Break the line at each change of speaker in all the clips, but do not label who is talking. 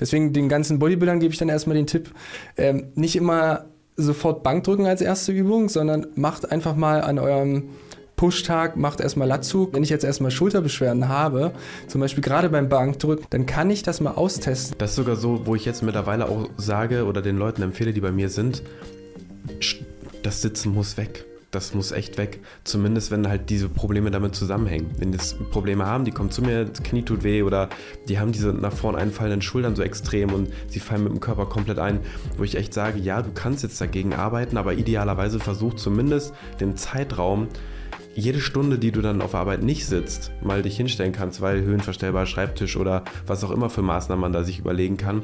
Deswegen den ganzen Bodybuildern gebe ich dann erstmal den Tipp, ähm, nicht immer sofort Bankdrücken als erste Übung, sondern macht einfach mal an eurem Pushtag, macht erstmal Latzug. Wenn ich jetzt erstmal Schulterbeschwerden habe, zum Beispiel gerade beim Bankdrücken, dann kann ich das mal austesten.
Das ist sogar so, wo ich jetzt mittlerweile auch sage oder den Leuten empfehle, die bei mir sind, das Sitzen muss weg das muss echt weg. Zumindest wenn halt diese Probleme damit zusammenhängen. Wenn das Probleme haben, die kommen zu mir, das Knie tut weh oder die haben diese nach vorn einfallenden Schultern so extrem und sie fallen mit dem Körper komplett ein, wo ich echt sage, ja, du kannst jetzt dagegen arbeiten, aber idealerweise versuch zumindest den Zeitraum, jede Stunde, die du dann auf Arbeit nicht sitzt, mal dich hinstellen kannst, weil höhenverstellbarer Schreibtisch oder was auch immer für Maßnahmen man da sich überlegen kann,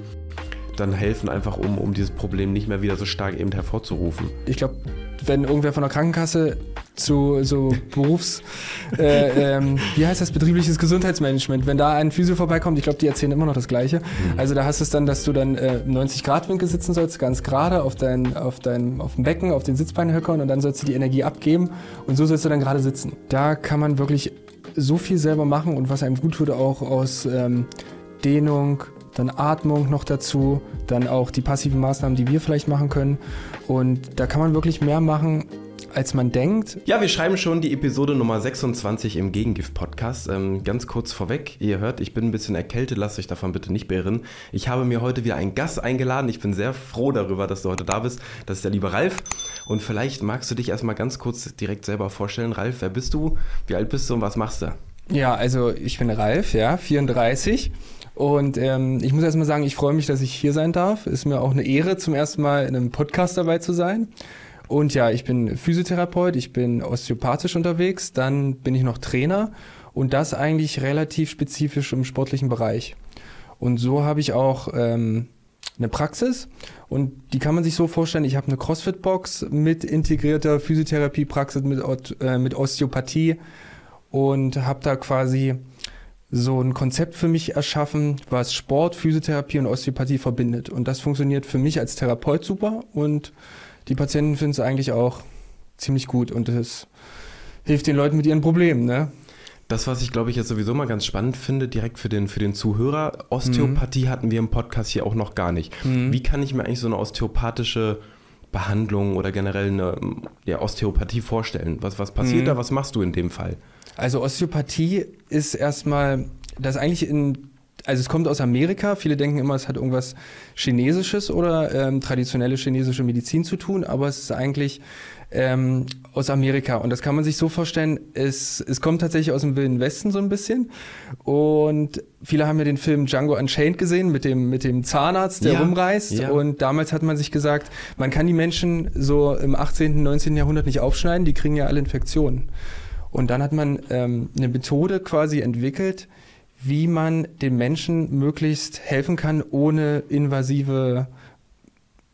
dann helfen einfach, um, um dieses Problem nicht mehr wieder so stark eben hervorzurufen.
Ich glaube, wenn irgendwer von der Krankenkasse zu so Berufs, äh, ähm, wie heißt das, betriebliches Gesundheitsmanagement, wenn da ein Physio vorbeikommt, ich glaube, die erzählen immer noch das Gleiche. Mhm. Also da hast du es dann, dass du dann äh, 90 Grad Winkel sitzen sollst, ganz gerade auf dein, auf dein, auf dem Becken, auf den Sitzbein höckern und dann sollst du die Energie abgeben und so sollst du dann gerade sitzen. Da kann man wirklich so viel selber machen und was einem gut tut, auch aus ähm, Dehnung, dann Atmung noch dazu, dann auch die passiven Maßnahmen, die wir vielleicht machen können. Und da kann man wirklich mehr machen, als man denkt.
Ja, wir schreiben schon die Episode Nummer 26 im Gegengift-Podcast. Ähm, ganz kurz vorweg, ihr hört, ich bin ein bisschen erkältet, lasst euch davon bitte nicht beirren. Ich habe mir heute wieder einen Gast eingeladen. Ich bin sehr froh darüber, dass du heute da bist. Das ist der liebe Ralf. Und vielleicht magst du dich erstmal ganz kurz direkt selber vorstellen. Ralf, wer bist du? Wie alt bist du und was machst du?
Ja, also ich bin Ralf, ja, 34 und ähm, ich muss erstmal sagen, ich freue mich, dass ich hier sein darf. Ist mir auch eine Ehre, zum ersten Mal in einem Podcast dabei zu sein. Und ja, ich bin Physiotherapeut, ich bin osteopathisch unterwegs, dann bin ich noch Trainer und das eigentlich relativ spezifisch im sportlichen Bereich. Und so habe ich auch ähm, eine Praxis und die kann man sich so vorstellen, ich habe eine CrossFit-Box mit integrierter Physiotherapie-Praxis, mit, äh, mit Osteopathie und habe da quasi so ein Konzept für mich erschaffen, was Sport, Physiotherapie und Osteopathie verbindet. Und das funktioniert für mich als Therapeut super und die Patienten finden es eigentlich auch ziemlich gut und es hilft den Leuten mit ihren Problemen. Ne?
Das, was ich glaube ich jetzt sowieso mal ganz spannend finde, direkt für den, für den Zuhörer, Osteopathie mhm. hatten wir im Podcast hier auch noch gar nicht. Mhm. Wie kann ich mir eigentlich so eine osteopathische Behandlung oder generell eine ja, Osteopathie vorstellen? Was, was passiert mhm. da? Was machst du in dem Fall?
Also Osteopathie ist erstmal, das eigentlich in, also es kommt aus Amerika. Viele denken immer, es hat irgendwas Chinesisches oder ähm, traditionelle chinesische Medizin zu tun, aber es ist eigentlich ähm, aus Amerika. Und das kann man sich so vorstellen, es, es kommt tatsächlich aus dem Wilden Westen so ein bisschen. Und viele haben ja den Film Django Unchained gesehen mit dem, mit dem Zahnarzt, der ja, rumreist. Ja. Und damals hat man sich gesagt, man kann die Menschen so im 18., 19. Jahrhundert nicht aufschneiden, die kriegen ja alle Infektionen. Und dann hat man ähm, eine Methode quasi entwickelt, wie man den Menschen möglichst helfen kann, ohne invasive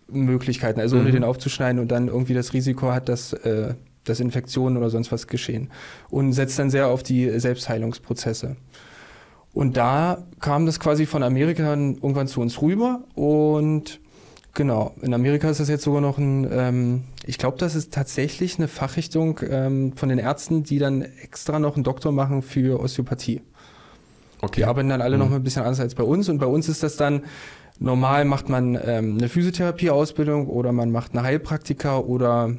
Möglichkeiten, also ohne mhm. den aufzuschneiden und dann irgendwie das Risiko hat, dass, äh, dass Infektionen oder sonst was geschehen. Und setzt dann sehr auf die Selbstheilungsprozesse. Und da kam das quasi von Amerika irgendwann zu uns rüber und Genau, in Amerika ist das jetzt sogar noch ein, ähm, ich glaube, das ist tatsächlich eine Fachrichtung ähm, von den Ärzten, die dann extra noch einen Doktor machen für Osteopathie. Okay. Die arbeiten dann alle mhm. noch ein bisschen anders als bei uns und bei uns ist das dann, normal macht man ähm, eine Physiotherapieausbildung oder man macht eine Heilpraktiker oder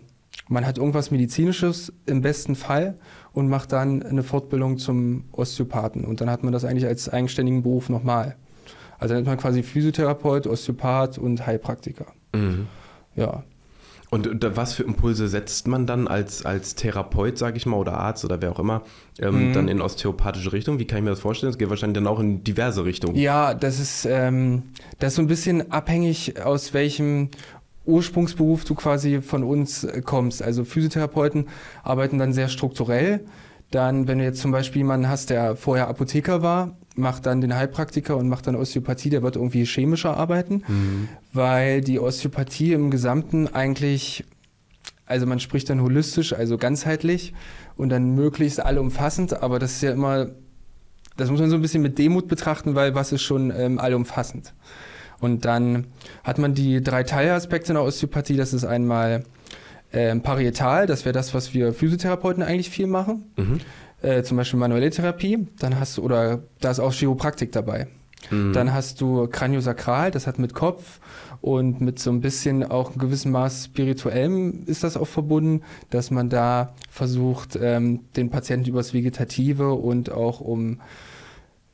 man hat irgendwas Medizinisches im besten Fall und macht dann eine Fortbildung zum Osteopathen und dann hat man das eigentlich als eigenständigen Beruf nochmal. Also nennt man quasi Physiotherapeut, Osteopath und Heilpraktiker. Mhm. Ja.
Und was für Impulse setzt man dann als, als Therapeut, sage ich mal, oder Arzt oder wer auch immer, ähm, mhm. dann in osteopathische Richtung? Wie kann ich mir das vorstellen? Es geht wahrscheinlich dann auch in diverse Richtungen.
Ja, das ist, ähm, das ist so ein bisschen abhängig, aus welchem Ursprungsberuf du quasi von uns kommst. Also Physiotherapeuten arbeiten dann sehr strukturell. Dann, wenn du jetzt zum Beispiel jemanden hast, der vorher Apotheker war, macht dann den Heilpraktiker und macht dann Osteopathie, der wird irgendwie chemischer arbeiten, mhm. weil die Osteopathie im Gesamten eigentlich, also man spricht dann holistisch, also ganzheitlich und dann möglichst allumfassend, aber das ist ja immer, das muss man so ein bisschen mit Demut betrachten, weil was ist schon ähm, allumfassend. Und dann hat man die drei Teilaspekte in der Osteopathie, das ist einmal äh, parietal, das wäre das, was wir Physiotherapeuten eigentlich viel machen. Mhm äh, zum Beispiel manuelle Therapie, dann hast du, oder da ist auch Chiropraktik dabei. Mhm. Dann hast du Kraniosakral, das hat mit Kopf und mit so ein bisschen auch ein gewissen Maß spirituellem ist das auch verbunden, dass man da versucht, ähm, den Patienten übers Vegetative und auch um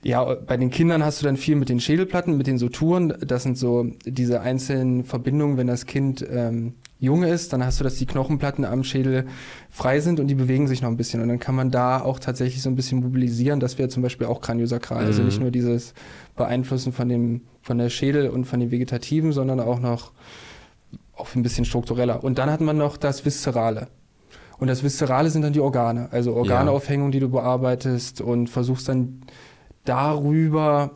ja, bei den Kindern hast du dann viel mit den Schädelplatten, mit den Suturen. Das sind so diese einzelnen Verbindungen, wenn das Kind ähm, jung ist, dann hast du, dass die Knochenplatten am Schädel frei sind und die bewegen sich noch ein bisschen. Und dann kann man da auch tatsächlich so ein bisschen mobilisieren. Das wäre zum Beispiel auch Kraniosakral. Also mhm. Also nicht nur dieses Beeinflussen von dem, von der Schädel und von dem Vegetativen, sondern auch noch auch ein bisschen struktureller. Und dann hat man noch das Viszerale. Und das Viszerale sind dann die Organe, also Organaufhängung, die du bearbeitest und versuchst dann darüber,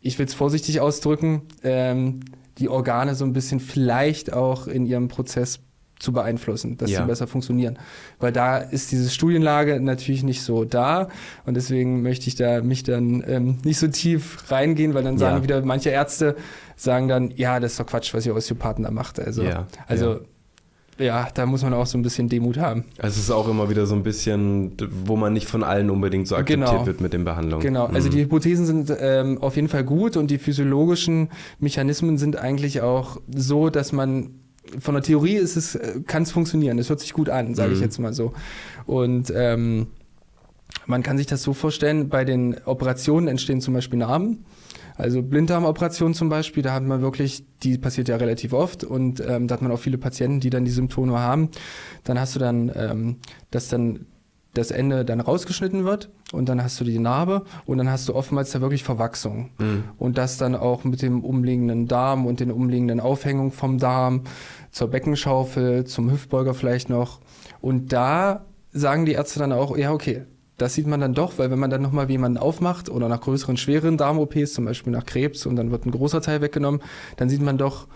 ich will es vorsichtig ausdrücken, ähm, die Organe so ein bisschen vielleicht auch in ihrem Prozess zu beeinflussen, dass ja. sie besser funktionieren. Weil da ist diese Studienlage natürlich nicht so da und deswegen möchte ich da mich dann ähm, nicht so tief reingehen, weil dann sagen ja. wieder manche Ärzte sagen dann, ja, das ist doch Quatsch, was ihr Osteopathen da macht. Also, ja. also ja, da muss man auch so ein bisschen Demut haben.
Also es ist auch immer wieder so ein bisschen, wo man nicht von allen unbedingt so akzeptiert genau. wird mit den Behandlungen.
Genau, also mhm. die Hypothesen sind ähm, auf jeden Fall gut und die physiologischen Mechanismen sind eigentlich auch so, dass man von der Theorie ist es, äh, kann es funktionieren. Es hört sich gut an, sage mhm. ich jetzt mal so. Und ähm, man kann sich das so vorstellen, bei den Operationen entstehen zum Beispiel Narben. Also Blinddarmoperation zum Beispiel, da hat man wirklich, die passiert ja relativ oft und ähm, da hat man auch viele Patienten, die dann die Symptome haben. Dann hast du dann, ähm, dass dann das Ende dann rausgeschnitten wird und dann hast du die Narbe und dann hast du oftmals da wirklich Verwachsung. Mhm. Und das dann auch mit dem umliegenden Darm und den umliegenden Aufhängungen vom Darm zur Beckenschaufel, zum Hüftbeuger vielleicht noch. Und da sagen die Ärzte dann auch, ja, okay, das sieht man dann doch, weil wenn man dann nochmal jemanden aufmacht oder nach größeren, schweren Darm-OPs, zum Beispiel nach Krebs und dann wird ein großer Teil weggenommen, dann sieht man doch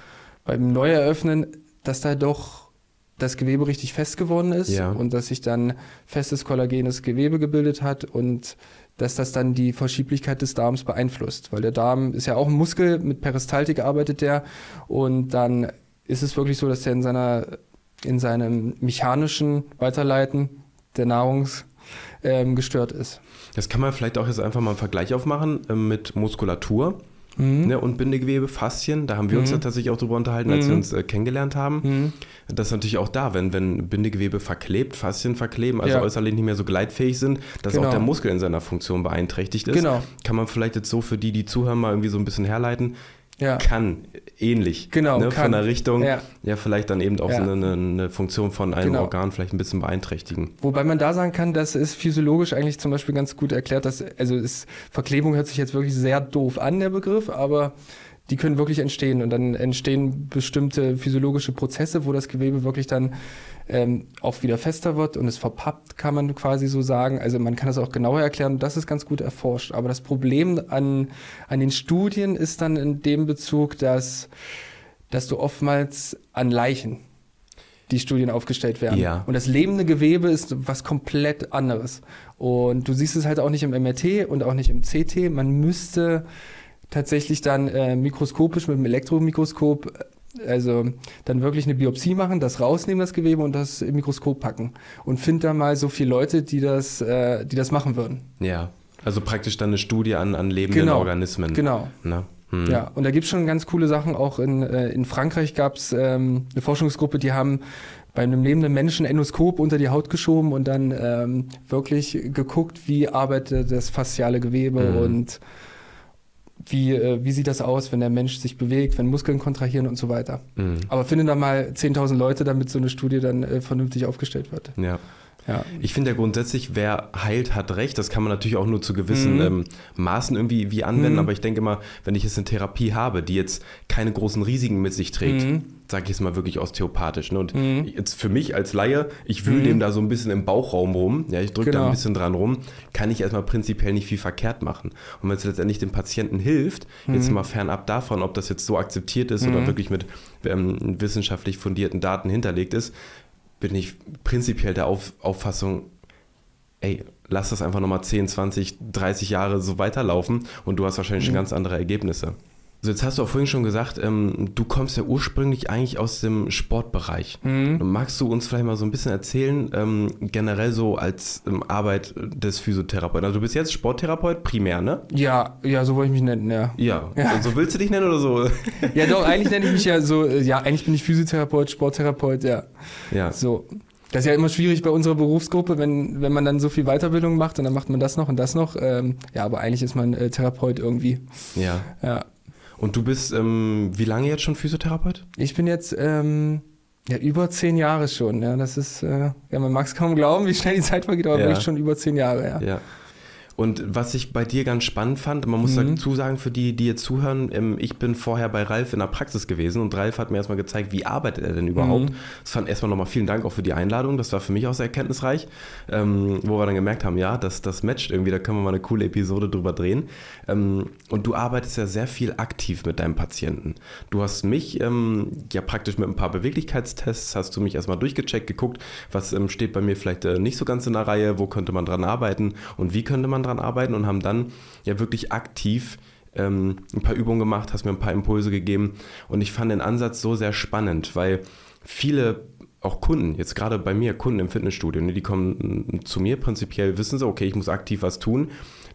beim Neueröffnen, dass da doch das Gewebe richtig fest geworden ist ja. und dass sich dann festes kollagenes Gewebe gebildet hat und dass das dann die Verschieblichkeit des Darms beeinflusst, weil der Darm ist ja auch ein Muskel, mit Peristaltik arbeitet der und dann ist es wirklich so, dass der in seiner in seinem mechanischen Weiterleiten der Nahrungs ähm, gestört ist.
Das kann man vielleicht auch jetzt einfach mal einen Vergleich aufmachen äh, mit Muskulatur. Mhm. Ne, und Bindegewebe, Faszien, da haben wir uns mhm. ja tatsächlich auch drüber unterhalten, als mhm. wir uns äh, kennengelernt haben. Mhm. Das ist natürlich auch da, wenn, wenn Bindegewebe verklebt, Faszien verkleben, also ja. äußerlich nicht mehr so gleitfähig sind, dass genau. auch der Muskel in seiner Funktion beeinträchtigt ist. Genau. Kann man vielleicht jetzt so für die, die zuhören, mal irgendwie so ein bisschen herleiten ja. kann ähnlich.
Genau.
Ne, kann. Von der Richtung, ja. ja, vielleicht dann eben auch ja. so eine, eine, Funktion von einem genau. Organ vielleicht ein bisschen beeinträchtigen.
Wobei man da sagen kann, das ist physiologisch eigentlich zum Beispiel ganz gut erklärt, dass, also ist, Verklebung hört sich jetzt wirklich sehr doof an, der Begriff, aber die können wirklich entstehen und dann entstehen bestimmte physiologische Prozesse, wo das Gewebe wirklich dann ähm, auch wieder fester wird und es verpappt, kann man quasi so sagen. Also man kann das auch genauer erklären, das ist ganz gut erforscht. Aber das Problem an, an den Studien ist dann in dem Bezug, dass, dass du oftmals an Leichen die Studien aufgestellt werden. Ja. Und das lebende Gewebe ist was komplett anderes. Und du siehst es halt auch nicht im MRT und auch nicht im CT. Man müsste tatsächlich dann äh, mikroskopisch mit dem Elektromikroskop also dann wirklich eine Biopsie machen, das rausnehmen, das Gewebe und das im Mikroskop packen. Und find da mal so viele Leute, die das, äh, die das machen würden.
Ja, also praktisch dann eine Studie an, an lebenden
genau,
Organismen.
Genau. Na? Hm. Ja, und da gibt es schon ganz coole Sachen. Auch in, äh, in Frankreich gab es ähm, eine Forschungsgruppe, die haben bei einem lebenden Menschen Endoskop unter die Haut geschoben und dann ähm, wirklich geguckt, wie arbeitet das fasziale Gewebe mhm. und wie, äh, wie sieht das aus, wenn der Mensch sich bewegt, wenn Muskeln kontrahieren und so weiter. Mhm. Aber finde da mal 10.000 Leute, damit so eine Studie dann äh, vernünftig aufgestellt wird.
Ja. Ja. Ich finde ja grundsätzlich, wer heilt, hat recht. Das kann man natürlich auch nur zu gewissen mhm. ähm, Maßen irgendwie wie anwenden. Mhm. Aber ich denke immer, wenn ich jetzt eine Therapie habe, die jetzt keine großen Risiken mit sich trägt, mhm. Sage ich es mal wirklich osteopathisch. Ne? Und mhm. jetzt für mich als Laie, ich wühle mhm. dem da so ein bisschen im Bauchraum rum, ja, ich drücke genau. da ein bisschen dran rum, kann ich erstmal prinzipiell nicht viel verkehrt machen. Und wenn es letztendlich dem Patienten hilft, jetzt mhm. mal fernab davon, ob das jetzt so akzeptiert ist oder wirklich mit ähm, wissenschaftlich fundierten Daten hinterlegt ist, bin ich prinzipiell der Auf, Auffassung, ey, lass das einfach nochmal 10, 20, 30 Jahre so weiterlaufen und du hast wahrscheinlich mhm. schon ganz andere Ergebnisse. So, jetzt hast du auch vorhin schon gesagt, ähm, du kommst ja ursprünglich eigentlich aus dem Sportbereich. Mhm. Magst du uns vielleicht mal so ein bisschen erzählen, ähm, generell so als ähm, Arbeit des Physiotherapeuten? Also du bist jetzt Sporttherapeut primär, ne?
Ja, ja, so wollte ich mich nennen, ja.
Ja, ja. So, willst du dich nennen oder so?
ja, doch, eigentlich nenne ich mich ja so, äh, ja, eigentlich bin ich Physiotherapeut, Sporttherapeut, ja.
Ja.
So. Das ist ja immer schwierig bei unserer Berufsgruppe, wenn, wenn man dann so viel Weiterbildung macht und dann macht man das noch und das noch. Ähm, ja, aber eigentlich ist man äh, Therapeut irgendwie.
Ja.
Ja.
Und du bist ähm, wie lange jetzt schon Physiotherapeut?
Ich bin jetzt ähm, ja, über zehn Jahre schon. Ja, das ist, äh, ja, man mag es kaum glauben, wie schnell die Zeit vergeht, aber ja. wirklich schon über zehn Jahre, ja.
Ja. Und was ich bei dir ganz spannend fand, man muss mhm. dazu sagen, für die, die jetzt zuhören, ähm, ich bin vorher bei Ralf in der Praxis gewesen und Ralf hat mir erstmal gezeigt, wie arbeitet er denn überhaupt. Mhm. Das fand erstmal nochmal vielen Dank auch für die Einladung, das war für mich auch sehr erkenntnisreich, ähm, wo wir dann gemerkt haben, ja, das, das matcht irgendwie, da können wir mal eine coole Episode drüber drehen. Ähm, und du arbeitest ja sehr viel aktiv mit deinem Patienten. Du hast mich ähm, ja praktisch mit ein paar Beweglichkeitstests, hast du mich erstmal durchgecheckt, geguckt, was ähm, steht bei mir vielleicht äh, nicht so ganz in der Reihe, wo könnte man dran arbeiten und wie könnte man dran arbeiten und haben dann ja wirklich aktiv ähm, ein paar Übungen gemacht, hast mir ein paar Impulse gegeben und ich fand den Ansatz so sehr spannend, weil viele auch Kunden, jetzt gerade bei mir, Kunden im Fitnessstudio, ne, die kommen zu mir prinzipiell, wissen sie, okay, ich muss aktiv was tun.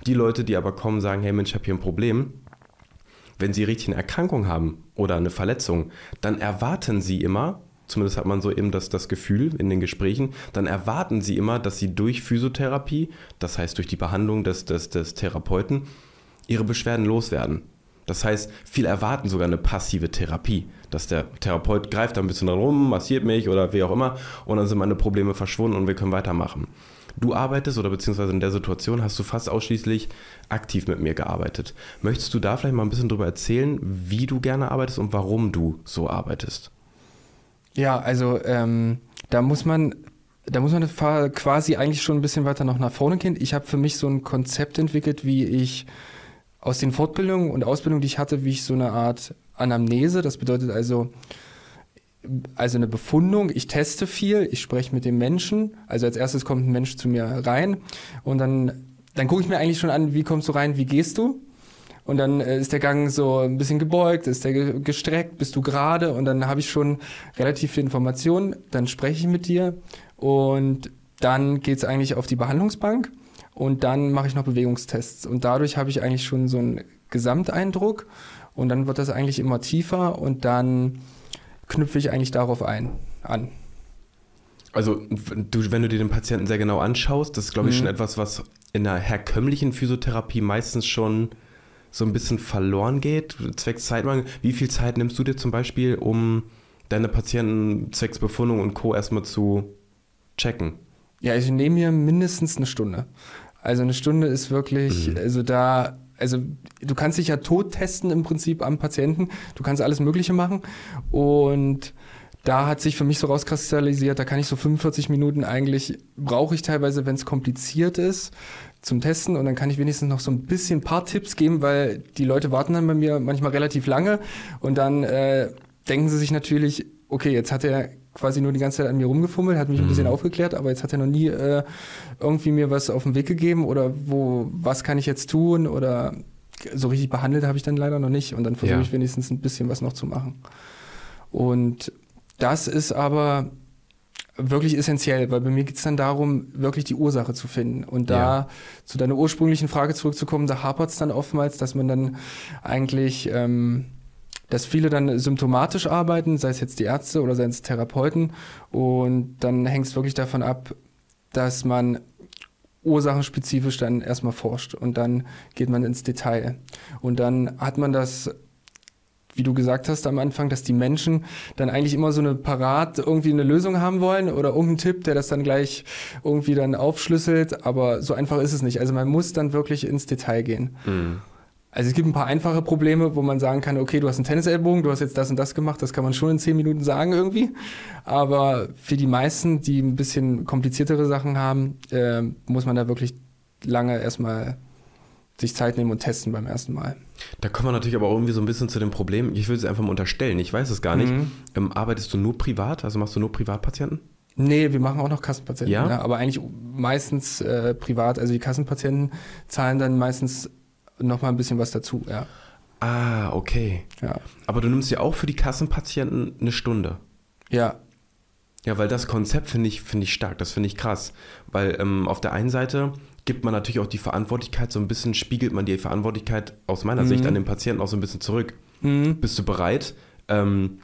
Die Leute, die aber kommen, sagen, hey Mensch, ich habe hier ein Problem. Wenn sie richtig eine Erkrankung haben oder eine Verletzung, dann erwarten sie immer, zumindest hat man so eben das, das Gefühl in den Gesprächen, dann erwarten sie immer, dass sie durch Physiotherapie, das heißt durch die Behandlung des, des, des Therapeuten, ihre Beschwerden loswerden. Das heißt, viele erwarten sogar eine passive Therapie, dass der Therapeut greift da ein bisschen rum, massiert mich oder wie auch immer und dann sind meine Probleme verschwunden und wir können weitermachen. Du arbeitest oder beziehungsweise in der Situation hast du fast ausschließlich aktiv mit mir gearbeitet. Möchtest du da vielleicht mal ein bisschen drüber erzählen, wie du gerne arbeitest und warum du so arbeitest?
Ja, also ähm, da muss man da muss man quasi eigentlich schon ein bisschen weiter noch nach vorne gehen. Ich habe für mich so ein Konzept entwickelt, wie ich aus den Fortbildungen und Ausbildungen, die ich hatte, wie ich so eine Art Anamnese, das bedeutet also, also eine Befundung, ich teste viel, ich spreche mit dem Menschen, also als erstes kommt ein Mensch zu mir rein und dann, dann gucke ich mir eigentlich schon an, wie kommst du rein, wie gehst du? Und dann äh, ist der Gang so ein bisschen gebeugt, ist der gestreckt, bist du gerade und dann habe ich schon relativ viel Informationen. Dann spreche ich mit dir und dann geht es eigentlich auf die Behandlungsbank und dann mache ich noch Bewegungstests. Und dadurch habe ich eigentlich schon so einen Gesamteindruck und dann wird das eigentlich immer tiefer und dann knüpfe ich eigentlich darauf ein, an.
Also, du, wenn du dir den Patienten sehr genau anschaust, das ist, glaube ich, mhm. schon etwas, was in der herkömmlichen Physiotherapie meistens schon so ein bisschen verloren geht, zwecks Zeitmangel. Wie viel Zeit nimmst du dir zum Beispiel, um deine Patienten zwecks Befundung und Co. erstmal zu checken?
Ja, ich nehme mir mindestens eine Stunde. Also eine Stunde ist wirklich, mhm. also da, also du kannst dich ja tot testen im Prinzip am Patienten. Du kannst alles Mögliche machen. Und da hat sich für mich so rauskristallisiert, da kann ich so 45 Minuten eigentlich, brauche ich teilweise, wenn es kompliziert ist, zum Testen und dann kann ich wenigstens noch so ein bisschen ein paar Tipps geben, weil die Leute warten dann bei mir manchmal relativ lange und dann äh, denken sie sich natürlich, okay, jetzt hat er quasi nur die ganze Zeit an mir rumgefummelt, hat mich ein bisschen mhm. aufgeklärt, aber jetzt hat er noch nie äh, irgendwie mir was auf den Weg gegeben oder wo, was kann ich jetzt tun oder so richtig behandelt habe ich dann leider noch nicht und dann versuche ja. ich wenigstens ein bisschen was noch zu machen. Und das ist aber wirklich essentiell, weil bei mir geht es dann darum, wirklich die Ursache zu finden. Und da ja. zu deiner ursprünglichen Frage zurückzukommen, da hapert es dann oftmals, dass man dann eigentlich, ähm, dass viele dann symptomatisch arbeiten, sei es jetzt die Ärzte oder sei es Therapeuten. Und dann hängt es wirklich davon ab, dass man ursachenspezifisch dann erstmal forscht und dann geht man ins Detail. Und dann hat man das wie du gesagt hast am Anfang, dass die Menschen dann eigentlich immer so eine parat irgendwie eine Lösung haben wollen oder irgendeinen Tipp, der das dann gleich irgendwie dann aufschlüsselt. Aber so einfach ist es nicht. Also man muss dann wirklich ins Detail gehen. Mhm. Also es gibt ein paar einfache Probleme, wo man sagen kann, okay, du hast einen Tennisellbogen, du hast jetzt das und das gemacht, das kann man schon in zehn Minuten sagen irgendwie. Aber für die meisten, die ein bisschen kompliziertere Sachen haben, äh, muss man da wirklich lange erstmal sich Zeit nehmen und testen beim ersten Mal.
Da kommen wir natürlich aber auch irgendwie so ein bisschen zu dem Problem. Ich würde es einfach mal unterstellen, ich weiß es gar nicht. Mhm. Ähm, arbeitest du nur privat? Also machst du nur Privatpatienten?
Nee, wir machen auch noch Kassenpatienten. Ja? ja aber eigentlich meistens äh, privat. Also die Kassenpatienten zahlen dann meistens noch mal ein bisschen was dazu, ja.
Ah, okay.
Ja.
Aber du nimmst ja auch für die Kassenpatienten eine Stunde.
Ja.
Ja, weil das Konzept finde ich, finde ich stark, das finde ich krass. Weil ähm, auf der einen Seite gibt man natürlich auch die Verantwortlichkeit, so ein bisschen spiegelt man die Verantwortlichkeit aus meiner
Mhm.
Sicht an den Patienten auch so ein bisschen zurück.
Mhm.
Bist du bereit? Ähm,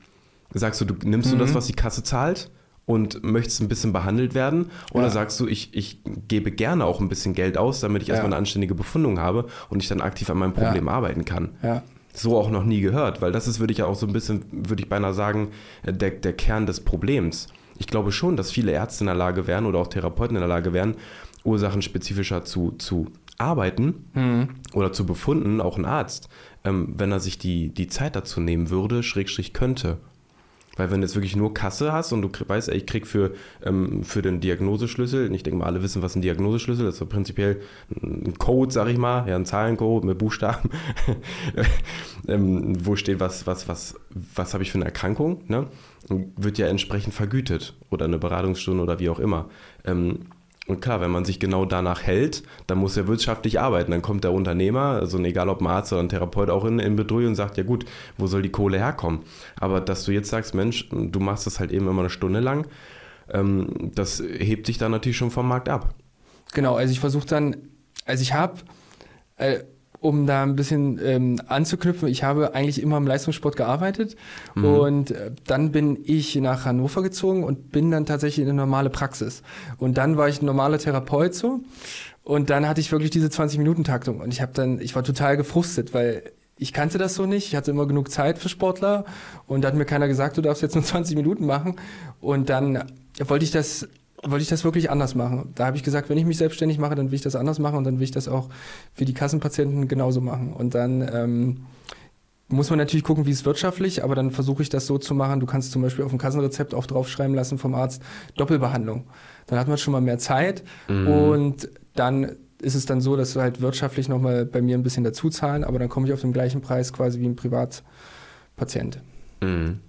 sagst du, du nimmst du das, was die Kasse zahlt und möchtest ein bisschen behandelt werden? Oder
Ja.
sagst du, ich, ich gebe gerne auch ein bisschen Geld aus, damit ich
Ja.
erstmal eine anständige Befundung habe und ich dann aktiv an meinem Problem arbeiten kann?
Ja.
so auch noch nie gehört, weil das ist, würde ich ja auch so ein bisschen, würde ich beinahe sagen, äh, der, der Kern des Problems. Ich glaube schon, dass viele Ärzte in der Lage wären oder auch Therapeuten in der Lage wären, ursachenspezifischer zu, zu arbeiten
Mhm.
oder zu befunden, auch ein Arzt, ähm, wenn er sich die, die Zeit dazu nehmen würde, Schrägstrich könnte. Weil wenn du jetzt wirklich nur Kasse hast und du weißt, ey, ich krieg für, ähm, für den Diagnoseschlüssel, ich denke mal, alle wissen, was ein Diagnoseschlüssel ist, so prinzipiell ein Code, sag ich mal, ja, ein Zahlencode mit Buchstaben, ähm, wo steht, was, was, was, was habe ich für eine Erkrankung, ne? wird ja entsprechend vergütet oder eine Beratungsstunde oder wie auch immer. Ähm, und klar, wenn man sich genau danach hält, dann muss er wirtschaftlich arbeiten. Dann kommt der Unternehmer, also egal ob ein Arzt oder ein Therapeut, auch in, in Bedrohung und sagt, ja gut, wo soll die Kohle herkommen? Aber dass du jetzt sagst, Mensch, du machst das halt eben immer eine Stunde lang, ähm, das hebt sich dann natürlich schon vom Markt ab.
Genau, also ich versuche dann, also ich habe, äh, um da ein bisschen ähm, anzuknüpfen, ich habe eigentlich immer im Leistungssport gearbeitet und äh, dann bin ich nach Hannover gezogen und bin dann tatsächlich in eine normale Praxis. Und dann war ich ein normaler Therapeut so und dann hatte ich wirklich diese 20-Minuten-Taktung und ich habe dann, ich war total gefrustet, weil ich kannte das so nicht, ich hatte immer genug Zeit für Sportler und da hat mir keiner gesagt, du darfst jetzt nur 20 Minuten machen. Und dann wollte ich das wollte ich das wirklich anders machen. Da habe ich gesagt, wenn ich mich selbstständig mache, dann will ich das anders machen und dann will ich das auch für die Kassenpatienten genauso machen. Und dann ähm, muss man natürlich gucken, wie es wirtschaftlich, aber dann versuche ich das so zu machen. Du kannst zum Beispiel auf dem Kassenrezept auch draufschreiben lassen vom Arzt Doppelbehandlung. Dann hat man schon mal mehr Zeit und dann ist es dann so, dass du halt wirtschaftlich nochmal bei mir ein bisschen dazu zahlen, aber dann komme ich auf den gleichen Preis quasi wie ein Privatpatient.
Mhm.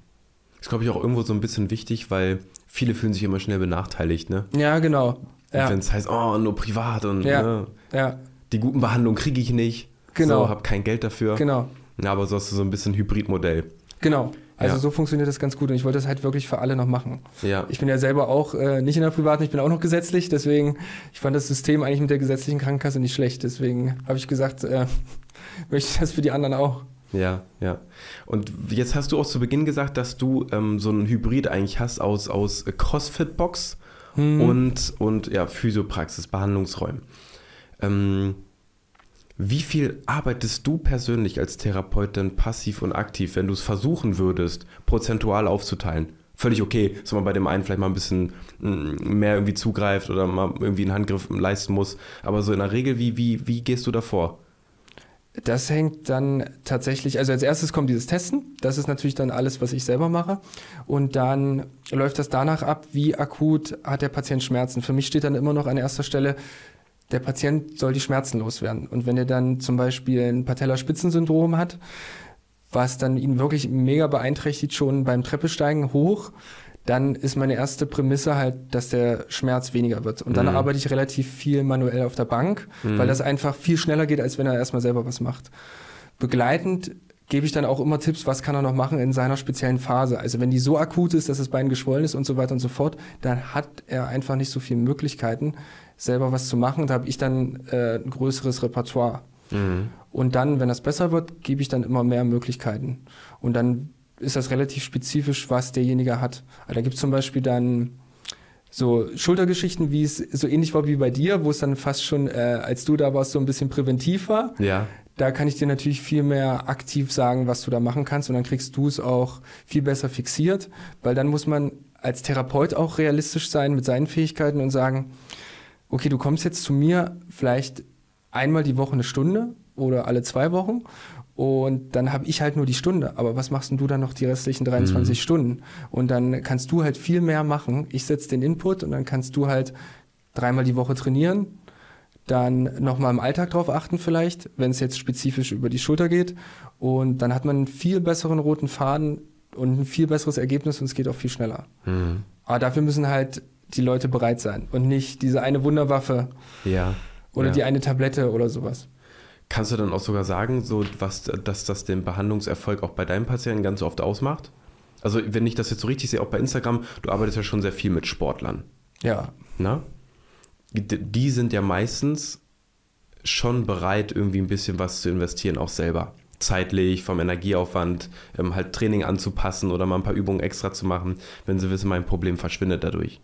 Ist, glaube ich, auch irgendwo so ein bisschen wichtig, weil viele fühlen sich immer schnell benachteiligt, ne?
Ja, genau. Ja,
Wenn es heißt, oh, nur privat und
Ja.
ne,
ja,
die guten Behandlungen kriege ich nicht.
Genau.
So, habe kein Geld dafür.
genau.
Ja, aber so hast du so ein bisschen Hybridmodell.
Genau. Also
Ja.
so funktioniert das ganz gut und ich wollte das halt wirklich für alle noch machen.
Ja.
Ich bin ja selber auch äh, nicht in der privaten, ich bin auch noch gesetzlich, deswegen, ich fand das System eigentlich mit der gesetzlichen Krankenkasse nicht schlecht. Deswegen habe ich gesagt, äh, möchte ich das für die anderen auch.
Ja, ja. Und jetzt hast du auch zu Beginn gesagt, dass du ähm, so einen Hybrid eigentlich hast aus, aus CrossFit-Box
Mhm.
und, und ja, Physiopraxis, Behandlungsräumen. Ähm, wie viel arbeitest du persönlich als Therapeut denn passiv und aktiv, wenn du es versuchen würdest, prozentual aufzuteilen? Völlig okay, dass man bei dem einen vielleicht mal ein bisschen mm, mehr irgendwie zugreift oder mal irgendwie einen Handgriff leisten muss. Aber so in der Regel, wie, wie, wie gehst du davor?
Das hängt dann tatsächlich, also als erstes kommt dieses Testen. Das ist natürlich dann alles, was ich selber mache. Und dann läuft das danach ab, wie akut hat der Patient Schmerzen. Für mich steht dann immer noch an erster Stelle, der Patient soll die Schmerzen loswerden. Und wenn er dann zum Beispiel ein Patellaspitzensyndrom hat, was dann ihn wirklich mega beeinträchtigt, schon beim Treppesteigen hoch, dann ist meine erste Prämisse halt, dass der Schmerz weniger wird. Und dann
Mhm.
arbeite ich relativ viel manuell auf der Bank, weil das einfach viel schneller geht, als wenn er erstmal selber was macht. Begleitend gebe ich dann auch immer Tipps, was kann er noch machen in seiner speziellen Phase. Also wenn die so akut ist, dass das Bein geschwollen ist und so weiter und so fort, dann hat er einfach nicht so viele Möglichkeiten, selber was zu machen. Da habe ich dann äh, ein größeres Repertoire.
Mhm.
Und dann, wenn das besser wird, gebe ich dann immer mehr Möglichkeiten. Und dann ist das relativ spezifisch, was derjenige hat. Also da gibt es zum Beispiel dann so Schultergeschichten, wie es so ähnlich war wie bei dir, wo es dann fast schon, äh, als du da warst, so ein bisschen präventiv war.
Ja.
Da kann ich dir natürlich viel mehr aktiv sagen, was du da machen kannst und dann kriegst du es auch viel besser fixiert, weil dann muss man als Therapeut auch realistisch sein mit seinen Fähigkeiten und sagen, okay, du kommst jetzt zu mir vielleicht einmal die Woche eine Stunde oder alle zwei Wochen und dann habe ich halt nur die Stunde. Aber was machst denn du dann noch die restlichen 23 Stunden? Und dann kannst du halt viel mehr machen. Ich setze den Input und dann kannst du halt dreimal die Woche trainieren, dann nochmal im Alltag drauf achten vielleicht, wenn es jetzt spezifisch über die Schulter geht. Und dann hat man einen viel besseren roten Faden und ein viel besseres Ergebnis und es geht auch viel schneller.
Mhm.
Aber dafür müssen halt die Leute bereit sein und nicht diese eine Wunderwaffe
Ja.
oder
ja.
die eine Tablette oder sowas.
Kannst du dann auch sogar sagen, so was, dass das den Behandlungserfolg auch bei deinen Patienten ganz oft ausmacht? Also, wenn ich das jetzt so richtig sehe, auch bei Instagram, du arbeitest ja schon sehr viel mit Sportlern.
Ja.
Na? Die sind ja meistens schon bereit, irgendwie ein bisschen was zu investieren, auch selber. Zeitlich, vom Energieaufwand, ähm, halt Training anzupassen oder mal ein paar Übungen extra zu machen, wenn sie wissen, mein Problem verschwindet dadurch.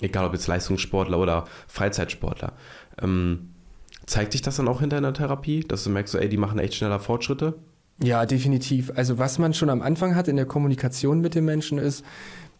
Egal ob jetzt Leistungssportler oder Freizeitsportler. Ähm, zeigt sich das dann auch hinter einer Therapie, dass du merkst, ey, die machen echt schneller Fortschritte?
Ja, definitiv. Also was man schon am Anfang hat in der Kommunikation mit den Menschen ist,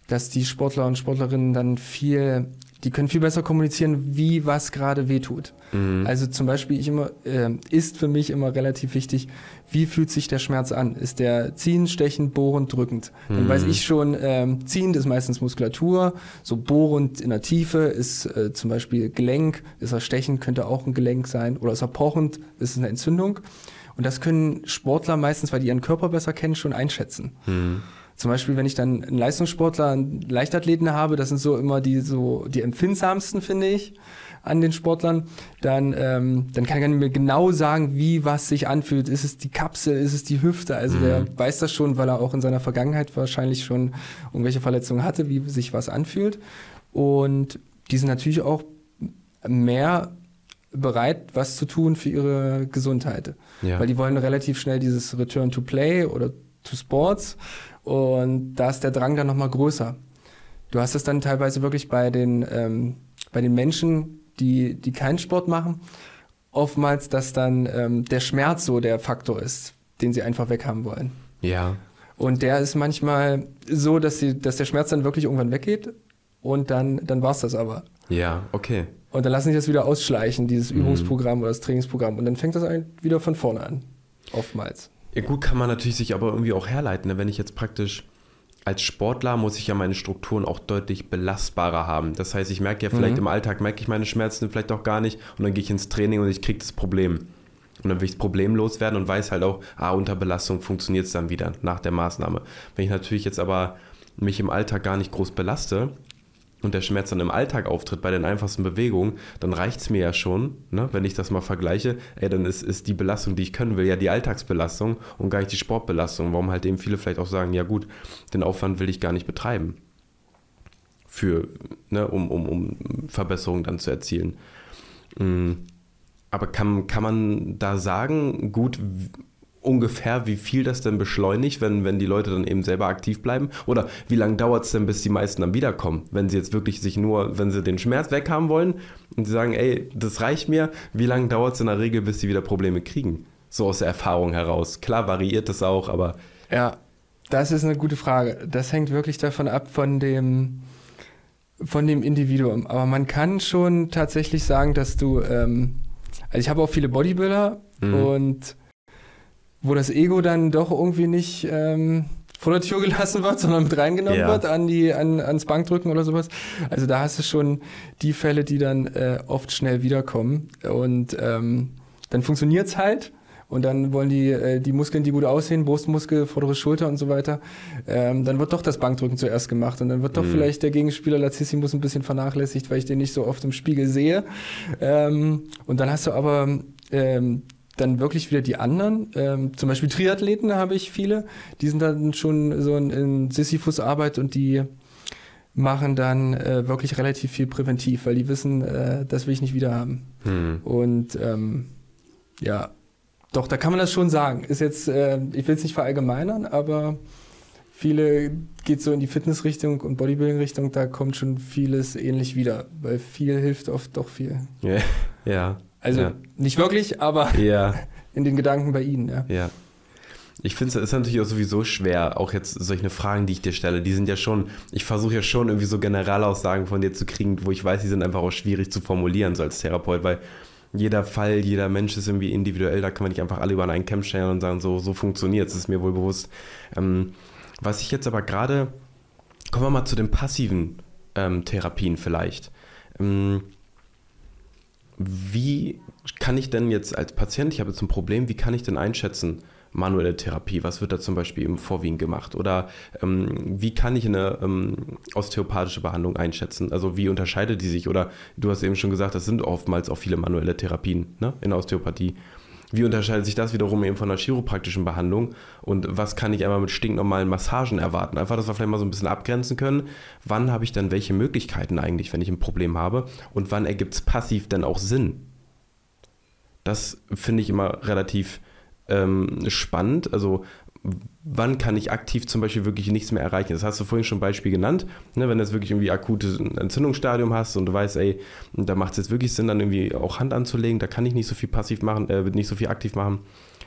dass die Sportler und Sportlerinnen dann viel, die können viel besser kommunizieren, wie was gerade wehtut. Mhm. Also zum Beispiel ich immer, äh, ist für mich immer relativ wichtig, wie fühlt sich der Schmerz an? Ist der ziehend, stechend, bohrend, drückend? Dann mhm. weiß ich schon, ähm, ziehend ist meistens Muskulatur, so bohrend in der Tiefe ist äh, zum Beispiel Gelenk, ist er stechend, könnte auch ein Gelenk sein, oder ist er pochend, ist es eine Entzündung. Und das können Sportler meistens, weil die ihren Körper besser kennen, schon einschätzen. Mhm. Zum Beispiel, wenn ich dann einen Leistungssportler, einen Leichtathleten habe, das sind so immer die so die empfindsamsten, finde ich, an den Sportlern, dann, ähm, dann kann er mir genau sagen, wie was sich anfühlt. Ist es die Kapsel, ist es die Hüfte? Also mhm. der weiß das schon, weil er auch in seiner Vergangenheit wahrscheinlich schon irgendwelche Verletzungen hatte, wie sich was anfühlt. Und die sind natürlich auch mehr bereit, was zu tun für ihre Gesundheit. Ja. Weil die wollen relativ schnell dieses Return to Play oder to Sports und da ist der Drang dann nochmal größer. Du hast es dann teilweise wirklich bei den, ähm, bei den Menschen, die, die keinen Sport machen, oftmals, dass dann ähm, der Schmerz so der Faktor ist, den sie einfach weghaben wollen.
Ja.
Und der ist manchmal so, dass, sie, dass der Schmerz dann wirklich irgendwann weggeht und dann, dann war es das aber.
Ja, okay.
Und dann lassen sie das wieder ausschleichen, dieses mhm. Übungsprogramm oder das Trainingsprogramm. Und dann fängt das wieder von vorne an. Oftmals.
Ja, gut, kann man natürlich sich aber irgendwie auch herleiten. Ne? Wenn ich jetzt praktisch als Sportler muss ich ja meine Strukturen auch deutlich belastbarer haben. Das heißt, ich merke ja vielleicht mhm. im Alltag, merke ich meine Schmerzen vielleicht auch gar nicht und dann gehe ich ins Training und ich kriege das Problem. Und dann will ich das Problem loswerden und weiß halt auch, ah, unter Belastung funktioniert es dann wieder nach der Maßnahme. Wenn ich natürlich jetzt aber mich im Alltag gar nicht groß belaste, und der Schmerz dann im Alltag auftritt bei den einfachsten Bewegungen, dann reicht es mir ja schon, ne, wenn ich das mal vergleiche, ey, dann ist, ist die Belastung, die ich können will, ja die Alltagsbelastung und gar nicht die Sportbelastung. Warum halt eben viele vielleicht auch sagen, ja gut, den Aufwand will ich gar nicht betreiben. Für, ne, um, um, um Verbesserungen dann zu erzielen. Mm, aber kann, kann man da sagen, gut, ungefähr, wie viel das denn beschleunigt, wenn, wenn die Leute dann eben selber aktiv bleiben? Oder wie lange dauert es denn, bis die meisten dann wiederkommen? Wenn sie jetzt wirklich sich nur, wenn sie den Schmerz weghaben wollen und sie sagen, ey, das reicht mir, wie lange dauert es in der Regel, bis sie wieder Probleme kriegen? So aus der Erfahrung heraus. Klar variiert das auch, aber.
Ja, das ist eine gute Frage. Das hängt wirklich davon ab, von dem, von dem Individuum. Aber man kann schon tatsächlich sagen, dass du, ähm, also ich habe auch viele Bodybuilder mhm. und wo das Ego dann doch irgendwie nicht ähm, vor der Tür gelassen wird, sondern mit reingenommen ja. wird an die, an, ans Bankdrücken oder sowas. Also da hast du schon die Fälle, die dann äh, oft schnell wiederkommen. Und ähm, dann funktioniert's halt. Und dann wollen die, äh, die Muskeln, die gut aussehen, Brustmuskel, vordere Schulter und so weiter, ähm, dann wird doch das Bankdrücken zuerst gemacht. Und dann wird doch mhm. vielleicht der Gegenspieler Latissimus ein bisschen vernachlässigt, weil ich den nicht so oft im Spiegel sehe. Ähm, und dann hast du aber ähm, dann wirklich wieder die anderen. Ähm, zum Beispiel Triathleten habe ich viele. Die sind dann schon so in, in Sisyphus-Arbeit und die machen dann äh, wirklich relativ viel präventiv, weil die wissen, äh, das will ich nicht wieder haben. Hm. Und ähm, ja, doch, da kann man das schon sagen. Ist jetzt, äh, ich will es nicht verallgemeinern, aber viele geht so in die Fitnessrichtung und Bodybuilding-Richtung, da kommt schon vieles ähnlich wieder, weil viel hilft oft doch viel.
Ja, ja.
Also ja. nicht wirklich, aber ja. in den Gedanken bei Ihnen, ja.
Ja. Ich finde es ist natürlich auch sowieso schwer, auch jetzt solche Fragen, die ich dir stelle, die sind ja schon, ich versuche ja schon irgendwie so Generalaussagen von dir zu kriegen, wo ich weiß, die sind einfach auch schwierig zu formulieren, so als Therapeut, weil jeder Fall, jeder Mensch ist irgendwie individuell, da kann man nicht einfach alle über einen Camp stellen und sagen, so, so funktioniert es, ist mir wohl bewusst. Ähm, was ich jetzt aber gerade, kommen wir mal zu den passiven ähm, Therapien vielleicht. Ähm, wie kann ich denn jetzt als Patient, ich habe jetzt ein Problem, wie kann ich denn einschätzen, manuelle Therapie, was wird da zum Beispiel im Vorwiegen gemacht? Oder ähm, wie kann ich eine ähm, osteopathische Behandlung einschätzen? Also wie unterscheidet die sich? Oder du hast eben schon gesagt, das sind oftmals auch viele manuelle Therapien ne, in der Osteopathie. Wie unterscheidet sich das wiederum eben von einer chiropraktischen Behandlung und was kann ich einmal mit stinknormalen Massagen erwarten? Einfach, dass wir vielleicht mal so ein bisschen abgrenzen können, wann habe ich dann welche Möglichkeiten eigentlich, wenn ich ein Problem habe und wann ergibt es passiv dann auch Sinn? Das finde ich immer relativ ähm, spannend. Also wann kann ich aktiv zum Beispiel wirklich nichts mehr erreichen? Das hast du vorhin schon Beispiel genannt. Ne, wenn du jetzt wirklich irgendwie akutes Entzündungsstadium hast und du weißt, ey, da macht es jetzt wirklich Sinn, dann irgendwie auch Hand anzulegen, da kann ich nicht so viel passiv machen, äh, nicht so viel aktiv machen.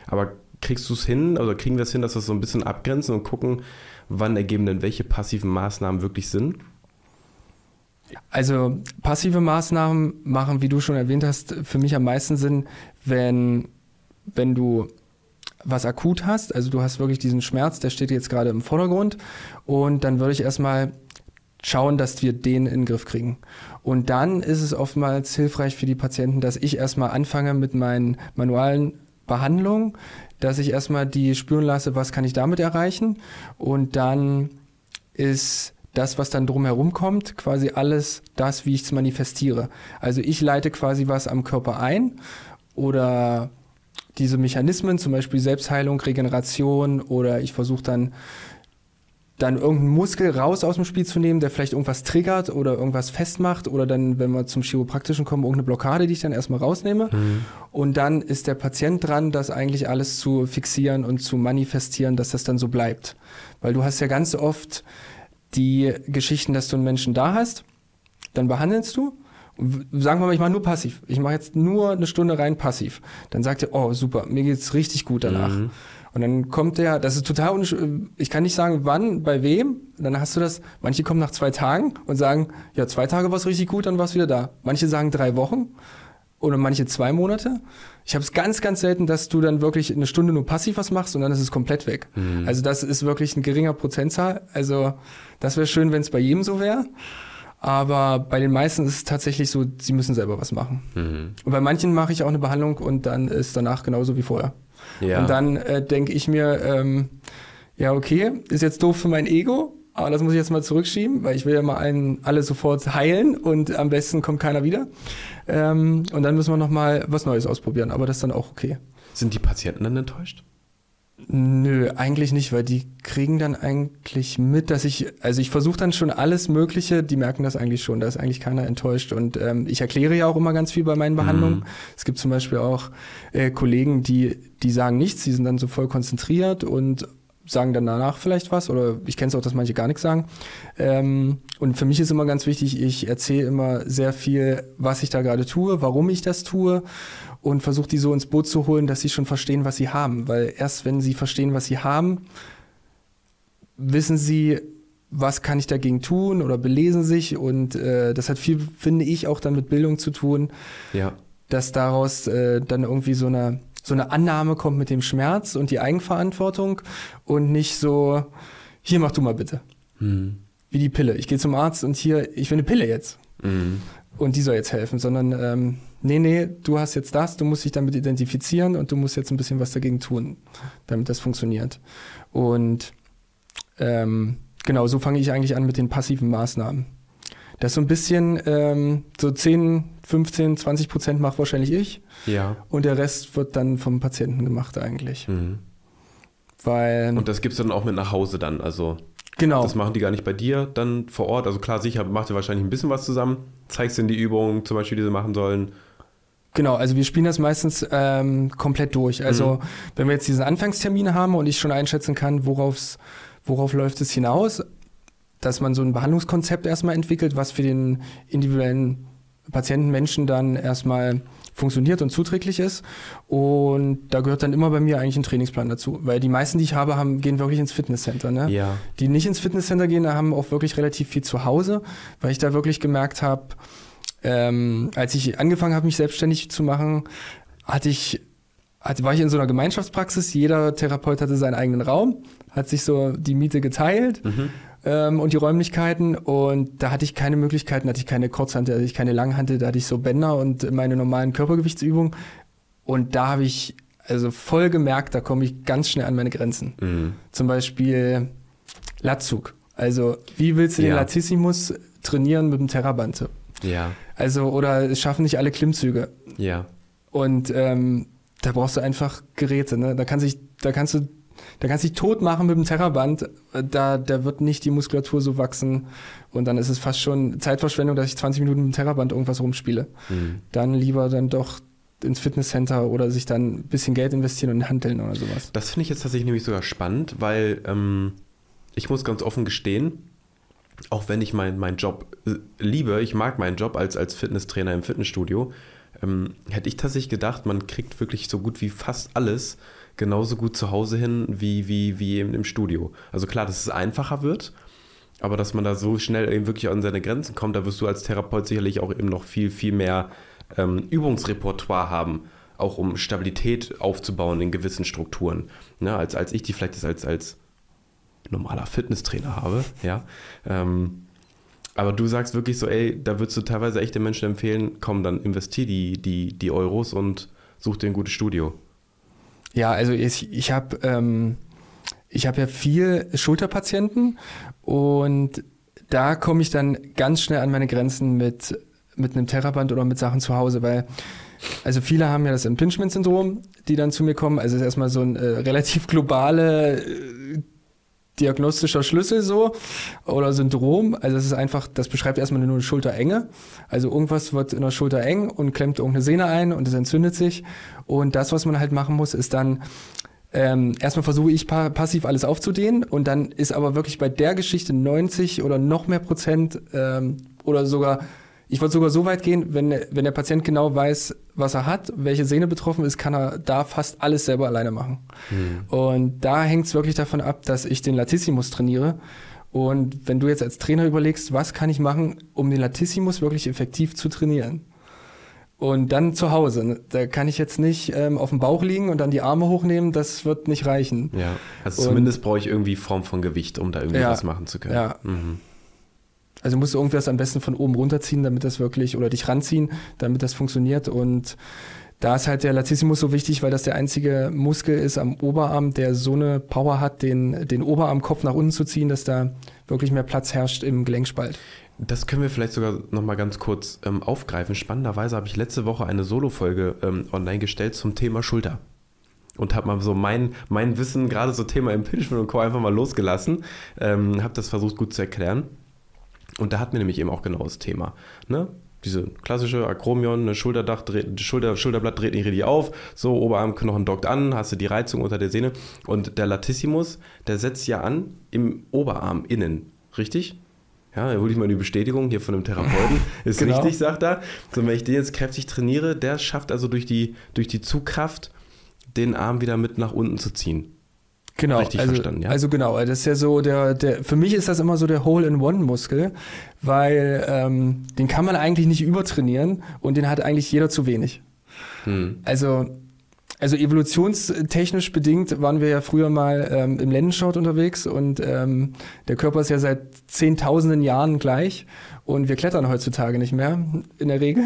Aber kriegst du es hin oder kriegen wir es hin, dass wir es so ein bisschen abgrenzen und gucken, wann ergeben denn welche passiven Maßnahmen wirklich Sinn?
Also passive Maßnahmen machen, wie du schon erwähnt hast, für mich am meisten Sinn, wenn, wenn du was akut hast, also du hast wirklich diesen Schmerz, der steht jetzt gerade im Vordergrund und dann würde ich erstmal schauen, dass wir den in den Griff kriegen. Und dann ist es oftmals hilfreich für die Patienten, dass ich erstmal anfange mit meinen manualen Behandlungen, dass ich erstmal die spüren lasse, was kann ich damit erreichen und dann ist das, was dann drumherum kommt, quasi alles das, wie ich es manifestiere. Also ich leite quasi was am Körper ein oder diese Mechanismen, zum Beispiel Selbstheilung, Regeneration oder ich versuche dann dann irgendeinen Muskel raus aus dem Spiel zu nehmen, der vielleicht irgendwas triggert oder irgendwas festmacht oder dann, wenn wir zum Chiropraktischen kommen, irgendeine Blockade, die ich dann erstmal rausnehme. Mhm. Und dann ist der Patient dran, das eigentlich alles zu fixieren und zu manifestieren, dass das dann so bleibt. Weil du hast ja ganz oft die Geschichten, dass du einen Menschen da hast, dann behandelst du sagen wir mal, ich mache nur passiv. Ich mache jetzt nur eine Stunde rein passiv. Dann sagt er, oh super, mir geht's richtig gut danach. Mhm. Und dann kommt der, das ist total, ich kann nicht sagen, wann, bei wem. Dann hast du das, manche kommen nach zwei Tagen und sagen, ja, zwei Tage war es richtig gut, dann war es wieder da. Manche sagen drei Wochen oder manche zwei Monate. Ich habe es ganz, ganz selten, dass du dann wirklich eine Stunde nur passiv was machst und dann ist es komplett weg. Mhm. Also das ist wirklich ein geringer Prozentzahl. Also das wäre schön, wenn es bei jedem so wäre. Aber bei den meisten ist es tatsächlich so, sie müssen selber was machen. Mhm. Und bei manchen mache ich auch eine Behandlung und dann ist danach genauso wie vorher. Ja. Und dann äh, denke ich mir, ähm, ja, okay, ist jetzt doof für mein Ego, aber das muss ich jetzt mal zurückschieben, weil ich will ja mal einen, alle sofort heilen und am besten kommt keiner wieder. Ähm, und dann müssen wir nochmal was Neues ausprobieren, aber das ist dann auch okay.
Sind die Patienten dann enttäuscht?
Nö, eigentlich nicht, weil die kriegen dann eigentlich mit, dass ich, also ich versuche dann schon alles Mögliche, die merken das eigentlich schon, da ist eigentlich keiner enttäuscht. Und ähm, ich erkläre ja auch immer ganz viel bei meinen Behandlungen. Mhm. Es gibt zum Beispiel auch äh, Kollegen, die, die sagen nichts, die sind dann so voll konzentriert und sagen dann danach vielleicht was oder ich kenne es auch, dass manche gar nichts sagen. Ähm, und für mich ist immer ganz wichtig, ich erzähle immer sehr viel, was ich da gerade tue, warum ich das tue und versuche die so ins Boot zu holen, dass sie schon verstehen, was sie haben. Weil erst wenn sie verstehen, was sie haben, wissen sie, was kann ich dagegen tun oder belesen sich und äh, das hat viel, finde ich, auch dann mit Bildung zu tun. Ja. Dass daraus äh, dann irgendwie so eine so eine Annahme kommt mit dem Schmerz und die Eigenverantwortung und nicht so, hier mach du mal bitte. Mhm. Wie die Pille. Ich gehe zum Arzt und hier, ich will eine Pille jetzt. Mhm. Und die soll jetzt helfen, sondern ähm, nee, nee, du hast jetzt das, du musst dich damit identifizieren und du musst jetzt ein bisschen was dagegen tun, damit das funktioniert. Und ähm, genau, so fange ich eigentlich an mit den passiven Maßnahmen. Das so ein bisschen, ähm, so 10, 15, 20 Prozent macht wahrscheinlich ich. Ja. Und der Rest wird dann vom Patienten gemacht eigentlich. Mhm.
Weil, und das gibst du dann auch mit nach Hause dann, also. Genau. Das machen die gar nicht bei dir dann vor Ort. Also klar, sicher macht ihr wahrscheinlich ein bisschen was zusammen. Zeigst ihnen die Übungen zum Beispiel, die sie machen sollen.
Genau, also wir spielen das meistens ähm, komplett durch. Also mhm. wenn wir jetzt diesen Anfangstermin haben und ich schon einschätzen kann, worauf's, worauf läuft es hinaus, dass man so ein Behandlungskonzept erstmal entwickelt, was für den individuellen Patienten, Menschen dann erstmal funktioniert und zuträglich ist. Und da gehört dann immer bei mir eigentlich ein Trainingsplan dazu. Weil die meisten, die ich habe, haben, gehen wirklich ins Fitnesscenter. Ne? Ja. Die nicht ins Fitnesscenter gehen, haben auch wirklich relativ viel zu Hause, weil ich da wirklich gemerkt habe, ähm, als ich angefangen habe, mich selbstständig zu machen, hatte ich, hatte, war ich in so einer Gemeinschaftspraxis. Jeder Therapeut hatte seinen eigenen Raum, hat sich so die Miete geteilt. Mhm. Ähm, und die Räumlichkeiten und da hatte ich keine Möglichkeiten, hatte ich keine Kurzhantel, hatte ich keine Langhantel, da hatte ich so Bänder und meine normalen Körpergewichtsübungen und da habe ich also voll gemerkt, da komme ich ganz schnell an meine Grenzen. Mhm. Zum Beispiel Latzug. Also wie willst du ja. den Latissimus trainieren mit dem Terraband? Ja. Also, oder es schaffen nicht alle Klimmzüge. Ja. Und ähm, da brauchst du einfach Geräte, ne? Da kann sich, da kannst du, da kannst du dich tot machen mit dem Terraband, da, da wird nicht die Muskulatur so wachsen und dann ist es fast schon Zeitverschwendung, dass ich 20 Minuten mit dem Terraband irgendwas rumspiele. Mhm. Dann lieber dann doch ins Fitnesscenter oder sich dann ein bisschen Geld investieren und handeln oder sowas.
Das finde ich jetzt tatsächlich nämlich sogar spannend, weil ähm, ich muss ganz offen gestehen, auch wenn ich meinen mein Job äh, liebe, ich mag meinen Job als, als Fitnesstrainer im Fitnessstudio, ähm, hätte ich tatsächlich gedacht, man kriegt wirklich so gut wie fast alles genauso gut zu Hause hin wie, wie, wie eben im Studio. Also klar, dass es einfacher wird, aber dass man da so schnell eben wirklich an seine Grenzen kommt, da wirst du als Therapeut sicherlich auch eben noch viel, viel mehr ähm, Übungsrepertoire haben, auch um Stabilität aufzubauen in gewissen Strukturen, ne, als, als ich die vielleicht als, als normaler Fitnesstrainer habe, ja. Ähm, aber du sagst wirklich so, ey, da würdest du teilweise echt den Menschen empfehlen, komm, dann investier die, die, die Euros und such dir ein gutes Studio.
Ja, also ich, ich habe ähm, hab ja viel Schulterpatienten und da komme ich dann ganz schnell an meine Grenzen mit, mit einem Terraband oder mit Sachen zu Hause, weil also viele haben ja das Impingement-Syndrom, die dann zu mir kommen. Also ist erstmal so ein äh, relativ globale äh, diagnostischer Schlüssel so oder Syndrom. Also es ist einfach, das beschreibt erstmal nur eine Schulterenge. Also irgendwas wird in der Schulter eng und klemmt irgendeine Sehne ein und es entzündet sich. Und das, was man halt machen muss, ist dann ähm, erstmal versuche ich pa passiv alles aufzudehnen und dann ist aber wirklich bei der Geschichte 90 oder noch mehr Prozent ähm, oder sogar ich wollte sogar so weit gehen, wenn, wenn der Patient genau weiß, was er hat, welche Sehne betroffen ist, kann er da fast alles selber alleine machen. Mhm. Und da hängt es wirklich davon ab, dass ich den Latissimus trainiere. Und wenn du jetzt als Trainer überlegst, was kann ich machen, um den Latissimus wirklich effektiv zu trainieren? Und dann zu Hause. Ne, da kann ich jetzt nicht ähm, auf dem Bauch liegen und dann die Arme hochnehmen, das wird nicht reichen.
Ja, also und, zumindest brauche ich irgendwie Form von Gewicht, um da irgendwie ja, was machen zu können.
Ja. Mhm. Also musst du irgendwas am besten von oben runterziehen, damit das wirklich, oder dich ranziehen, damit das funktioniert. Und da ist halt der Latissimus so wichtig, weil das der einzige Muskel ist am Oberarm, der so eine Power hat, den, den Oberarmkopf nach unten zu ziehen, dass da wirklich mehr Platz herrscht im Gelenkspalt.
Das können wir vielleicht sogar nochmal ganz kurz ähm, aufgreifen. Spannenderweise habe ich letzte Woche eine Solo-Folge ähm, online gestellt zum Thema Schulter. Und habe mal so mein, mein Wissen, gerade so Thema Impingement und Co. einfach mal losgelassen. Ähm, habe das versucht gut zu erklären. Und da hatten wir nämlich eben auch genau das Thema. Ne? Diese klassische Akromion, eine Schulterdach, dreht, Schulter, Schulterblatt dreht nicht richtig auf, so Oberarmknochen dockt an, hast du die Reizung unter der Sehne. Und der Latissimus, der setzt ja an im Oberarm innen, richtig? Ja, da hole ich mal die Bestätigung hier von einem Therapeuten. Ist genau. richtig, sagt er. So, wenn ich den jetzt kräftig trainiere, der schafft also durch die, durch die Zugkraft, den Arm wieder mit nach unten zu ziehen.
Genau, Richtig also, verstanden, ja. Also genau, das ist ja so der, der, für mich ist das immer so der Hole-in-One-Muskel, weil ähm, den kann man eigentlich nicht übertrainieren und den hat eigentlich jeder zu wenig. Hm. Also, also evolutionstechnisch bedingt waren wir ja früher mal ähm, im Lendenschort unterwegs und ähm, der Körper ist ja seit zehntausenden Jahren gleich und wir klettern heutzutage nicht mehr in der Regel.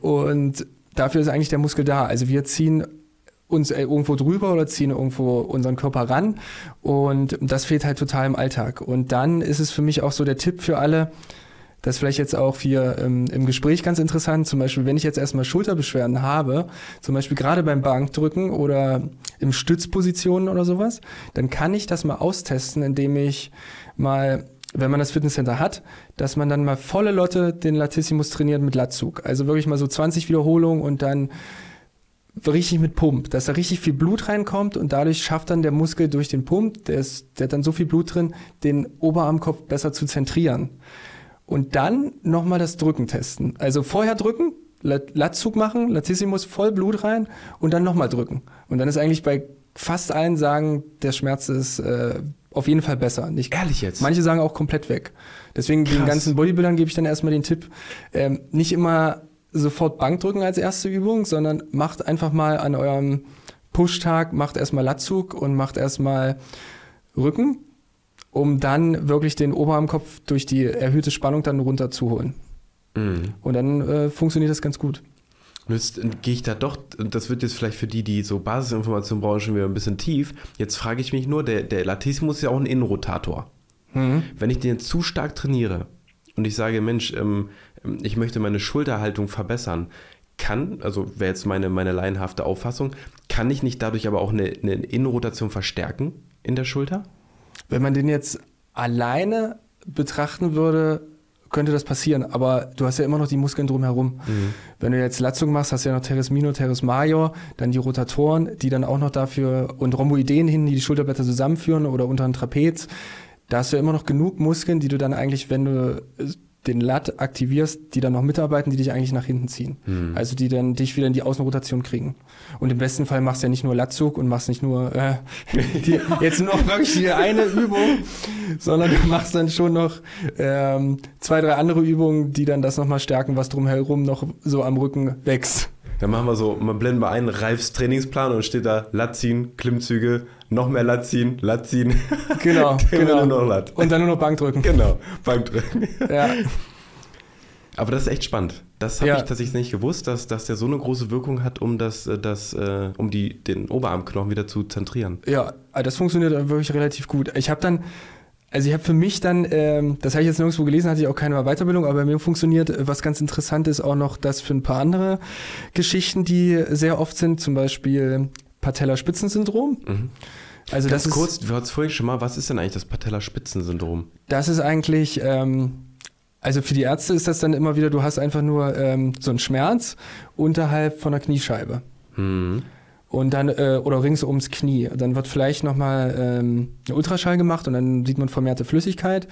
Und dafür ist eigentlich der Muskel da. Also wir ziehen uns äh, irgendwo drüber oder ziehen irgendwo unseren Körper ran. Und das fehlt halt total im Alltag. Und dann ist es für mich auch so der Tipp für alle, das ist vielleicht jetzt auch hier ähm, im Gespräch ganz interessant. Zum Beispiel, wenn ich jetzt erstmal Schulterbeschwerden habe, zum Beispiel gerade beim Bankdrücken oder im Stützpositionen oder sowas, dann kann ich das mal austesten, indem ich mal wenn man das Fitnesscenter hat, dass man dann mal volle Lotte den Latissimus trainiert mit Latzug. Also wirklich mal so 20 Wiederholungen und dann richtig mit Pump, dass da richtig viel Blut reinkommt und dadurch schafft dann der Muskel durch den Pump, der, ist, der hat dann so viel Blut drin, den Oberarmkopf besser zu zentrieren. Und dann nochmal das Drücken testen. Also vorher drücken, Latzug machen, Latissimus voll Blut rein und dann nochmal drücken. Und dann ist eigentlich bei fast allen sagen, der Schmerz ist äh, auf jeden Fall besser.
Nicht, Ehrlich jetzt?
Manche sagen auch komplett weg. Deswegen Krass. den ganzen Bodybuildern gebe ich dann erstmal den Tipp, ähm, nicht immer sofort Bankdrücken als erste Übung, sondern macht einfach mal an eurem Pushtag, macht erstmal Latzug und macht erstmal Rücken, um dann wirklich den Oberarmkopf durch die erhöhte Spannung dann runterzuholen. Mhm. Und dann äh, funktioniert das ganz gut.
Jetzt gehe ich da doch, das wird jetzt vielleicht für die, die so Basisinformationen brauchen, schon wieder ein bisschen tief. Jetzt frage ich mich nur, der, der Latissimus ist ja auch ein Innenrotator. Mhm. Wenn ich den zu stark trainiere und ich sage, Mensch, ähm, ich möchte meine Schulterhaltung verbessern. kann, also wäre jetzt meine, meine laienhafte Auffassung, kann ich nicht dadurch aber auch eine, eine Innenrotation verstärken in der Schulter?
Wenn man den jetzt alleine betrachten würde, könnte das passieren, aber du hast ja immer noch die Muskeln drumherum. Mhm. Wenn du jetzt Latzung machst, hast du ja noch Teres Minor, Teres Major, dann die Rotatoren, die dann auch noch dafür und Rhomboideen hin, die die Schulterblätter zusammenführen oder unter ein Trapez. Da hast du ja immer noch genug Muskeln, die du dann eigentlich, wenn du den Lat aktivierst, die dann noch mitarbeiten, die dich eigentlich nach hinten ziehen. Mhm. Also die dann dich wieder in die Außenrotation kriegen. Und im besten Fall machst du ja nicht nur Latzug und machst nicht nur äh, die, jetzt nur noch wirklich die eine Übung, sondern du machst dann schon noch ähm, zwei, drei andere Übungen, die dann das nochmal stärken, was drumherum noch so am Rücken wächst.
Dann machen wir so, man blenden wir ein, Ralfs Trainingsplan und steht da Latziehen, Klimmzüge, noch mehr Latziehen, Latziehen.
Genau, genau. Nur noch Lat. Und dann nur noch Bankdrücken.
Genau, Bankdrücken. Ja. Aber das ist echt spannend. Das habe ja. ich tatsächlich nicht gewusst, dass, dass der so eine große Wirkung hat, um das, äh, das, äh, um die, den Oberarmknochen wieder zu zentrieren.
Ja, das funktioniert wirklich relativ gut. Ich habe dann also ich habe für mich dann, ähm, das habe ich jetzt nirgendwo gelesen, hatte ich auch keine Weiterbildung, aber bei mir funktioniert, äh, was ganz interessant ist, auch noch das für ein paar andere Geschichten, die sehr oft sind, zum Beispiel Patellaspitzensyndrom. Mhm.
Also Ganz das kurz, ist, du hattest vorhin schon mal, was ist denn eigentlich das Patellaspitzensyndrom?
Das ist eigentlich, ähm, also für die Ärzte ist das dann immer wieder, du hast einfach nur ähm, so einen Schmerz unterhalb von der Kniescheibe. Mhm und dann äh, oder rings ums Knie. Dann wird vielleicht nochmal ähm, ein Ultraschall gemacht und dann sieht man vermehrte Flüssigkeit.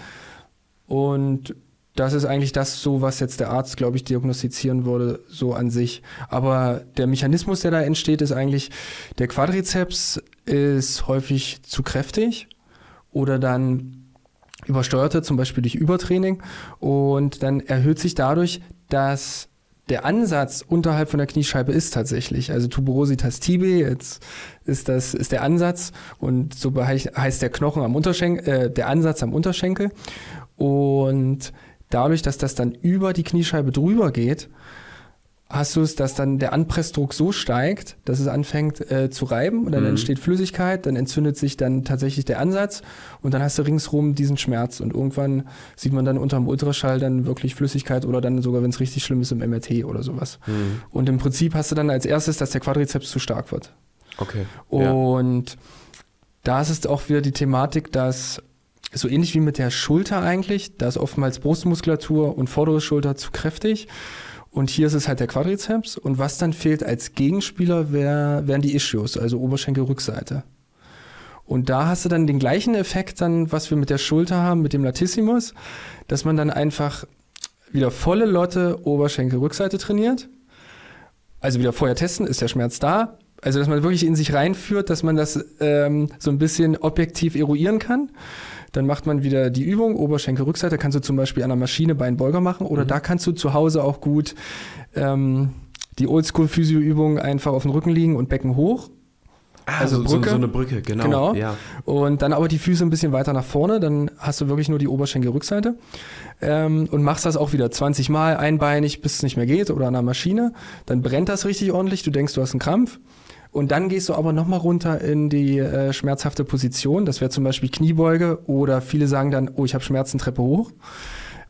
Und das ist eigentlich das so, was jetzt der Arzt, glaube ich, diagnostizieren würde, so an sich. Aber der Mechanismus, der da entsteht, ist eigentlich, der Quadrizeps ist häufig zu kräftig oder dann übersteuerte, zum Beispiel durch Übertraining. Und dann erhöht sich dadurch, dass der Ansatz unterhalb von der Kniescheibe ist tatsächlich, also Tuberositas tibiae, jetzt ist das ist der Ansatz und so heißt der Knochen am Unterschenkel, äh, der Ansatz am Unterschenkel. Und dadurch, dass das dann über die Kniescheibe drüber geht, hast du es, dass dann der Anpressdruck so steigt, dass es anfängt äh, zu reiben und dann mhm. entsteht Flüssigkeit, dann entzündet sich dann tatsächlich der Ansatz und dann hast du ringsrum diesen Schmerz und irgendwann sieht man dann unter dem Ultraschall dann wirklich Flüssigkeit oder dann sogar, wenn es richtig schlimm ist, im MRT oder sowas. Mhm. Und im Prinzip hast du dann als erstes, dass der Quadrizeps zu stark wird.
Okay.
Und ja. da ist es auch wieder die Thematik, dass so ähnlich wie mit der Schulter eigentlich, da ist oftmals Brustmuskulatur und vordere Schulter zu kräftig. Und hier ist es halt der Quadrizeps. Und was dann fehlt als Gegenspieler, wär, wären die Ischios, also Oberschenkelrückseite. Und da hast du dann den gleichen Effekt dann, was wir mit der Schulter haben, mit dem Latissimus, dass man dann einfach wieder volle Lotte Oberschenkelrückseite trainiert. Also wieder vorher testen, ist der Schmerz da? Also dass man wirklich in sich reinführt, dass man das ähm, so ein bisschen objektiv eruieren kann. Dann macht man wieder die Übung, Oberschenkel-Rückseite, kannst du zum Beispiel an der Maschine Beinbeuger machen oder mhm. da kannst du zu Hause auch gut ähm, die Oldschool-Physio-Übung einfach auf dem Rücken liegen und Becken hoch.
Ah, also so, Brücke. so eine Brücke, genau. genau.
Ja. Und dann aber die Füße ein bisschen weiter nach vorne, dann hast du wirklich nur die Oberschenkel-Rückseite. Ähm, und machst das auch wieder 20 Mal einbeinig, bis es nicht mehr geht oder an der Maschine. Dann brennt das richtig ordentlich, du denkst, du hast einen Krampf. Und dann gehst du aber nochmal runter in die äh, schmerzhafte Position. Das wäre zum Beispiel Kniebeuge oder viele sagen dann, oh, ich habe Schmerzen, Treppe hoch.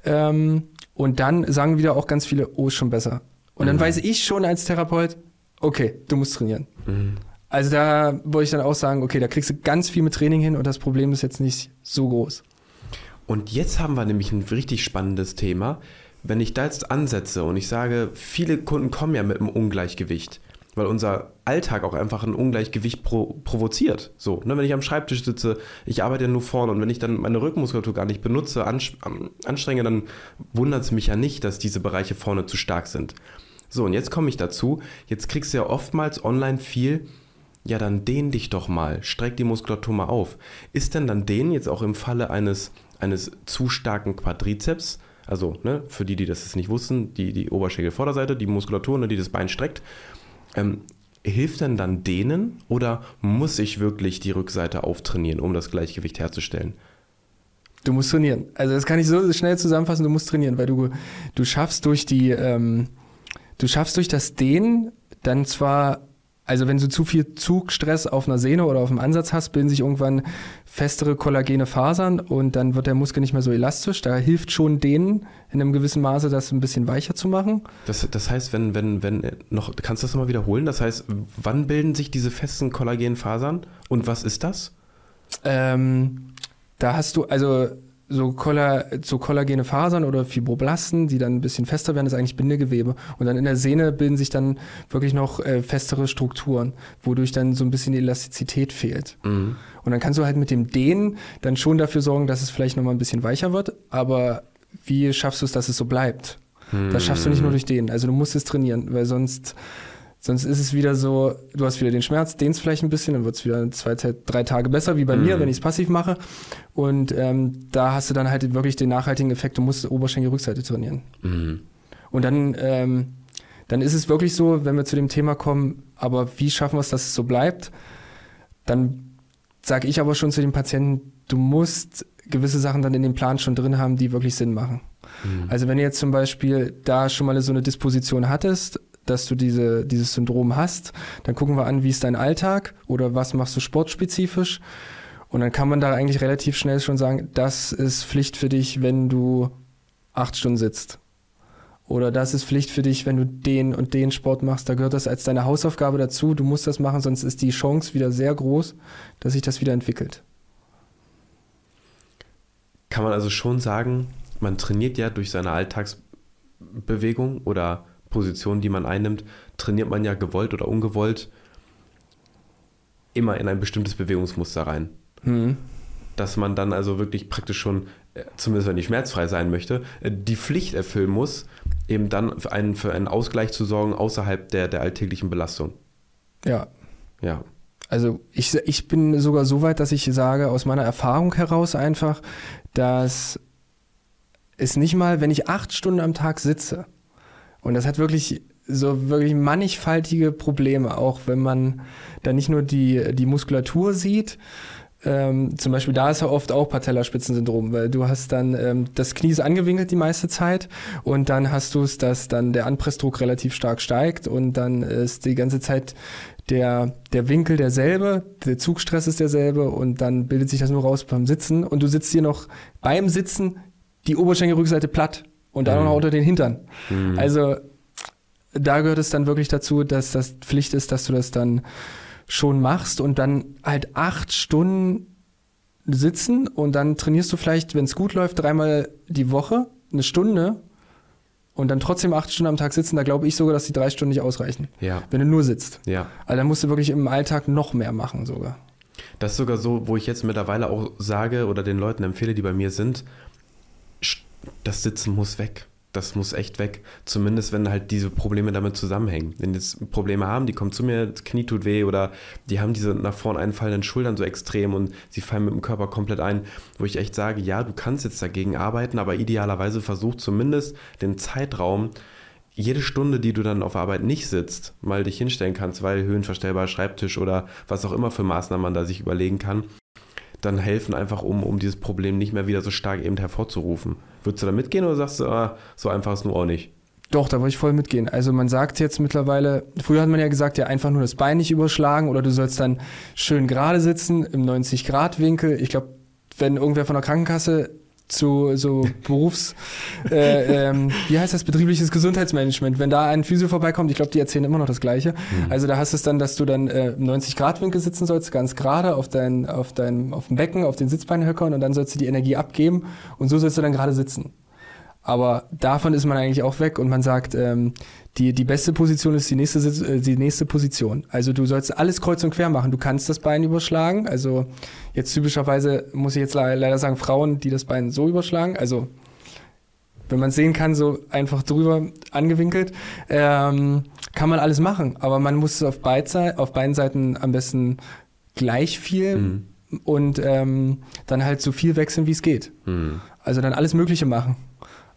Ähm, und dann sagen wieder auch ganz viele, oh, ist schon besser. Und dann mhm. weiß ich schon als Therapeut, okay, du musst trainieren. Mhm. Also da wollte ich dann auch sagen, okay, da kriegst du ganz viel mit Training hin und das Problem ist jetzt nicht so groß.
Und jetzt haben wir nämlich ein richtig spannendes Thema. Wenn ich da jetzt ansetze und ich sage, viele Kunden kommen ja mit einem Ungleichgewicht weil unser Alltag auch einfach ein Ungleichgewicht pro, provoziert. So, ne, wenn ich am Schreibtisch sitze, ich arbeite ja nur vorne und wenn ich dann meine Rückenmuskulatur gar nicht benutze, anstrenge, dann wundert es mich ja nicht, dass diese Bereiche vorne zu stark sind. So, und jetzt komme ich dazu, jetzt kriegst du ja oftmals online viel, ja, dann dehn dich doch mal, streck die Muskulatur mal auf. Ist denn dann dehnen jetzt auch im Falle eines, eines zu starken Quadrizeps, also ne, für die, die das jetzt nicht wussten, die, die Oberschenkelvorderseite, die Muskulatur, ne, die das Bein streckt, ähm, hilft denn dann denen oder muss ich wirklich die Rückseite auftrainieren, um das Gleichgewicht herzustellen?
Du musst trainieren. Also das kann ich so schnell zusammenfassen, du musst trainieren, weil du, du schaffst durch die, ähm, du schaffst durch das Dehnen dann zwar also wenn du zu viel Zugstress auf einer Sehne oder auf dem Ansatz hast, bilden sich irgendwann festere kollagene Fasern und dann wird der Muskel nicht mehr so elastisch. Da hilft schon denen in einem gewissen Maße, das ein bisschen weicher zu machen.
Das, das heißt, wenn, wenn, wenn noch, kannst du das nochmal wiederholen? Das heißt, wann bilden sich diese festen kollagenen Fasern und was ist das?
Ähm, da hast du, also so, Kolla so kollagene Fasern oder Fibroblasten, die dann ein bisschen fester werden, ist eigentlich Bindegewebe. Und dann in der Sehne bilden sich dann wirklich noch äh, festere Strukturen, wodurch dann so ein bisschen die Elastizität fehlt. Mhm. Und dann kannst du halt mit dem Dehnen dann schon dafür sorgen, dass es vielleicht nochmal ein bisschen weicher wird, aber wie schaffst du es, dass es so bleibt? Mhm. Das schaffst du nicht nur durch Dehnen. Also du musst es trainieren, weil sonst Sonst ist es wieder so, du hast wieder den Schmerz, dehnst vielleicht ein bisschen, dann wird es wieder zwei, drei Tage besser, wie bei mhm. mir, wenn ich es passiv mache. Und ähm, da hast du dann halt wirklich den nachhaltigen Effekt, du musst Oberschenkelrückseite trainieren. Mhm. Und dann, ähm, dann ist es wirklich so, wenn wir zu dem Thema kommen, aber wie schaffen wir es, dass es so bleibt, dann sage ich aber schon zu den Patienten, du musst gewisse Sachen dann in dem Plan schon drin haben, die wirklich Sinn machen. Mhm. Also wenn du jetzt zum Beispiel da schon mal so eine Disposition hattest, dass du diese, dieses Syndrom hast. Dann gucken wir an, wie ist dein Alltag oder was machst du sportspezifisch. Und dann kann man da eigentlich relativ schnell schon sagen, das ist Pflicht für dich, wenn du acht Stunden sitzt. Oder das ist Pflicht für dich, wenn du den und den Sport machst. Da gehört das als deine Hausaufgabe dazu. Du musst das machen, sonst ist die Chance wieder sehr groß, dass sich das wieder entwickelt.
Kann man also schon sagen, man trainiert ja durch seine Alltagsbewegung oder Position, die man einnimmt, trainiert man ja gewollt oder ungewollt immer in ein bestimmtes Bewegungsmuster rein. Mhm. Dass man dann also wirklich praktisch schon, äh, zumindest wenn ich schmerzfrei sein möchte, äh, die Pflicht erfüllen muss, eben dann für einen, für einen Ausgleich zu sorgen außerhalb der, der alltäglichen Belastung.
Ja. Ja. Also ich, ich bin sogar so weit, dass ich sage, aus meiner Erfahrung heraus einfach, dass es nicht mal, wenn ich acht Stunden am Tag sitze, und das hat wirklich so wirklich mannigfaltige Probleme, auch wenn man da nicht nur die, die Muskulatur sieht, ähm, zum Beispiel da ist ja oft auch Patellaspitzensyndrom, weil du hast dann, ähm, das Knie ist angewinkelt die meiste Zeit und dann hast du es, dass dann der Anpressdruck relativ stark steigt und dann ist die ganze Zeit der, der Winkel derselbe, der Zugstress ist derselbe und dann bildet sich das nur raus beim Sitzen. Und du sitzt hier noch beim Sitzen die Oberschenkelrückseite platt und dann mhm. noch unter den Hintern. Mhm. Also da gehört es dann wirklich dazu, dass das Pflicht ist, dass du das dann schon machst und dann halt acht Stunden sitzen und dann trainierst du vielleicht, wenn es gut läuft, dreimal die Woche, eine Stunde und dann trotzdem acht Stunden am Tag sitzen, da glaube ich sogar, dass die drei Stunden nicht ausreichen.
Ja.
Wenn du nur sitzt.
Ja.
Also dann musst du wirklich im Alltag noch mehr machen sogar.
Das ist sogar so, wo ich jetzt mittlerweile auch sage oder den Leuten empfehle, die bei mir sind, das Sitzen muss weg. Das muss echt weg. Zumindest wenn halt diese Probleme damit zusammenhängen. Wenn jetzt Probleme haben, die kommen zu mir, das Knie tut weh oder die haben diese nach vorn einfallenden Schultern so extrem und sie fallen mit dem Körper komplett ein, wo ich echt sage, ja, du kannst jetzt dagegen arbeiten, aber idealerweise versuch zumindest den Zeitraum, jede Stunde, die du dann auf Arbeit nicht sitzt, mal dich hinstellen kannst, weil höhenverstellbarer Schreibtisch oder was auch immer für Maßnahmen man da sich überlegen kann, dann helfen, einfach um, um dieses Problem nicht mehr wieder so stark eben hervorzurufen. Würdest du da mitgehen oder sagst du, ah, so einfach ist nur auch nicht?
Doch, da würde ich voll mitgehen. Also man sagt jetzt mittlerweile, früher hat man ja gesagt, ja einfach nur das Bein nicht überschlagen oder du sollst dann schön gerade sitzen im 90-Grad-Winkel. Ich glaube, wenn irgendwer von der Krankenkasse zu so Berufs, äh, ähm, wie heißt das, betriebliches Gesundheitsmanagement. Wenn da ein Physio vorbeikommt, ich glaube, die erzählen immer noch das Gleiche. Mhm. Also da hast du es dann, dass du dann äh, 90 Grad Winkel sitzen sollst, ganz gerade auf dein, auf dein, auf dem Becken, auf den Sitzbeinhöckern und dann sollst du die Energie abgeben und so sollst du dann gerade sitzen. Aber davon ist man eigentlich auch weg und man sagt, ähm, die, die beste Position ist die nächste, äh, die nächste Position. Also du sollst alles kreuz und quer machen. Du kannst das Bein überschlagen. Also jetzt typischerweise muss ich jetzt leider sagen, Frauen, die das Bein so überschlagen. Also wenn man sehen kann, so einfach drüber angewinkelt, ähm, kann man alles machen. Aber man muss es auf, beid, auf beiden Seiten am besten gleich viel mhm. und ähm, dann halt so viel wechseln, wie es geht. Mhm. Also dann alles Mögliche machen.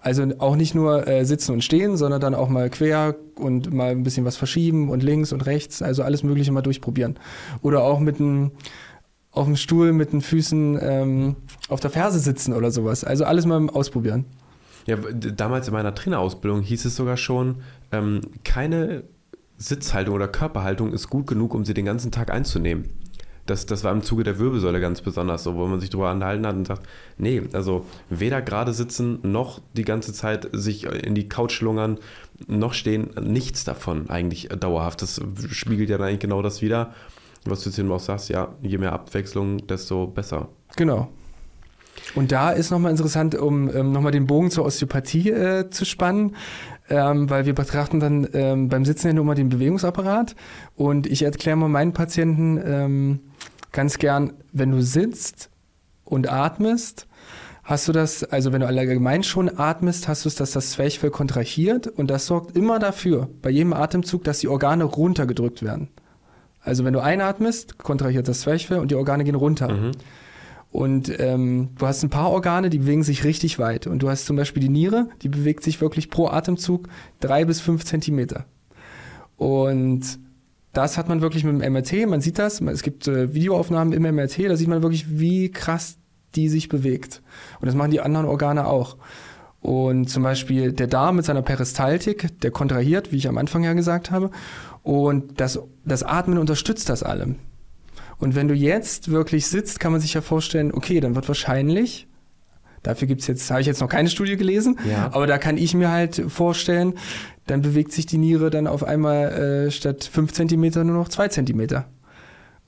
Also auch nicht nur äh, sitzen und stehen, sondern dann auch mal quer und mal ein bisschen was verschieben und links und rechts, also alles Mögliche mal durchprobieren. Oder auch mit einem auf dem Stuhl mit den Füßen ähm, auf der Ferse sitzen oder sowas. Also alles mal ausprobieren.
Ja, damals in meiner Trainerausbildung hieß es sogar schon, ähm, keine Sitzhaltung oder Körperhaltung ist gut genug, um sie den ganzen Tag einzunehmen. Das, das war im Zuge der Wirbelsäule ganz besonders so, wo man sich darüber unterhalten hat und sagt, nee, also weder gerade sitzen, noch die ganze Zeit sich in die Couch lungern, noch stehen, nichts davon eigentlich dauerhaft. Das spiegelt ja dann eigentlich genau das wieder, was du jetzt eben auch sagst, ja, je mehr Abwechslung, desto besser.
Genau. Und da ist nochmal interessant, um ähm, nochmal den Bogen zur Osteopathie äh, zu spannen, ähm, weil wir betrachten dann ähm, beim Sitzen ja nur mal den Bewegungsapparat und ich erkläre mal meinen Patienten ähm, ganz gern, wenn du sitzt und atmest, hast du das, also wenn du allgemein schon atmest, hast du es, dass das Zwerchfell kontrahiert und das sorgt immer dafür, bei jedem Atemzug, dass die Organe runtergedrückt werden. Also wenn du einatmest, kontrahiert das Zwerchfell und die Organe gehen runter. Mhm. Und ähm, du hast ein paar Organe, die bewegen sich richtig weit. Und du hast zum Beispiel die Niere, die bewegt sich wirklich pro Atemzug drei bis fünf Zentimeter. Und das hat man wirklich mit dem MRT, man sieht das, es gibt äh, Videoaufnahmen im MRT, da sieht man wirklich, wie krass die sich bewegt. Und das machen die anderen Organe auch. Und zum Beispiel der Darm mit seiner Peristaltik, der kontrahiert, wie ich am Anfang ja gesagt habe. Und das, das Atmen unterstützt das allem. Und wenn du jetzt wirklich sitzt, kann man sich ja vorstellen, okay, dann wird wahrscheinlich, dafür gibt's jetzt, habe ich jetzt noch keine Studie gelesen, ja. aber da kann ich mir halt vorstellen, dann bewegt sich die Niere dann auf einmal äh, statt fünf Zentimeter nur noch zwei Zentimeter.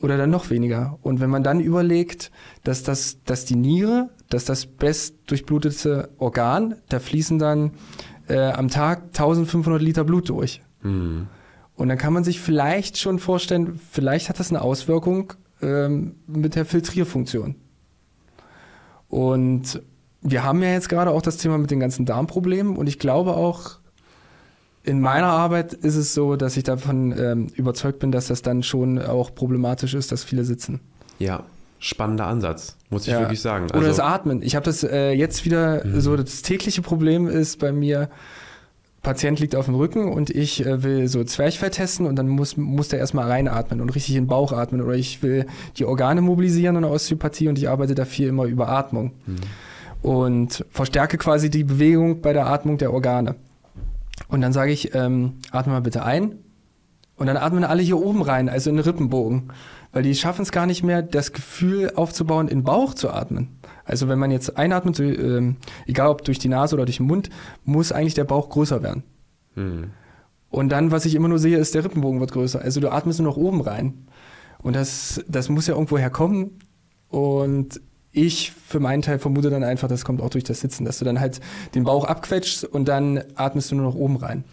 Oder dann noch weniger. Und wenn man dann überlegt, dass, das, dass die Niere, dass das best durchblutete Organ, da fließen dann äh, am Tag 1500 Liter Blut durch. Mhm. Und dann kann man sich vielleicht schon vorstellen, vielleicht hat das eine Auswirkung ähm, mit der Filtrierfunktion. Und wir haben ja jetzt gerade auch das Thema mit den ganzen Darmproblemen und ich glaube auch, in meiner Arbeit ist es so, dass ich davon ähm, überzeugt bin, dass das dann schon auch problematisch ist, dass viele sitzen.
Ja, spannender Ansatz, muss ich ja. wirklich sagen.
Also Oder das Atmen. Ich habe das äh, jetzt wieder, mhm. so das tägliche Problem ist bei mir, Patient liegt auf dem Rücken und ich äh, will so Zwerchfell testen und dann muss, muss der erstmal reinatmen und richtig in den Bauch atmen. Oder ich will die Organe mobilisieren in der Osteopathie und ich arbeite dafür immer über Atmung. Mhm. Und verstärke quasi die Bewegung bei der Atmung der Organe. Und dann sage ich, ähm, atme mal bitte ein. Und dann atmen alle hier oben rein, also in den Rippenbogen. Weil die schaffen es gar nicht mehr, das Gefühl aufzubauen, in den Bauch zu atmen. Also wenn man jetzt einatmet, äh, egal ob durch die Nase oder durch den Mund, muss eigentlich der Bauch größer werden. Mhm. Und dann, was ich immer nur sehe, ist, der Rippenbogen wird größer. Also du atmest nur noch oben rein. Und das, das muss ja irgendwo herkommen. Und ich für meinen Teil vermute dann einfach, das kommt auch durch das Sitzen, dass du dann halt den Bauch abquetschst und dann atmest du nur noch oben rein.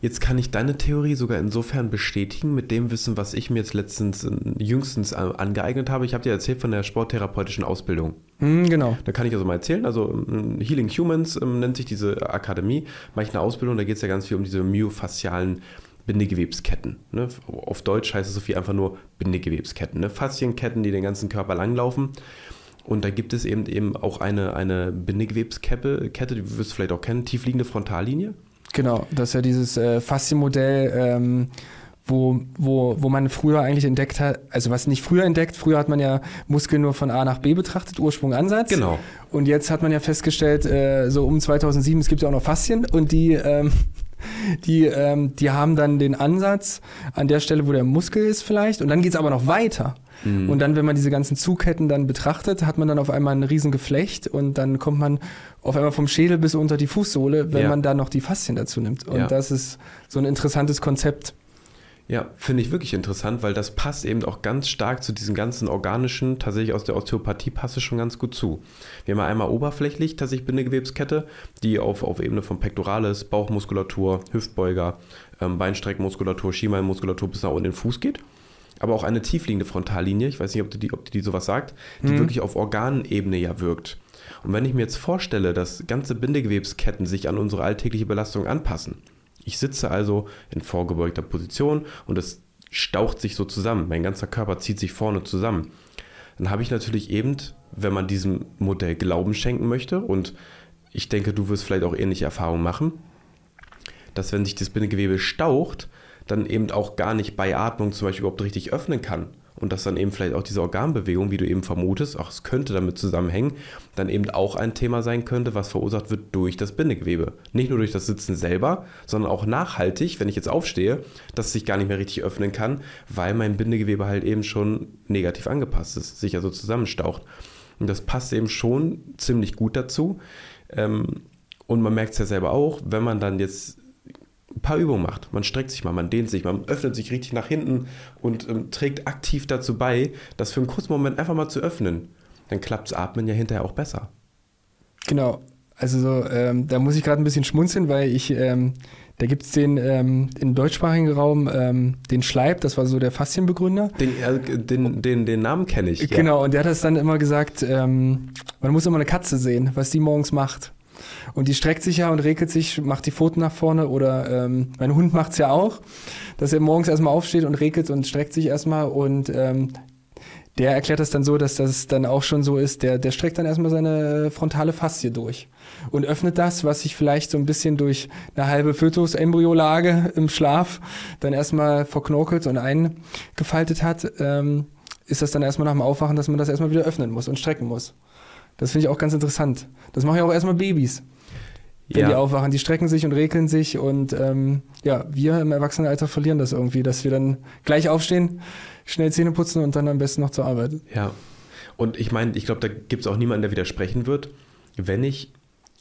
Jetzt kann ich deine Theorie sogar insofern bestätigen mit dem Wissen, was ich mir jetzt letztens äh, jüngstens angeeignet habe. Ich habe dir erzählt von der sporttherapeutischen Ausbildung.
Hm, genau.
Da kann ich also mal erzählen. Also ähm, Healing Humans ähm, nennt sich diese Akademie. Mache ich eine Ausbildung, da geht es ja ganz viel um diese myofaszialen Bindegewebsketten. Ne? Auf Deutsch heißt es so viel einfach nur Bindegewebsketten. Ne? Faszienketten, die den ganzen Körper langlaufen. Und da gibt es eben eben auch eine, eine Bindegewebskette, Kette, die wirst du vielleicht auch kennen, tiefliegende Frontallinie.
Genau, das ist ja dieses äh, Faszienmodell, ähm, wo, wo, wo man früher eigentlich entdeckt hat, also was nicht früher entdeckt, früher hat man ja Muskeln nur von A nach B betrachtet, Ursprung, Ansatz.
Genau.
Und jetzt hat man ja festgestellt, äh, so um 2007, es gibt ja auch noch Faszien und die, ähm, die, ähm, die haben dann den Ansatz an der Stelle, wo der Muskel ist vielleicht und dann geht es aber noch weiter. Mhm. Und dann, wenn man diese ganzen Zugketten dann betrachtet, hat man dann auf einmal ein riesen Geflecht und dann kommt man auf einmal vom Schädel bis unter die Fußsohle, wenn ja. man da noch die Faszien dazu nimmt. Und ja. das ist so ein interessantes Konzept.
Ja, finde ich wirklich interessant, weil das passt eben auch ganz stark zu diesen ganzen organischen, tatsächlich aus der Osteopathie passt es schon ganz gut zu. Wir haben einmal oberflächlich tatsächlich Bindegewebskette, die auf, auf Ebene von Pectoralis, Bauchmuskulatur, Hüftbeuger, ähm, Beinstreckmuskulatur, Schienbeinmuskulatur bis nach unten in den Fuß geht aber auch eine tiefliegende Frontallinie, ich weiß nicht, ob die, ob die sowas sagt, die mhm. wirklich auf Organebene ja wirkt. Und wenn ich mir jetzt vorstelle, dass ganze Bindegewebsketten sich an unsere alltägliche Belastung anpassen, ich sitze also in vorgebeugter Position und es staucht sich so zusammen, mein ganzer Körper zieht sich vorne zusammen, dann habe ich natürlich eben, wenn man diesem Modell Glauben schenken möchte und ich denke, du wirst vielleicht auch ähnliche Erfahrungen machen, dass wenn sich das Bindegewebe staucht, dann eben auch gar nicht bei Atmung zum Beispiel überhaupt richtig öffnen kann und dass dann eben vielleicht auch diese Organbewegung, wie du eben vermutest, ach, es könnte damit zusammenhängen, dann eben auch ein Thema sein könnte, was verursacht wird durch das Bindegewebe. Nicht nur durch das Sitzen selber, sondern auch nachhaltig, wenn ich jetzt aufstehe, dass es sich gar nicht mehr richtig öffnen kann, weil mein Bindegewebe halt eben schon negativ angepasst ist, sich also zusammenstaucht. Und das passt eben schon ziemlich gut dazu. Ähm, und man merkt es ja selber auch, wenn man dann jetzt ein paar Übungen macht. Man streckt sich mal, man dehnt sich, man öffnet sich richtig nach hinten und ähm, trägt aktiv dazu bei, das für einen kurzen Moment einfach mal zu öffnen. Dann klappt das Atmen ja hinterher auch besser.
Genau. Also so, ähm, da muss ich gerade ein bisschen schmunzeln, weil ich, ähm, da gibt es den ähm, im deutschsprachigen Raum, ähm, den Schleib, das war so der Faszienbegründer.
Den, äh, den, den, den Namen kenne ich.
Genau, ja. und der hat das dann immer gesagt, ähm, man muss immer eine Katze sehen, was die morgens macht. Und die streckt sich ja und regelt sich, macht die Pfoten nach vorne oder ähm, mein Hund macht es ja auch, dass er morgens erstmal aufsteht und regelt und streckt sich erstmal und ähm, der erklärt das dann so, dass das dann auch schon so ist, der, der streckt dann erstmal seine frontale Faszie durch und öffnet das, was sich vielleicht so ein bisschen durch eine halbe Fötus-Embryolage im Schlaf dann erstmal verknorkelt und eingefaltet hat, ähm, ist das dann erstmal nach dem Aufwachen, dass man das erstmal wieder öffnen muss und strecken muss. Das finde ich auch ganz interessant. Das machen ja auch erstmal Babys. Wenn ja. die aufwachen, die strecken sich und regeln sich und ähm, ja, wir im Erwachsenenalter verlieren das irgendwie, dass wir dann gleich aufstehen, schnell Zähne putzen und dann am besten noch zur Arbeit.
Ja. Und ich meine, ich glaube, da gibt es auch niemanden, der widersprechen wird. Wenn ich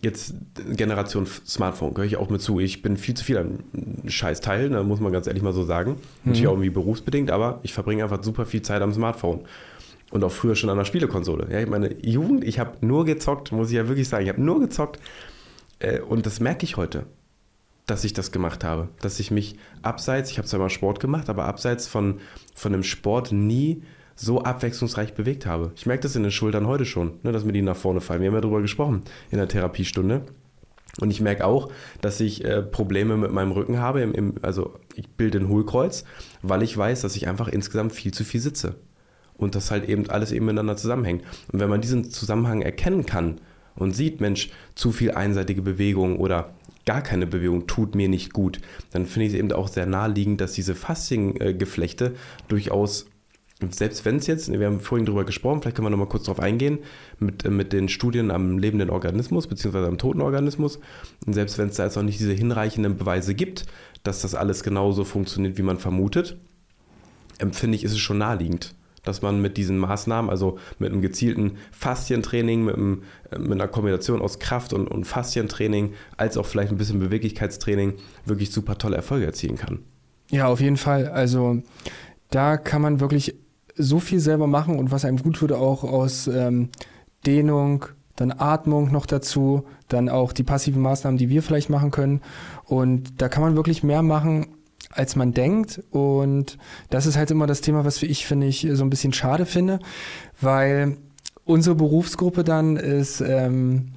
jetzt Generation Smartphone, gehöre ich auch mit zu. Ich bin viel zu viel ein Scheißteil, da muss man ganz ehrlich mal so sagen. Mhm. Natürlich auch irgendwie berufsbedingt, aber ich verbringe einfach super viel Zeit am Smartphone. Und auch früher schon an der Spielekonsole. Ja, meine Jugend, ich habe nur gezockt, muss ich ja wirklich sagen. Ich habe nur gezockt. Äh, und das merke ich heute, dass ich das gemacht habe. Dass ich mich abseits, ich habe zwar mal Sport gemacht, aber abseits von, von dem Sport nie so abwechslungsreich bewegt habe. Ich merke das in den Schultern heute schon, ne, dass mir die nach vorne fallen. Wir haben ja darüber gesprochen in der Therapiestunde. Und ich merke auch, dass ich äh, Probleme mit meinem Rücken habe. Im, im, also ich bilde ein Hohlkreuz, weil ich weiß, dass ich einfach insgesamt viel zu viel sitze und das halt eben alles eben miteinander zusammenhängt. Und wenn man diesen Zusammenhang erkennen kann und sieht, Mensch, zu viel einseitige Bewegung oder gar keine Bewegung tut mir nicht gut, dann finde ich es eben auch sehr naheliegend, dass diese Fasziengeflechte durchaus selbst wenn es jetzt, wir haben vorhin darüber gesprochen, vielleicht können wir nochmal kurz darauf eingehen, mit, mit den Studien am lebenden Organismus beziehungsweise am toten Organismus. Und selbst wenn es da jetzt noch nicht diese hinreichenden Beweise gibt, dass das alles genauso funktioniert, wie man vermutet, empfinde ich, ist es schon naheliegend dass man mit diesen Maßnahmen, also mit einem gezielten Faszientraining, mit, einem, äh, mit einer Kombination aus Kraft- und, und Faszientraining, als auch vielleicht ein bisschen Beweglichkeitstraining, wirklich super tolle Erfolge erzielen kann.
Ja, auf jeden Fall. Also da kann man wirklich so viel selber machen und was einem gut tut, auch aus ähm, Dehnung, dann Atmung noch dazu, dann auch die passiven Maßnahmen, die wir vielleicht machen können. Und da kann man wirklich mehr machen, als man denkt. Und das ist halt immer das Thema, was ich, finde ich, so ein bisschen schade finde, weil unsere Berufsgruppe dann ist ähm,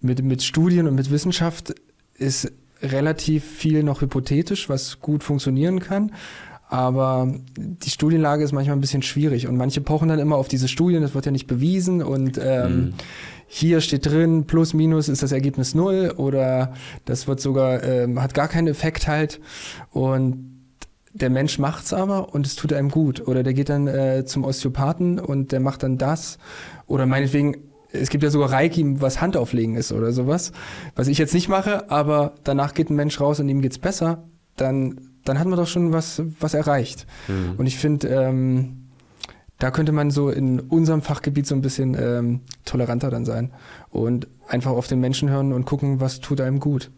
mit, mit Studien und mit Wissenschaft ist relativ viel noch hypothetisch, was gut funktionieren kann. Aber die Studienlage ist manchmal ein bisschen schwierig und manche pochen dann immer auf diese Studien, das wird ja nicht bewiesen und ähm, mhm hier steht drin, plus minus ist das Ergebnis null oder das wird sogar, ähm, hat gar keinen Effekt halt. Und der Mensch macht's aber und es tut einem gut. Oder der geht dann äh, zum Osteopathen und der macht dann das. Oder meinetwegen, es gibt ja sogar Reiki, was Handauflegen ist oder sowas. Was ich jetzt nicht mache, aber danach geht ein Mensch raus und ihm geht's besser, dann, dann hat man doch schon was, was erreicht. Mhm. Und ich finde, ähm, da könnte man so in unserem Fachgebiet so ein bisschen ähm, toleranter dann sein und einfach auf den Menschen hören und gucken, was tut einem gut.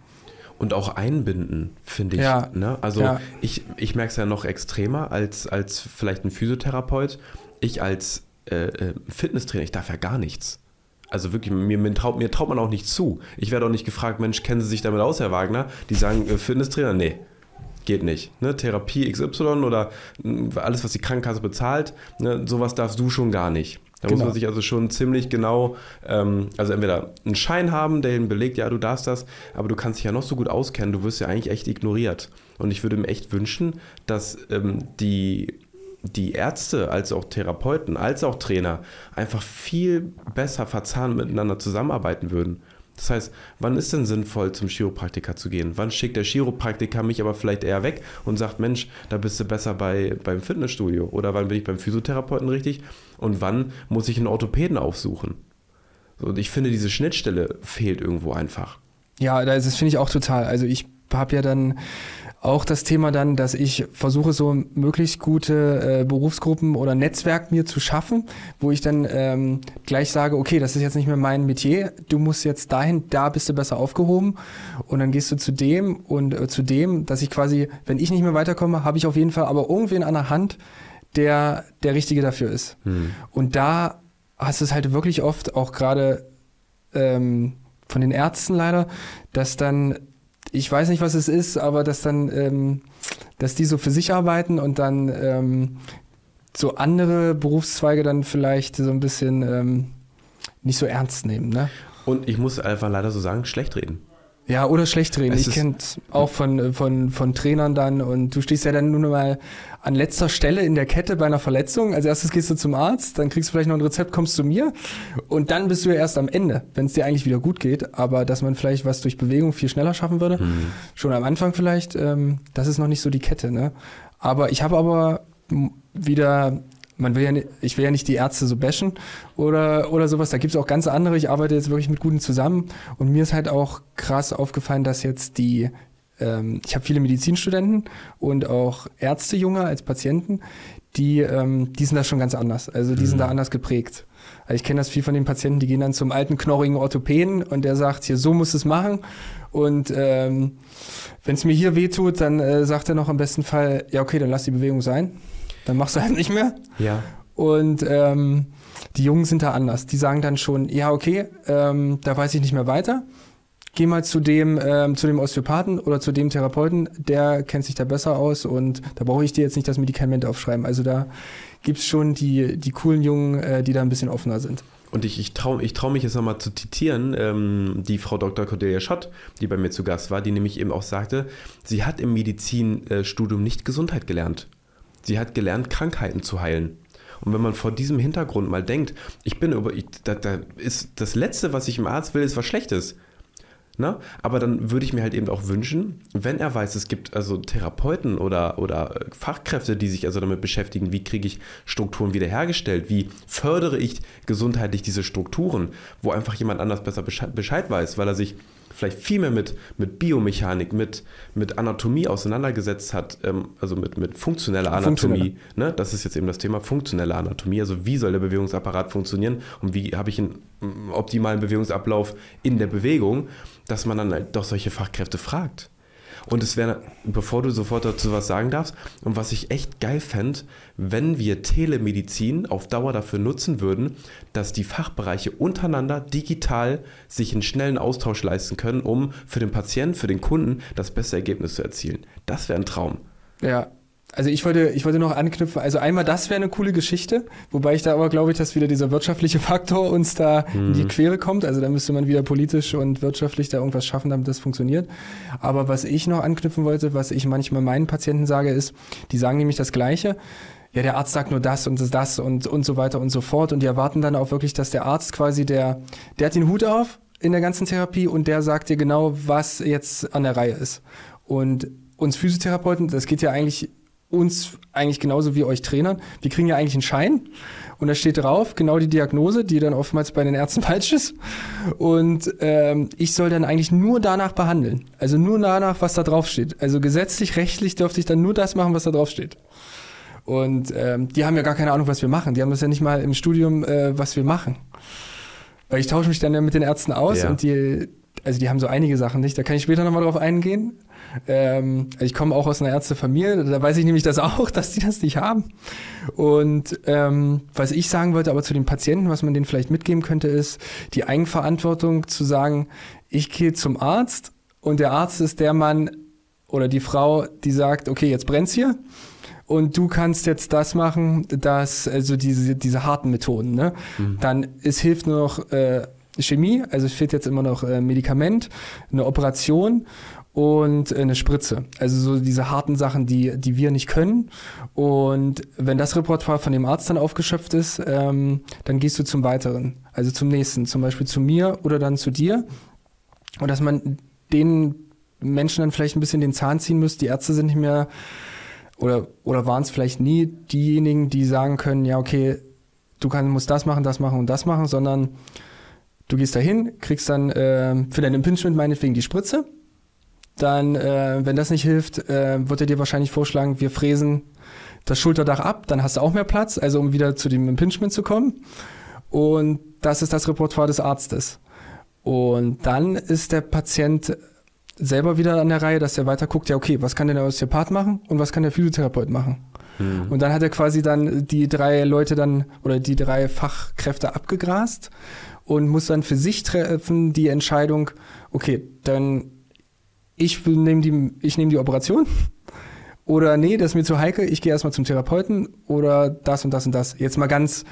Und auch einbinden, finde ich. Ja. Ne? Also ja. ich, ich merke es ja noch extremer als, als vielleicht ein Physiotherapeut. Ich als äh, äh, Fitnesstrainer, ich darf ja gar nichts. Also wirklich, mir, mir, traut, mir traut man auch nicht zu. Ich werde auch nicht gefragt, Mensch, kennen Sie sich damit aus, Herr Wagner? Die sagen, äh, Fitnesstrainer, nee, geht nicht. Ne? Therapie XY oder hm, alles, was die Krankenkasse bezahlt, ne? sowas darfst du schon gar nicht. Da genau. muss man sich also schon ziemlich genau, ähm, also entweder einen Schein haben, der ihn belegt, ja, du darfst das, aber du kannst dich ja noch so gut auskennen, du wirst ja eigentlich echt ignoriert. Und ich würde mir echt wünschen, dass ähm, die, die Ärzte, als auch Therapeuten, als auch Trainer einfach viel besser verzahnt miteinander zusammenarbeiten würden Das heißt, wann ist denn sinnvoll, zum Chiropraktiker zu gehen? Wann schickt der Chiropraktiker mich aber vielleicht eher weg und sagt, Mensch, da bist du besser bei, beim Fitnessstudio? Oder wann bin ich beim Physiotherapeuten richtig? Und wann muss ich einen Orthopäden aufsuchen? Und ich finde, diese Schnittstelle fehlt irgendwo einfach.
Ja, das finde ich auch total. Also ich habe ja dann auch das Thema dann, dass ich versuche, so möglichst gute äh, Berufsgruppen oder Netzwerk mir zu schaffen, wo ich dann ähm, gleich sage, okay, das ist jetzt nicht mehr mein Metier, du musst jetzt dahin, da bist du besser aufgehoben und dann gehst du zu dem und äh, zu dem, dass ich quasi, wenn ich nicht mehr weiterkomme, habe ich auf jeden Fall aber irgendwen an der Hand, der der Richtige dafür ist. Hm. Und da hast du es halt wirklich oft, auch gerade ähm, von den Ärzten leider, dass dann ich weiß nicht, was es ist, aber dass dann, ähm, dass die so für sich arbeiten und dann ähm, so andere Berufszweige dann vielleicht so ein bisschen ähm, nicht so ernst nehmen. Ne?
Und ich muss einfach leider so sagen, schlecht reden.
Ja, oder schlecht reden. Es ich kenne auch von, von, von Trainern dann und du stehst ja dann nur mal an letzter Stelle in der Kette bei einer Verletzung. Als erstes gehst du zum Arzt, dann kriegst du vielleicht noch ein Rezept, kommst zu mir und dann bist du ja erst am Ende, wenn es dir eigentlich wieder gut geht. Aber dass man vielleicht was durch Bewegung viel schneller schaffen würde, mhm. schon am Anfang vielleicht, ähm, das ist noch nicht so die Kette. Ne? Aber ich habe aber wieder man will ja nicht, ich will ja nicht die Ärzte so bashen oder, oder sowas. Da gibt es auch ganz andere. Ich arbeite jetzt wirklich mit Guten zusammen und mir ist halt auch krass aufgefallen, dass jetzt die ähm, ich habe viele Medizinstudenten und auch Ärzte junge als Patienten, die, ähm, die sind da schon ganz anders. Also die mhm. sind da anders geprägt. Also ich kenne das viel von den Patienten, die gehen dann zum alten knorrigen Orthopäden und der sagt, hier, so muss es machen. Und ähm, wenn es mir hier wehtut, dann äh, sagt er noch im besten Fall, ja, okay, dann lass die Bewegung sein. Dann machst du halt nicht mehr.
Ja.
Und ähm, die Jungen sind da anders. Die sagen dann schon, ja, okay, ähm, da weiß ich nicht mehr weiter geh mal zu dem, ähm, zu dem Osteopathen oder zu dem Therapeuten, der kennt sich da besser aus und da brauche ich dir jetzt nicht das Medikament aufschreiben. Also da gibt's schon die, die coolen Jungen, äh, die da ein bisschen offener sind.
Und ich, ich traue ich trau mich jetzt nochmal zu zitieren, ähm, die Frau Dr. Cordelia Schott, die bei mir zu Gast war, die nämlich eben auch sagte, sie hat im Medizinstudium nicht Gesundheit gelernt. Sie hat gelernt, Krankheiten zu heilen. Und wenn man vor diesem Hintergrund mal denkt, ich bin über, ich, da, da ist das Letzte, was ich im Arzt will, ist was Schlechtes. Ne? Aber dann würde ich mir halt eben auch wünschen, wenn er weiß, es gibt also Therapeuten oder, oder Fachkräfte, die sich also damit beschäftigen, wie kriege ich Strukturen wiederhergestellt, wie fördere ich gesundheitlich diese Strukturen, wo einfach jemand anders besser Bescheid weiß, weil er sich vielleicht viel mehr mit, mit Biomechanik, mit, mit Anatomie auseinandergesetzt hat, ähm, also mit, mit funktioneller Anatomie. Ne? Das ist jetzt eben das Thema funktionelle Anatomie. Also wie soll der Bewegungsapparat funktionieren und wie habe ich einen optimalen Bewegungsablauf in der Bewegung, dass man dann halt doch solche Fachkräfte fragt. Und es wäre, bevor du sofort dazu was sagen darfst, und was ich echt geil fände, wenn wir Telemedizin auf Dauer dafür nutzen würden, dass die Fachbereiche untereinander digital sich einen schnellen Austausch leisten können, um für den Patienten, für den Kunden das beste Ergebnis zu erzielen. Das wäre ein Traum.
Ja, also ich wollte, ich wollte noch anknüpfen, also einmal das wäre eine coole Geschichte, wobei ich da aber glaube ich, dass wieder dieser wirtschaftliche Faktor uns da mhm. in die mhm. Quere kommt. Also da müsste man wieder politisch und wirtschaftlich da irgendwas schaffen, damit das funktioniert. Aber was ich noch anknüpfen wollte, was ich manchmal meinen Patienten sage, ist, die sagen nämlich das Gleiche. Ja, der Arzt sagt nur das und das und, und so weiter und so fort. Und die erwarten dann auch wirklich, dass der Arzt quasi der, der hat den Hut auf in der ganzen Therapie und der sagt dir genau, was jetzt an der Reihe ist. Und uns Physiotherapeuten, das geht ja eigentlich uns eigentlich genauso wie euch Trainern. Wir kriegen ja eigentlich einen Schein und da steht drauf genau die Diagnose, die dann oftmals bei den Ärzten falsch ist. Und ähm, ich soll dann eigentlich nur danach behandeln. Also nur danach, was da drauf steht. Also gesetzlich, rechtlich dürfte ich dann nur das machen, was da drauf steht. Und ähm, die haben ja gar keine Ahnung, was wir machen. Die haben das ja nicht mal im Studium, äh, was wir machen. Weil ich tausche mich dann ja mit den Ärzten aus ja. und die, also die haben so einige Sachen nicht. Da kann ich später nochmal drauf eingehen. Ähm, ich komme auch aus einer Ärztefamilie, da weiß ich nämlich das auch, dass die das nicht haben. Und ähm, was ich sagen wollte, aber zu den Patienten, was man denen vielleicht mitgeben könnte, ist die Eigenverantwortung zu sagen, ich gehe zum Arzt und der Arzt ist der Mann oder die Frau, die sagt, okay, jetzt brennt's hier und du kannst jetzt das machen, dass also diese diese harten Methoden, ne? Mhm. Dann es hilft nur noch äh, Chemie, also es fehlt jetzt immer noch äh, Medikament, eine Operation und eine Spritze. Also so diese harten Sachen, die, die wir nicht können. Und wenn das Repertoire von dem Arzt dann aufgeschöpft ist, ähm, dann gehst du zum weiteren, also zum nächsten, zum Beispiel zu mir oder dann zu dir. und dass man den Menschen dann vielleicht ein bisschen den Zahn ziehen müsste. Die Ärzte sind nicht mehr oder, oder waren es vielleicht nie diejenigen, die sagen können, ja, okay, du kann, musst das machen, das machen und das machen, sondern du gehst dahin, kriegst dann äh, für dein Impingement meinetwegen die Spritze. Dann, äh, wenn das nicht hilft, äh, wird er dir wahrscheinlich vorschlagen, wir fräsen das Schulterdach ab, dann hast du auch mehr Platz, also um wieder zu dem Impingement zu kommen. Und das ist das Repertoire des Arztes. Und dann ist der Patient selber wieder an der Reihe, dass er weiter guckt, ja, okay, was kann denn der Osteopath machen und was kann der Physiotherapeut machen? Mhm. Und dann hat er quasi dann die drei Leute dann oder die drei Fachkräfte abgegrast und muss dann für sich treffen die Entscheidung, okay, dann ich nehme die, ich nehm die Operation oder nee, das ist mir zu heikel, ich gehe erstmal zum Therapeuten oder das und das und das. Jetzt mal ganz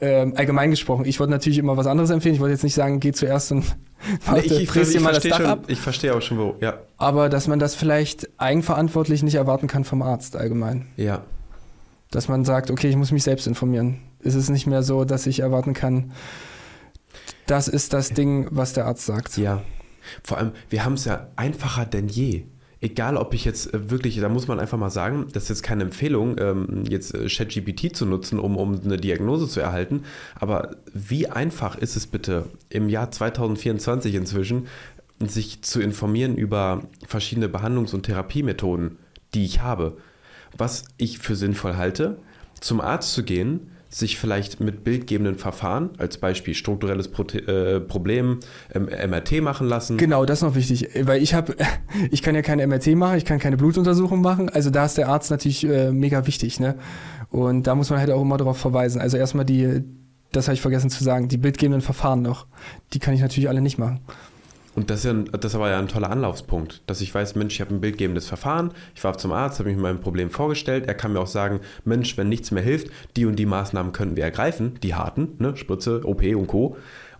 ähm, allgemein gesprochen. Ich wollte natürlich immer was anderes empfehlen. Ich wollte jetzt nicht sagen, geh zuerst und
nee, ich, ich, ich, mal das Dach schon, ab. Ich verstehe auch schon wo, ja.
Aber dass man das vielleicht eigenverantwortlich nicht erwarten kann vom Arzt allgemein.
Ja.
Dass man sagt, okay, ich muss mich selbst informieren. Es ist nicht mehr so, dass ich erwarten kann, das ist das Ding, was der Arzt sagt.
Ja. Vor allem, wir haben es ja einfacher denn je. Egal ob ich jetzt äh, wirklich, da muss man einfach mal sagen, das ist jetzt keine Empfehlung, ähm, jetzt äh, ChatGPT zu nutzen, um, um eine Diagnose zu erhalten, aber wie einfach ist es bitte im Jahr 2024 inzwischen, sich zu informieren über verschiedene Behandlungs- und Therapiemethoden, die ich habe, was ich für sinnvoll halte, zum Arzt zu gehen, sich vielleicht mit bildgebenden Verfahren, als Beispiel strukturelles Pro äh, Problem, ähm, MRT machen lassen.
Genau, das ist noch wichtig, weil ich habe, ich kann ja keine MRT machen, ich kann keine Blutuntersuchung machen, also da ist der Arzt natürlich äh, mega wichtig, ne? Und da muss man halt auch immer darauf verweisen. Also erstmal die, das habe ich vergessen zu sagen, die bildgebenden Verfahren noch, die kann ich natürlich alle nicht machen.
Und das ist, ja ein, das war ja ein toller Anlaufspunkt, dass ich weiß, Mensch, ich habe ein bildgebendes Verfahren, ich war zum Arzt, habe mich mein Problem vorgestellt, er kann mir auch sagen, Mensch, wenn nichts mehr hilft, die und die Maßnahmen können wir ergreifen, die harten, ne, Spritze, OP und Co.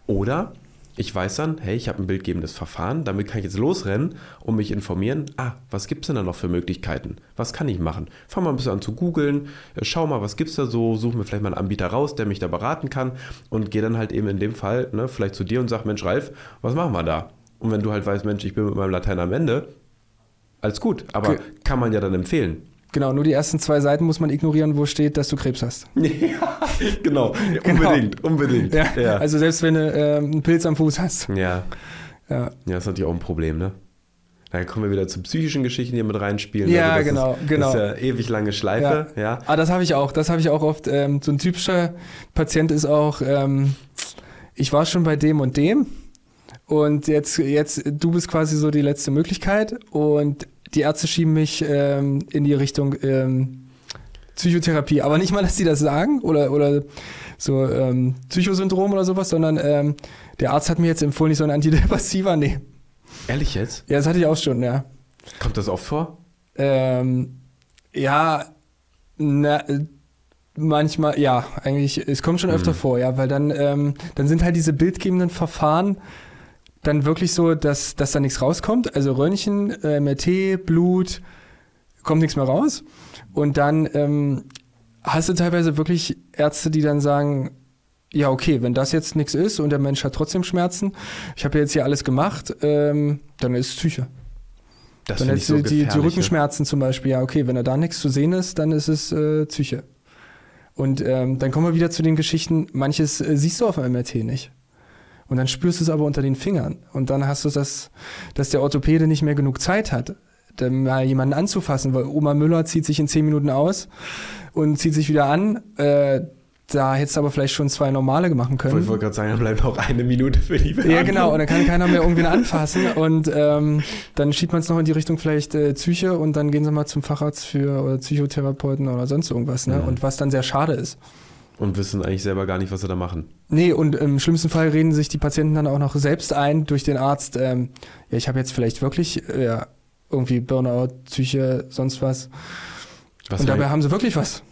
Oder ich weiß dann, hey, ich habe ein bildgebendes Verfahren, damit kann ich jetzt losrennen und mich informieren, ah, was gibt es denn da noch für Möglichkeiten? Was kann ich machen? Fang mal ein bisschen an zu googeln, äh, schau mal, was gibt es da so, suche mir vielleicht mal einen Anbieter raus, der mich da beraten kann und gehe dann halt eben in dem Fall ne, vielleicht zu dir und sag, Mensch, Ralf, was machen wir da? Und wenn du halt weißt, Mensch, ich bin mit meinem Latein am Ende, alles gut. Aber okay. kann man ja dann empfehlen.
Genau, nur die ersten zwei Seiten muss man ignorieren, wo steht, dass du Krebs hast.
Ja, genau, unbedingt, genau. unbedingt.
Ja, ja. Also selbst wenn du äh, einen Pilz am Fuß hast.
Ja. ja. Ja, das ist natürlich auch ein Problem, ne? Dann kommen wir wieder zu psychischen Geschichten, die mit reinspielen.
Ja, also genau,
ist,
genau.
Das ist ja ewig lange Schleife, ja. ja.
Ah, das habe ich auch, das habe ich auch oft. Ähm, so ein typischer Patient ist auch, ähm, ich war schon bei dem und dem und jetzt, jetzt, du bist quasi so die letzte Möglichkeit und die Ärzte schieben mich ähm, in die Richtung ähm, Psychotherapie. Aber nicht mal, dass sie das sagen oder, oder so ähm, Psychosyndrom oder sowas, sondern ähm, der Arzt hat mir jetzt empfohlen, ich soll ein Antidepressiva nehmen.
Ehrlich jetzt?
Ja, das hatte ich auch schon, ja.
Kommt das oft vor?
Ähm, ja, na, manchmal, ja, eigentlich, es kommt schon öfter mhm. vor, ja, weil dann, ähm, dann sind halt diese bildgebenden Verfahren dann wirklich so, dass, dass da nichts rauskommt. Also Röntgen, äh, MRT, Blut, kommt nichts mehr raus. Und dann ähm, hast du teilweise wirklich Ärzte, die dann sagen, ja, okay, wenn das jetzt nichts ist und der Mensch hat trotzdem Schmerzen, ich habe jetzt hier alles gemacht, ähm, dann ist es Psyche. Das dann jetzt so die, die, Rückenschmerzen zum Beispiel, ja, okay, wenn da nichts zu sehen ist, dann ist es äh, Psyche. Und ähm, dann kommen wir wieder zu den Geschichten, manches äh, siehst du auf dem MRT nicht. Und dann spürst du es aber unter den Fingern. Und dann hast du das, dass der Orthopäde nicht mehr genug Zeit hat, mal jemanden anzufassen, weil Oma Müller zieht sich in zehn Minuten aus und zieht sich wieder an. Äh, da hättest du aber vielleicht schon zwei normale machen können.
Ich wollte gerade sagen, da bleibt noch eine Minute für die Behandlung.
Ja, genau. Und dann kann keiner mehr irgendwie anfassen. Und ähm, dann schiebt man es noch in die Richtung vielleicht äh, Psyche und dann gehen sie mal zum Facharzt für oder Psychotherapeuten oder sonst irgendwas. Ne? Mhm. Und was dann sehr schade ist.
Und wissen eigentlich selber gar nicht, was sie da machen.
Nee, und im schlimmsten Fall reden sich die Patienten dann auch noch selbst ein durch den Arzt, ähm, ja, ich habe jetzt vielleicht wirklich äh, irgendwie Burnout, Psyche, sonst was. was und dabei haben sie wirklich was.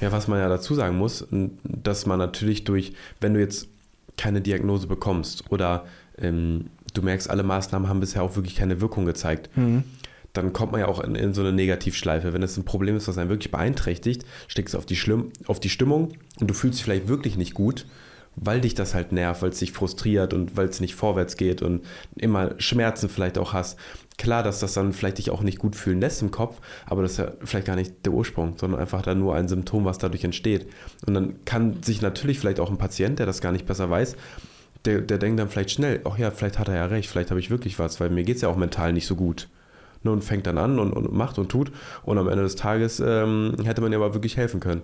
Ja, was man ja dazu sagen muss, dass man natürlich durch, wenn du jetzt keine Diagnose bekommst oder ähm, du merkst, alle Maßnahmen haben bisher auch wirklich keine Wirkung gezeigt, mhm dann kommt man ja auch in, in, so eine Negativschleife. Wenn es ein Problem ist, was einen wirklich beeinträchtigt, steckst du auf die, Schlimm, auf die Stimmung und du fühlst dich vielleicht wirklich nicht gut, weil dich das halt nervt, weil es dich frustriert und weil es nicht vorwärts geht und immer Schmerzen vielleicht auch hast. Klar, dass das dann vielleicht dich auch nicht gut fühlen lässt im Kopf, aber das ist ja vielleicht gar nicht der Ursprung, sondern einfach dann nur ein Symptom, was dadurch entsteht. Und dann kann sich natürlich vielleicht auch ein Patient, der das gar nicht besser weiß, der, der denkt dann vielleicht schnell, ach ja, vielleicht hat er ja recht, vielleicht habe ich wirklich was, weil mir geht es ja auch mental nicht so gut. Ne, und fängt dann an und, und macht und tut. Und am Ende des Tages ähm, hätte man ja aber wirklich helfen können.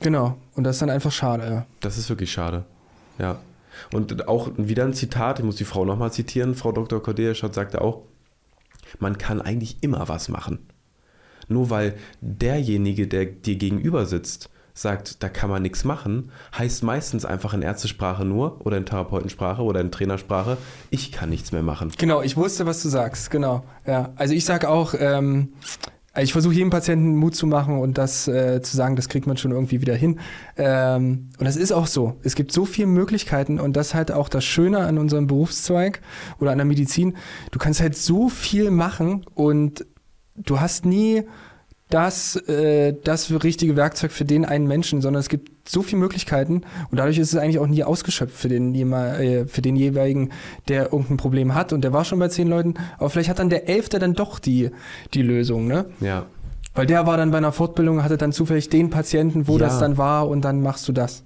Genau, und das ist dann einfach schade, ja.
Das ist wirklich schade. Ja. Und auch wieder ein Zitat, ich muss die Frau nochmal zitieren, Frau Dr. Cordelia Schott sagte auch, man kann eigentlich immer was machen. Nur weil derjenige, der dir gegenüber sitzt, sagt, da kann man nichts machen, heißt meistens einfach in Ärztesprache nur oder in Therapeutensprache oder in Trainersprache, ich kann nichts mehr machen.
Genau, ich wusste, was du sagst, genau. Ja, also ich sage auch, ähm, ich versuche jedem Patienten Mut zu machen und das äh, zu sagen, das kriegt man schon irgendwie wieder hin. Ähm, und das ist auch so. Es gibt so viele Möglichkeiten und das ist halt auch das Schöne an unserem Berufszweig oder an der Medizin. Du kannst halt so viel machen und du hast nie das, äh, das richtige Werkzeug für den einen Menschen, sondern es gibt so viele Möglichkeiten und dadurch ist es eigentlich auch nie ausgeschöpft für den, äh, für den jeweiligen, der irgendein Problem hat und der war schon bei zehn Leuten, aber vielleicht hat dann der Elfte dann doch die, die Lösung, ne?
Ja.
Weil der war dann bei einer Fortbildung, hatte dann zufällig den Patienten, wo
Ja.
das dann war und dann machst du das.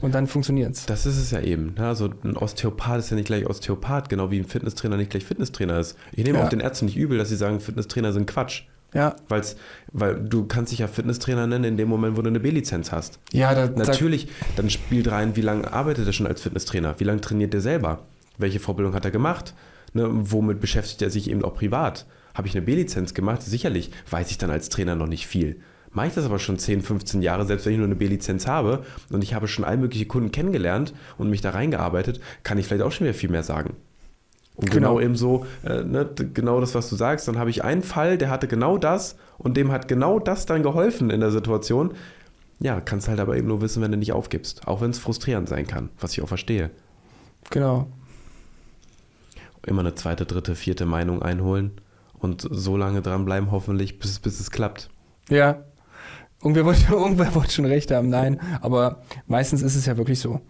Und dann funktioniert's.
Das ist es ja eben. ne? Also ein Osteopath ist ja nicht gleich Osteopath, genau wie ein Fitnesstrainer nicht gleich Fitnesstrainer ist. Ich nehme
Ja.
auch den Ärzten nicht übel, dass sie sagen, Fitnesstrainer sind Quatsch.
Ja,
Weil's, weil du kannst dich ja Fitnesstrainer nennen in dem Moment, wo du eine B-Lizenz hast.
ja, da, da,
Natürlich, dann spielt rein, wie lange arbeitet er schon als Fitnesstrainer? Wie lange trainiert er selber? Welche Vorbildung hat er gemacht? Ne, womit beschäftigt er sich eben auch privat? Habe ich eine B-Lizenz gemacht? Sicherlich weiß ich dann als Trainer noch nicht viel. Mache ich das aber schon 10, 15 Jahre, selbst wenn ich nur eine B-Lizenz habe und ich habe schon all mögliche Kunden kennengelernt und mich da reingearbeitet, kann ich vielleicht auch schon wieder viel mehr sagen. Und genau,
Genau.
eben so, äh, ne, genau das, was du sagst, dann habe ich einen Fall, der hatte genau das und dem hat genau das dann geholfen in der Situation. Ja, kannst halt aber eben nur wissen, wenn du nicht aufgibst. Auch wenn es frustrierend sein kann, was ich auch verstehe.
genau.
Immer eine zweite, dritte, vierte Meinung einholen und so lange dranbleiben, hoffentlich, bis, bis es klappt.
Ja. Irgendwer wollte, irgendwer wollte schon recht haben, nein. Aber meistens ist es ja wirklich so,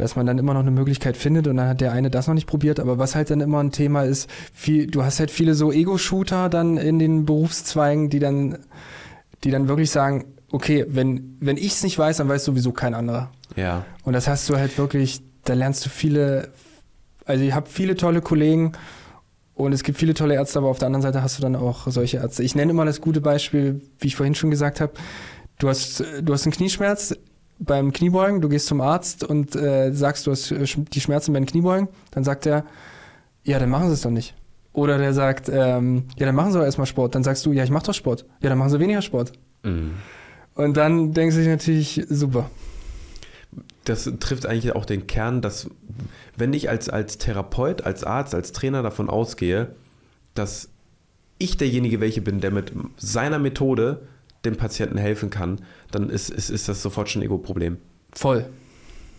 dass man dann immer noch eine Möglichkeit findet und dann hat der eine das noch nicht probiert. Aber was halt dann immer ein Thema ist, viel, du hast halt viele so Ego-Shooter dann in den Berufszweigen, die dann, die dann wirklich sagen, okay, wenn, wenn ich es nicht weiß, dann weiß sowieso kein anderer.
Ja,
Und das hast du halt wirklich, da lernst du viele, also ich habe viele tolle Kollegen und es gibt viele tolle Ärzte, aber auf der anderen Seite hast du dann auch solche Ärzte. Ich nenne immer das gute Beispiel, wie ich vorhin schon gesagt habe, du hast, du hast einen Knieschmerz beim Kniebeugen, du gehst zum Arzt und äh, sagst, du hast äh, die Schmerzen beim Kniebeugen, dann sagt er, ja, dann machen sie es doch nicht. Oder der sagt, ähm, ja, dann machen sie doch erstmal Sport. Dann sagst du, ja, ich mache doch Sport. Ja, dann machen sie weniger Sport.
Mhm.
Und dann denkst du dich natürlich, super.
das trifft eigentlich auch den Kern, dass wenn ich als, als Therapeut, als Arzt, als Trainer davon ausgehe, dass ich derjenige welche bin, der mit seiner Methode dem Patienten helfen kann, dann ist, ist, ist das sofort schon ein Ego-Problem.
Voll.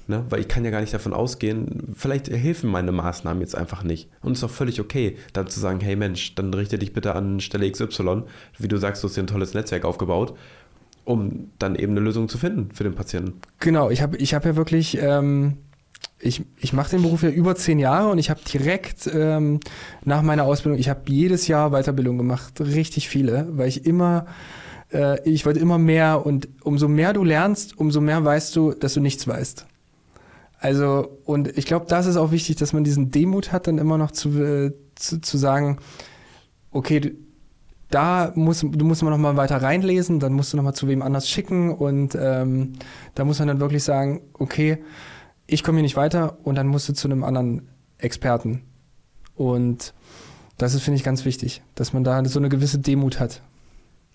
Ne? Weil ich kann ja gar nicht davon ausgehen, vielleicht helfen meine Maßnahmen jetzt einfach nicht. Und es ist auch völlig okay, dann zu sagen, hey Mensch, dann richte dich bitte an Stelle XY. Wie du sagst, du hast dir ein tolles Netzwerk aufgebaut, um dann eben eine Lösung zu finden für den Patienten.
Genau, ich habe ich hab ja wirklich, ähm, ich, ich mache den Beruf ja über zehn Jahre und ich habe direkt ähm, nach meiner Ausbildung, ich habe jedes Jahr Weiterbildung gemacht, richtig viele, weil ich immer, äh, ich wollte immer mehr und umso mehr du lernst, umso mehr weißt du, dass du nichts weißt. Also, und ich glaube, das ist auch wichtig, dass man diesen Demut hat, dann immer noch zu, äh, zu, zu sagen, okay, da muss, du musst mal noch mal weiter reinlesen, dann musst du noch mal zu wem anders schicken und ähm, da muss man dann wirklich sagen, okay, ich komme hier nicht weiter und dann musst du zu einem anderen Experten. Und das ist, finde ich, ganz wichtig, dass man da so eine gewisse Demut hat.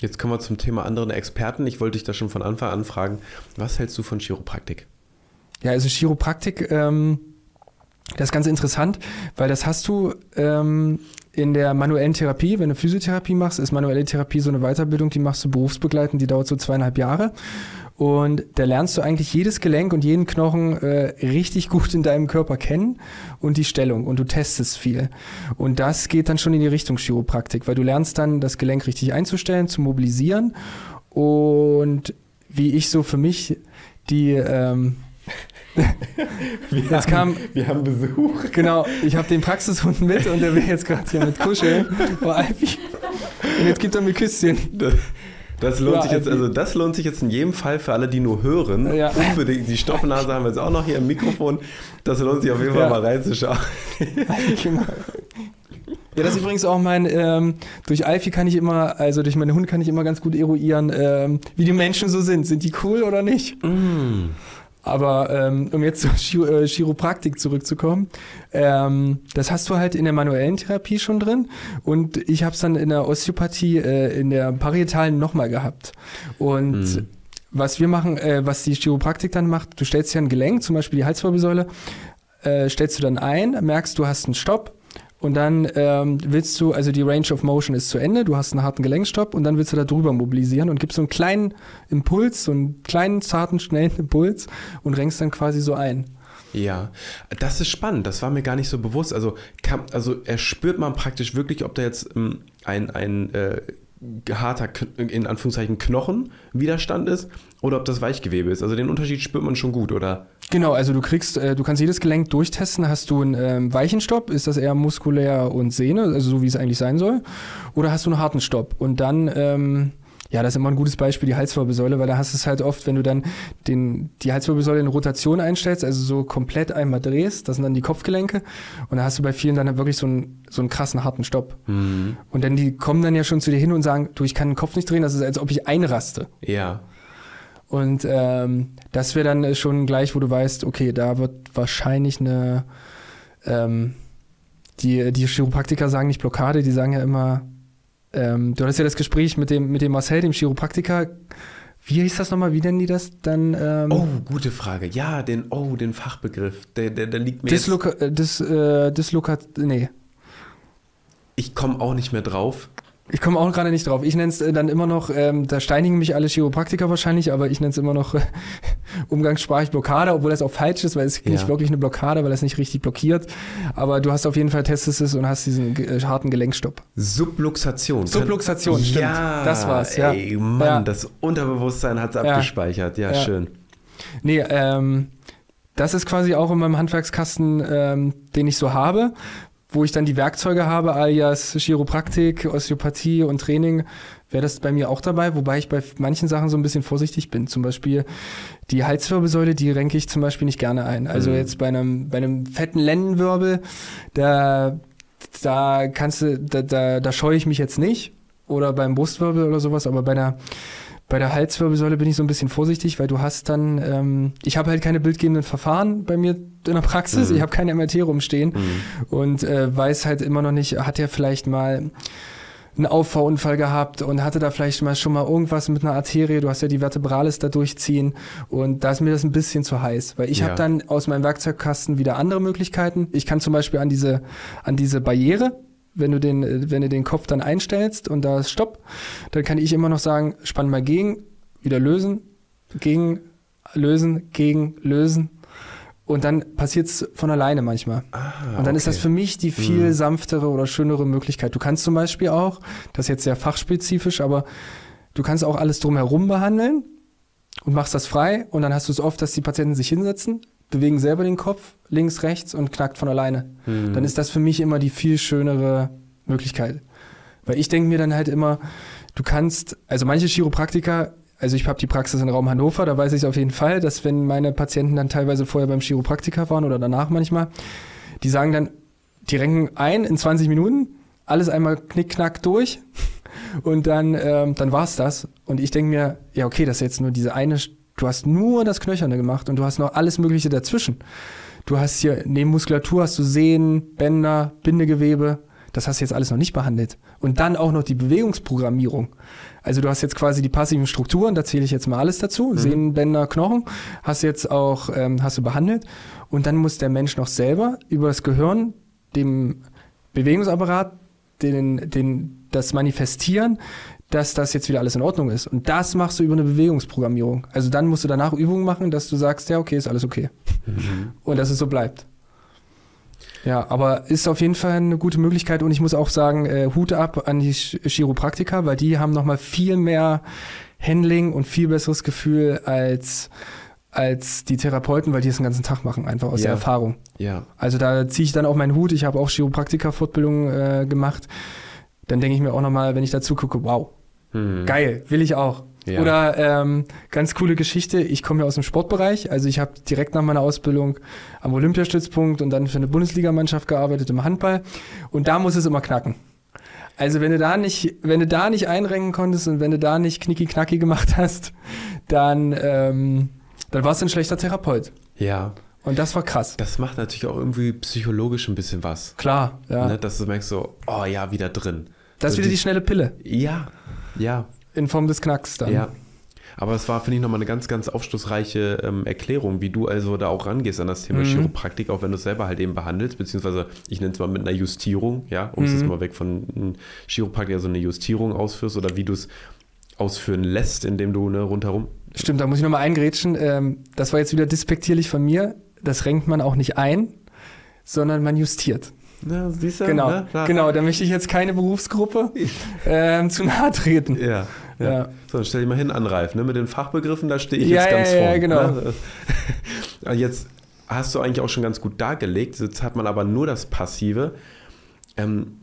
Jetzt kommen wir zum Thema anderen Experten. Ich wollte dich da schon von Anfang an fragen, was hältst du von Chiropraktik?
Ja, also Chiropraktik, ähm, das ist ganz interessant, weil das hast du ähm, in der manuellen Therapie, wenn du Physiotherapie machst, ist manuelle Therapie so eine Weiterbildung, die machst du berufsbegleitend, die dauert so zweieinhalb Jahre. Und da lernst du eigentlich jedes Gelenk und jeden Knochen äh, richtig gut in deinem Körper kennen und die Stellung und du testest viel. Und das geht dann schon in die Richtung Chiropraktik, weil du lernst dann das Gelenk richtig einzustellen, zu mobilisieren und wie ich so für mich die, ähm,
Wir,
Jetzt
haben,
kam-
wir haben Besuch.
Genau, ich habe den Praxishund mit und der will jetzt gerade hier mit kuscheln. Alfie. Und jetzt gibt er mir Küsschen.
Das, das lohnt
Ja,
sich jetzt, also das lohnt sich jetzt in jedem Fall für alle, die nur hören.
Ja.
Unbedingt. Die Stoffnase haben wir jetzt auch noch hier im Mikrofon. Das lohnt sich auf jeden Fall
Ja.
mal reinzuschauen.
Ja, das ist übrigens auch mein, ähm, durch Alfie kann ich immer, also durch meine Hunde kann ich immer ganz gut eruieren, ähm, wie die Menschen so sind. Sind die cool oder nicht? Aber ähm, um jetzt zur Chiro äh, Chiropraktik zurückzukommen, ähm, das hast du halt in der manuellen Therapie schon drin und ich habe es dann in der Osteopathie, äh, in der parietalen nochmal gehabt. Und
Mhm.
was wir machen, äh, was die Chiropraktik dann macht, du stellst dir ein Gelenk, zum Beispiel die Halswirbelsäule, äh, stellst du dann ein, merkst, du hast einen Stopp und dann ähm, willst du, also die Range of Motion ist zu Ende, du hast einen harten Gelenkstopp und dann willst du da drüber mobilisieren und gibst so einen kleinen Impuls, so einen kleinen, zarten, schnellen Impuls und renkst dann quasi so ein.
Ja, das ist spannend. Das war mir gar nicht so bewusst. Also, kann, also erspürt man praktisch wirklich, ob da jetzt ähm, ein, ein äh, harter, in Anführungszeichen, Knochenwiderstand ist oder ob das Weichgewebe ist. Also den Unterschied spürt man schon gut, oder?
Genau, also du kriegst, äh, du kannst jedes Gelenk durchtesten. Hast du einen ähm, weichen Stopp, ist das eher muskulär und Sehne, also so wie es eigentlich sein soll, oder hast du einen harten Stopp? Und dann, ähm, ja, das ist immer ein gutes Beispiel, die Halswirbelsäule, weil da hast du es halt oft, wenn du dann den, die Halswirbelsäule in Rotation einstellst, also so komplett einmal drehst, das sind dann die Kopfgelenke, und da hast du bei vielen dann halt wirklich so einen, so einen krassen harten Stopp.
Mhm.
Und dann die kommen dann ja schon zu dir hin und sagen, du, ich kann den Kopf nicht drehen, das ist, als ob ich einraste.
Ja.
Und ähm, das wäre dann schon gleich, wo du weißt, okay, da wird wahrscheinlich eine, ähm, die, die Chiropraktiker sagen nicht Blockade, die sagen ja immer, ähm, du hattest ja das Gespräch mit dem, mit dem Marcel, dem Chiropraktiker. Wie hieß das nochmal? Wie nennen die das dann? Ähm,
Oh, gute Frage. Ja, den, oh, den Fachbegriff. Der, der, der liegt mir jetzt.
Disloka, äh, dis, äh, Dislokat, nee.
Ich komme auch nicht mehr drauf.
Ich komme auch gerade nicht drauf. Ich nenne es dann immer noch, ähm, da steinigen mich alle Chiropraktiker wahrscheinlich, aber ich nenne es immer noch äh, umgangssprachlich Blockade, obwohl das auch falsch ist, weil es
Ja.
nicht wirklich eine Blockade, weil es nicht richtig blockiert. Aber du hast auf jeden Fall Testis und hast diesen äh, harten Gelenkstopp.
Subluxation.
Subluxation, stimmt.
Ja,
Das war's, ja.
Ey, Mann,
Ja.
das Unterbewusstsein hat es
Ja.
abgespeichert. Ja,
Ja.
schön.
Nee, ähm, das ist quasi auch in meinem Handwerkskasten, ähm, den ich so habe, wo ich dann die Werkzeuge habe, alias Chiropraktik, Osteopathie und Training, wäre das bei mir auch dabei, wobei ich bei manchen Sachen so ein bisschen vorsichtig bin. Zum Beispiel die Halswirbelsäule, die renke ich zum Beispiel nicht gerne ein. Also
Mhm.
jetzt bei einem, bei einem fetten Lendenwirbel, da, da kannst du, da, da, da scheue ich mich jetzt nicht. Oder beim Brustwirbel oder sowas, aber bei der bei der Halswirbelsäule bin ich so ein bisschen vorsichtig, weil du hast dann, ähm, ich habe halt keine bildgebenden Verfahren bei mir in der Praxis,
Mhm.
ich habe keine MRT rumstehen
Mhm.
und äh, weiß halt immer noch nicht, hat er vielleicht mal einen Auffahrunfall gehabt und hatte da vielleicht mal schon mal irgendwas mit einer Arterie, du hast ja die Vertebralis da durchziehen und da ist mir das ein bisschen zu heiß, weil ich
Ja.
habe dann aus meinem Werkzeugkasten wieder andere Möglichkeiten. Ich kann zum Beispiel an diese, an diese Barriere, wenn du den, wenn du den Kopf dann einstellst und da ist Stopp, dann kann ich immer noch sagen, spann mal gegen, wieder lösen, gegen, lösen, gegen, lösen. Und dann passiert es von alleine manchmal.
Ah,
Und dann ist das
okay.
für mich die viel
Mhm.
sanftere oder schönere Möglichkeit. Du kannst zum Beispiel auch, das ist jetzt sehr fachspezifisch, aber du kannst auch alles drumherum behandeln und machst das frei. Und dann hast du es oft, dass die Patienten sich hinsetzen, bewegen selber den Kopf links, rechts und knackt von alleine.
Mhm.
Dann ist das für mich immer die viel schönere Möglichkeit. Weil ich denke mir dann halt immer, du kannst, also manche Chiropraktiker, also ich habe die Praxis in Raum Hannover, da weiß ich auf jeden Fall, dass wenn meine Patienten dann teilweise vorher beim Chiropraktiker waren oder danach manchmal, die sagen dann, die renken ein in 20 Minuten, alles einmal knickknack durch und dann, ähm, dann war's das. Und ich denke mir, ja okay, das ist jetzt nur diese eine, du hast nur das Knöcherne gemacht und du hast noch alles Mögliche dazwischen. Du hast hier neben Muskulatur hast du Sehnen, Bänder, Bindegewebe. Das hast du jetzt alles noch nicht behandelt. Und dann auch noch die Bewegungsprogrammierung. Also du hast jetzt quasi die passiven Strukturen, da zähle ich jetzt mal alles dazu. Sehnen, Bänder, Knochen. Hast jetzt auch, ähm, hast du behandelt. Und dann muss der Mensch noch selber über das Gehirn, dem Bewegungsapparat, den, den, das manifestieren, dass das jetzt wieder alles in Ordnung ist. Und das machst du über eine Bewegungsprogrammierung. Also dann musst du danach Übungen machen, dass du sagst, ja, okay, ist alles okay. Und dass es so bleibt. Ja, aber ist auf jeden Fall eine gute Möglichkeit und ich muss auch sagen, äh, Hut ab an die Ch- Chiropraktiker, weil die haben nochmal viel mehr Handling und viel besseres Gefühl als, als die Therapeuten, weil die es den ganzen Tag machen, einfach aus
Ja.
der Erfahrung.
Ja.
Also da ziehe ich dann auch meinen Hut. Ich habe auch Chiropraktiker-Fortbildung äh, gemacht. Dann denke ich mir auch nochmal, wenn ich dazu gucke, wow,
Hm.
geil, will ich auch.
Ja.
Oder ähm, ganz coole Geschichte, ich komme ja aus dem Sportbereich, also ich habe direkt nach meiner Ausbildung am Olympiastützpunkt und dann für eine Bundesligamannschaft gearbeitet im Handball und da muss es immer knacken. Also wenn du da nicht, wenn du da nicht einrenken konntest und wenn du da nicht knicki-knacki gemacht hast, dann, ähm, dann warst du ein schlechter Therapeut.
Ja.
Und das war krass.
Das macht natürlich auch irgendwie psychologisch ein bisschen was.
Klar, ja.
Ne? Dass du merkst so, oh ja, wieder drin.
Das ist
So
wieder die schnelle Pille
Ja, ja,
in Form des Knacks dann.
ja. Aber es war, finde ich, nochmal eine ganz, ganz aufschlussreiche ähm, Erklärung, wie du also da auch rangehst an das Thema
Mhm.
Chiropraktik, auch wenn du es selber halt eben behandelst, beziehungsweise ich nenne es mal mit einer Justierung, ja, um es
Mhm.
jetzt mal weg von einem Chiropraktiker so eine Justierung ausführst oder wie du es ausführen lässt, indem du ne, rundherum.
Stimmt, da muss ich nochmal eingrätschen. Ähm, das war jetzt wieder despektierlich von mir. Das renkt man auch nicht ein, sondern man justiert.
Ja, siehst du?
Genau,
ne? Da-
genau. Da möchte ich jetzt keine Berufsgruppe ähm, zu nahe treten.
Ja. Ja.
Ja.
So, dann stell dich mal hin, Anreif, ne? Mit den Fachbegriffen, da stehe ich
Ja,
jetzt ganz
ja, ja,
vorne.
genau.
Ne? Aber Jetzt hast du eigentlich auch schon ganz gut dargelegt. Jetzt hat man aber nur das Passive. Ähm,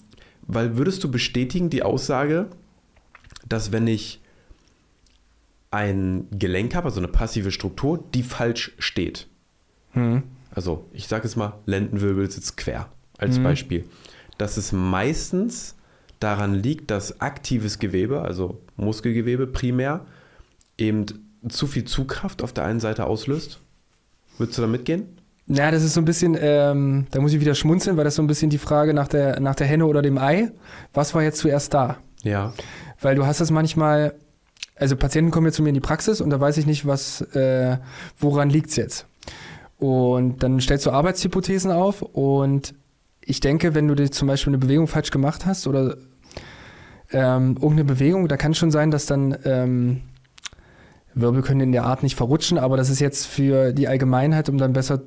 weil würdest du bestätigen die Aussage, dass wenn ich ein Gelenk habe, also eine passive Struktur, die falsch steht.
Hm.
Also ich sage es mal, Lendenwirbel sitzt quer als
Mhm.
Beispiel. Dass es meistens daran liegt, dass aktives Gewebe, also Muskelgewebe primär, eben zu viel Zugkraft auf der einen Seite auslöst. Würdest du da mitgehen?
Na, das ist so ein bisschen, ähm, da muss ich wieder schmunzeln, weil das so ein bisschen die Frage nach der, nach der Henne oder dem Ei. Was war jetzt zuerst da?
Ja.
Weil du hast das manchmal, also Patienten kommen jetzt zu mir in die Praxis und da weiß ich nicht, was, äh, woran liegt's jetzt. Und dann stellst du Arbeitshypothesen auf und ich denke, wenn du dir zum Beispiel eine Bewegung falsch gemacht hast oder ähm, irgendeine Bewegung, da kann schon sein, dass dann ähm, Wirbel können in der Art nicht verrutschen, aber das ist jetzt für die Allgemeinheit, um dann besser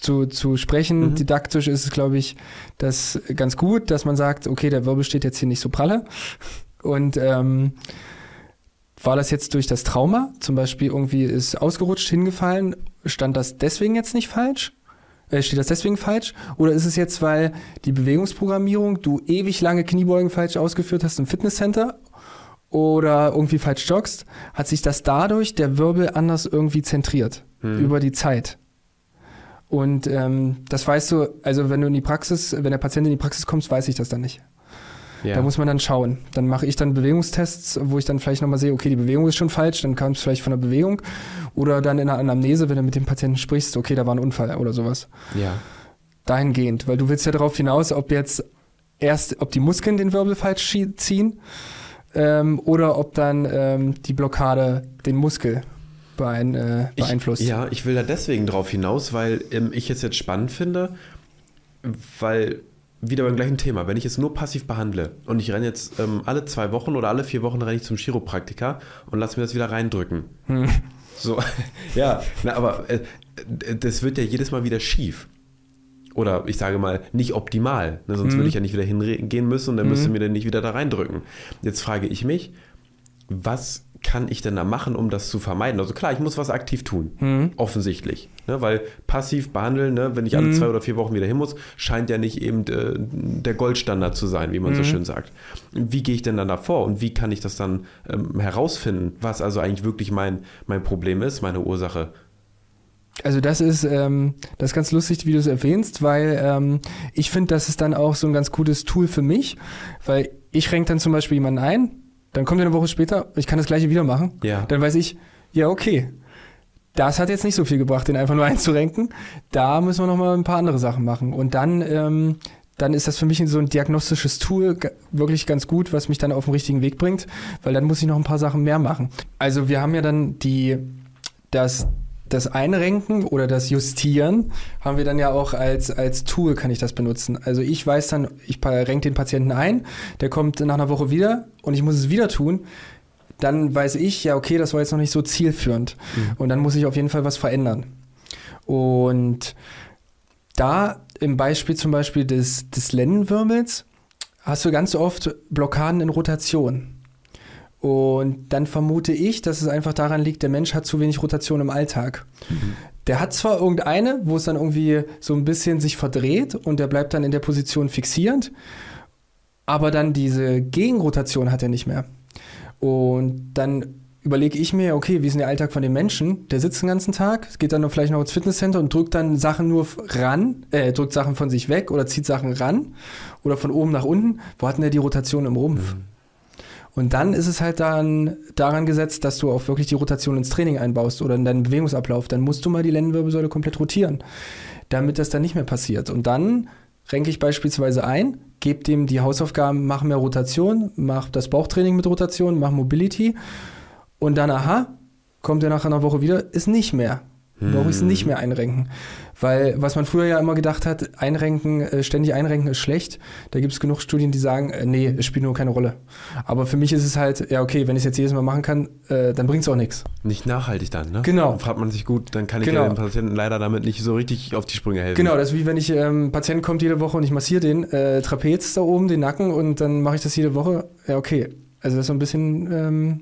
zu, zu sprechen.
Mhm.
Didaktisch ist es, glaube ich, das ganz gut, dass man sagt, okay, der Wirbel steht jetzt hier nicht so pralle. Und ähm, war das jetzt durch das Trauma, zum Beispiel irgendwie ist ausgerutscht, hingefallen, stand das deswegen jetzt nicht falsch? Äh, steht das deswegen falsch? Oder ist es jetzt, weil die Bewegungsprogrammierung, du ewig lange Kniebeugen falsch ausgeführt hast im Fitnesscenter oder irgendwie falsch joggst, hat sich das dadurch der Wirbel anders irgendwie zentriert
Hm.
über die Zeit? Und ähm, das weißt du, also wenn du in die Praxis, wenn der Patient in die Praxis kommt, weiß ich das dann nicht.
Ja.
Da muss man dann schauen. Dann mache ich dann Bewegungstests, wo ich dann vielleicht nochmal sehe, okay, die Bewegung ist schon falsch, dann kam es vielleicht von der Bewegung. Oder dann in der Anamnese, wenn du mit dem Patienten sprichst, okay, da war ein Unfall oder sowas.
ja.
Dahingehend, weil du willst ja darauf hinaus, ob jetzt erst, ob die Muskeln den Wirbel falsch ziehen ähm, oder ob dann ähm, die Blockade den Muskel beein, äh, beeinflusst.
Ich, ja, ich will da deswegen drauf hinaus, weil ähm, ich es jetzt spannend finde, weil wieder beim gleichen Thema, wenn ich es nur passiv behandle und ich renne jetzt ähm, alle zwei Wochen oder alle vier Wochen renne ich zum Chiropraktiker und lass mir das wieder reindrücken.
Hm.
So, ja, na, aber äh, das wird ja jedes Mal wieder schief. Oder ich sage mal, nicht optimal. Ne? Sonst
Mhm.
würde ich ja nicht wieder hingehen müssen und dann müsste
Mhm.
mir dann nicht wieder da reindrücken. Jetzt frage ich mich, was kann ich denn da machen, um das zu vermeiden? Also klar, ich muss was aktiv tun.
Hm.
Offensichtlich. Ne? Weil passiv behandeln, ne? wenn ich alle
Mhm.
zwei oder vier Wochen wieder hin muss, scheint ja nicht eben äh, der Goldstandard zu sein, wie man so
Mhm.
schön sagt. Wie gehe ich denn dann davor und wie kann ich das dann ähm, herausfinden, was also eigentlich wirklich mein, mein Problem ist, meine Ursache?
Also das ist, ähm, das ist ganz lustig, wie du es erwähnst, weil ähm, ich finde, das ist dann auch so ein ganz gutes Tool für mich, weil ich renke dann zum Beispiel jemanden ein, dann kommt er eine Woche später, ich kann das gleiche wieder machen.
Ja.
Dann weiß ich, ja, okay, das hat jetzt nicht so viel gebracht, den einfach nur einzurenken. Da müssen wir nochmal ein paar andere Sachen machen. Und dann, ähm, dann ist das für mich so ein diagnostisches Tool wirklich ganz gut, was mich dann auf den richtigen Weg bringt, weil dann muss ich noch ein paar Sachen mehr machen. Also wir haben ja dann die, das, das Einrenken oder das Justieren haben wir dann ja auch als, als Tool kann ich das benutzen. Also ich weiß dann, ich renke den Patienten ein, der kommt nach einer Woche wieder und ich muss es wieder tun. Dann weiß ich, ja, okay, das war jetzt noch nicht so zielführend. Und dann muss ich auf jeden Fall was verändern. Und da im Beispiel zum Beispiel des, des Lendenwirbels hast du ganz oft Blockaden in Rotation. Und dann vermute ich, dass es einfach daran liegt, der Mensch hat zu wenig Rotation im Alltag. Der hat zwar irgendeine, wo es dann irgendwie so ein bisschen sich verdreht und der bleibt dann in der Position fixierend, aber dann diese Gegenrotation hat er nicht mehr. Und dann überlege ich mir, okay, wie ist denn der Alltag von dem Menschen? Der sitzt den ganzen Tag, geht dann noch vielleicht noch ins Fitnesscenter und drückt dann Sachen nur ran, äh, drückt Sachen von sich weg oder zieht Sachen ran oder von oben nach unten. Wo hat denn der die Rotation im Rumpf? Und dann ist es halt dann daran gesetzt, dass du auch wirklich die Rotation ins Training einbaust oder in deinen Bewegungsablauf. Dann musst du mal die Lendenwirbelsäule komplett rotieren, damit das dann nicht mehr passiert. Und dann renke ich beispielsweise ein, gebe dem die Hausaufgaben, mach mehr Rotation, mach das Bauchtraining mit Rotation, mach Mobility und dann, aha, kommt er nach einer Woche wieder, ist nicht mehr. Brauche ich es nicht mehr einrenken. Weil, was man früher ja immer gedacht hat, einrenken, äh, ständig einrenken ist schlecht. Da gibt es genug Studien, die sagen, äh, nee, es spielt nur keine Rolle. Aber für mich ist es halt, ja, okay, wenn ich es jetzt jedes Mal machen kann, äh, dann bringt es auch nichts.
Nicht nachhaltig dann, ne?
Genau.
Dann fragt man sich gut, dann kann ich
Genau.
ja dem Patienten leider damit nicht so richtig auf die Sprünge helfen.
Genau, das ist wie wenn ich, ähm, Patient kommt jede Woche und ich massiere den äh, Trapez da oben, den Nacken und dann mache ich das jede Woche. Ja, okay. Also das ist so ein bisschen, ähm,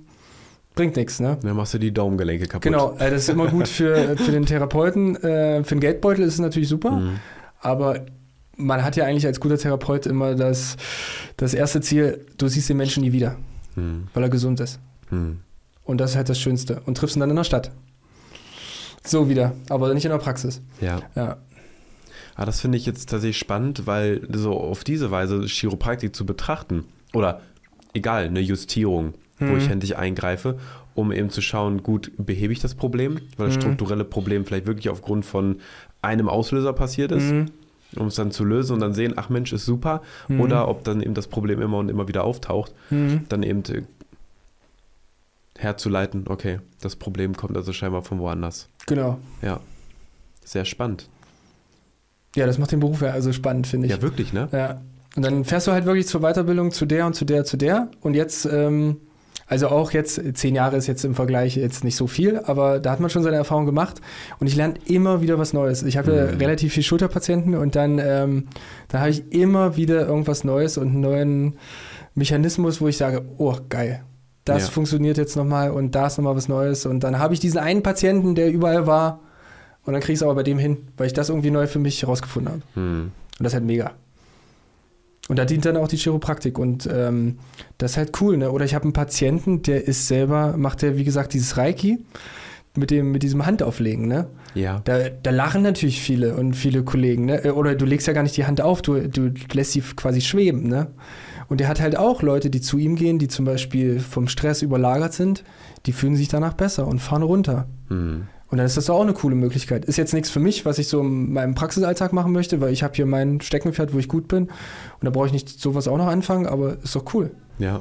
bringt nichts, ne?
Dann machst du die Daumengelenke kaputt.
Genau, äh, das ist immer gut für, für den Therapeuten. Äh, für den Geldbeutel ist es natürlich super,
Mhm.
aber man hat ja eigentlich als guter Therapeut immer das, das erste Ziel, du siehst den Menschen nie wieder,
Mhm.
weil er gesund ist.
Mhm.
Und das ist halt das Schönste. Und triffst ihn dann in der Stadt. So wieder, aber nicht in der Praxis.
Ja.
Ja.
Ah, das finde ich jetzt tatsächlich spannend, weil so auf diese Weise Chiropraktik zu betrachten oder egal, eine Justierung, wo
Mhm.
ich händisch eingreife, um eben zu schauen, gut, behebe ich das Problem, weil das
Mhm.
strukturelle Problem vielleicht wirklich aufgrund von einem Auslöser passiert ist,
Mhm.
um es dann zu lösen und dann sehen, ach Mensch, ist super,
Mhm.
oder ob dann eben das Problem immer und immer wieder auftaucht,
Mhm.
dann eben äh, herzuleiten, okay, das Problem kommt also scheinbar von woanders.
Genau.
Ja, sehr spannend.
Ja, das macht den Beruf ja also spannend, finde ich.
Ja, wirklich, ne?
Ja. Und dann fährst du halt wirklich zur Weiterbildung zu der und zu der, zu der. Und jetzt, ähm, also auch jetzt, zehn Jahre ist jetzt im Vergleich jetzt nicht so viel, aber da hat man schon seine Erfahrung gemacht. Und ich lerne immer wieder was Neues. Ich habe
Mhm.
relativ viel Schulterpatienten und dann, ähm, dann habe ich immer wieder irgendwas Neues und einen neuen Mechanismus, wo ich sage, oh, geil. Das
Ja.
funktioniert jetzt nochmal und da ist nochmal was Neues. Und dann habe ich diesen einen Patienten, der überall war. Und dann kriege ich es aber bei dem hin, weil ich das irgendwie neu für mich herausgefunden habe.
Hm.
Und das ist halt mega. Und da dient dann auch die Chiropraktik und ähm, das ist halt cool, ne? Oder ich habe einen Patienten, der ist selber, macht der, wie gesagt, dieses Reiki mit dem, mit diesem Handauflegen, ne?
Ja.
Da, da lachen natürlich viele und viele Kollegen, ne? Oder du legst ja gar nicht die Hand auf, du, du lässt sie quasi schweben, ne? Und der hat halt auch Leute, die zu ihm gehen, die zum Beispiel vom Stress überlagert sind, die fühlen sich danach besser und fahren runter.
Hm.
Und dann ist das auch eine coole Möglichkeit. Ist jetzt nichts für mich, was ich so in meinem Praxisalltag machen möchte, weil ich habe hier mein Steckenpferd, wo ich gut bin. Und da brauche ich nicht sowas auch noch anfangen, aber ist doch cool.
Ja.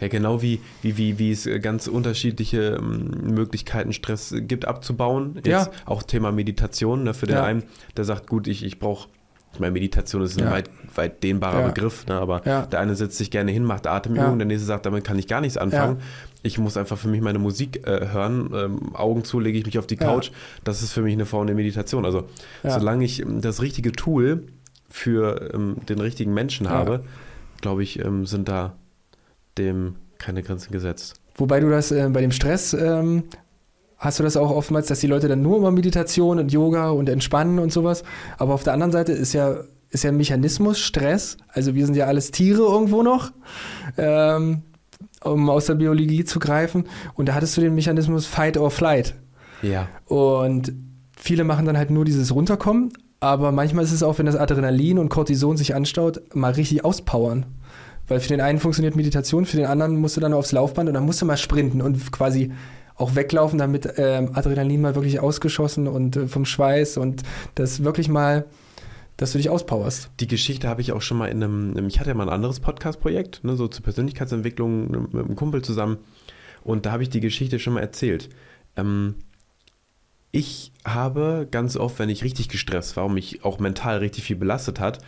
Ja, genau wie, wie, wie, wie es ganz unterschiedliche ähm, Möglichkeiten, Stress gibt abzubauen. Jetzt
Ja.
auch Thema Meditation, ne, für den
Ja.
einen, der sagt, gut, ich, ich brauche, ich meine, Meditation ist ein
Ja.
weit, weit dehnbarer
Ja.
Begriff, ne, aber
Ja.
der eine setzt sich gerne hin, macht Atemübungen, der nächste sagt, damit kann ich gar nichts anfangen. Ich muss einfach für mich meine Musik äh, hören, ähm, Augen zu, lege ich mich auf die. Couch. Das ist für mich eine Form der Meditation. Also, solange ich ähm, das richtige Tool für ähm, den richtigen Menschen habe, glaube ich, ähm, sind da dem keine Grenzen gesetzt.
Wobei du das äh, bei dem Stress, ähm, hast du das auch oftmals, dass die Leute dann nur über Meditation und Yoga und Entspannen und sowas. Aber auf der anderen Seite ist ja, ist ja Mechanismus Stress. Also wir sind ja alles Tiere irgendwo noch, ähm, um aus der Biologie zu greifen. Und da hattest du den Mechanismus Fight or Flight.
Ja.
Und viele machen dann halt nur dieses Runterkommen, aber manchmal ist es auch, wenn das Adrenalin und Cortison sich anstaut, mal richtig auspowern. Weil für den einen funktioniert Meditation, für den anderen musst du dann aufs Laufband und dann musst du mal sprinten und quasi auch weglaufen, damit ähm, Adrenalin mal wirklich ausgeschossen und äh, vom Schweiß und das wirklich mal, dass du dich auspowerst.
Die Geschichte habe ich auch schon mal in einem, ich hatte ja mal ein anderes Podcast-Projekt, ne, so zur Persönlichkeitsentwicklung mit einem Kumpel zusammen. Und da habe ich die Geschichte schon mal erzählt. Ähm, ich habe ganz oft, wenn ich richtig gestresst war und mich auch mental richtig viel belastet hat,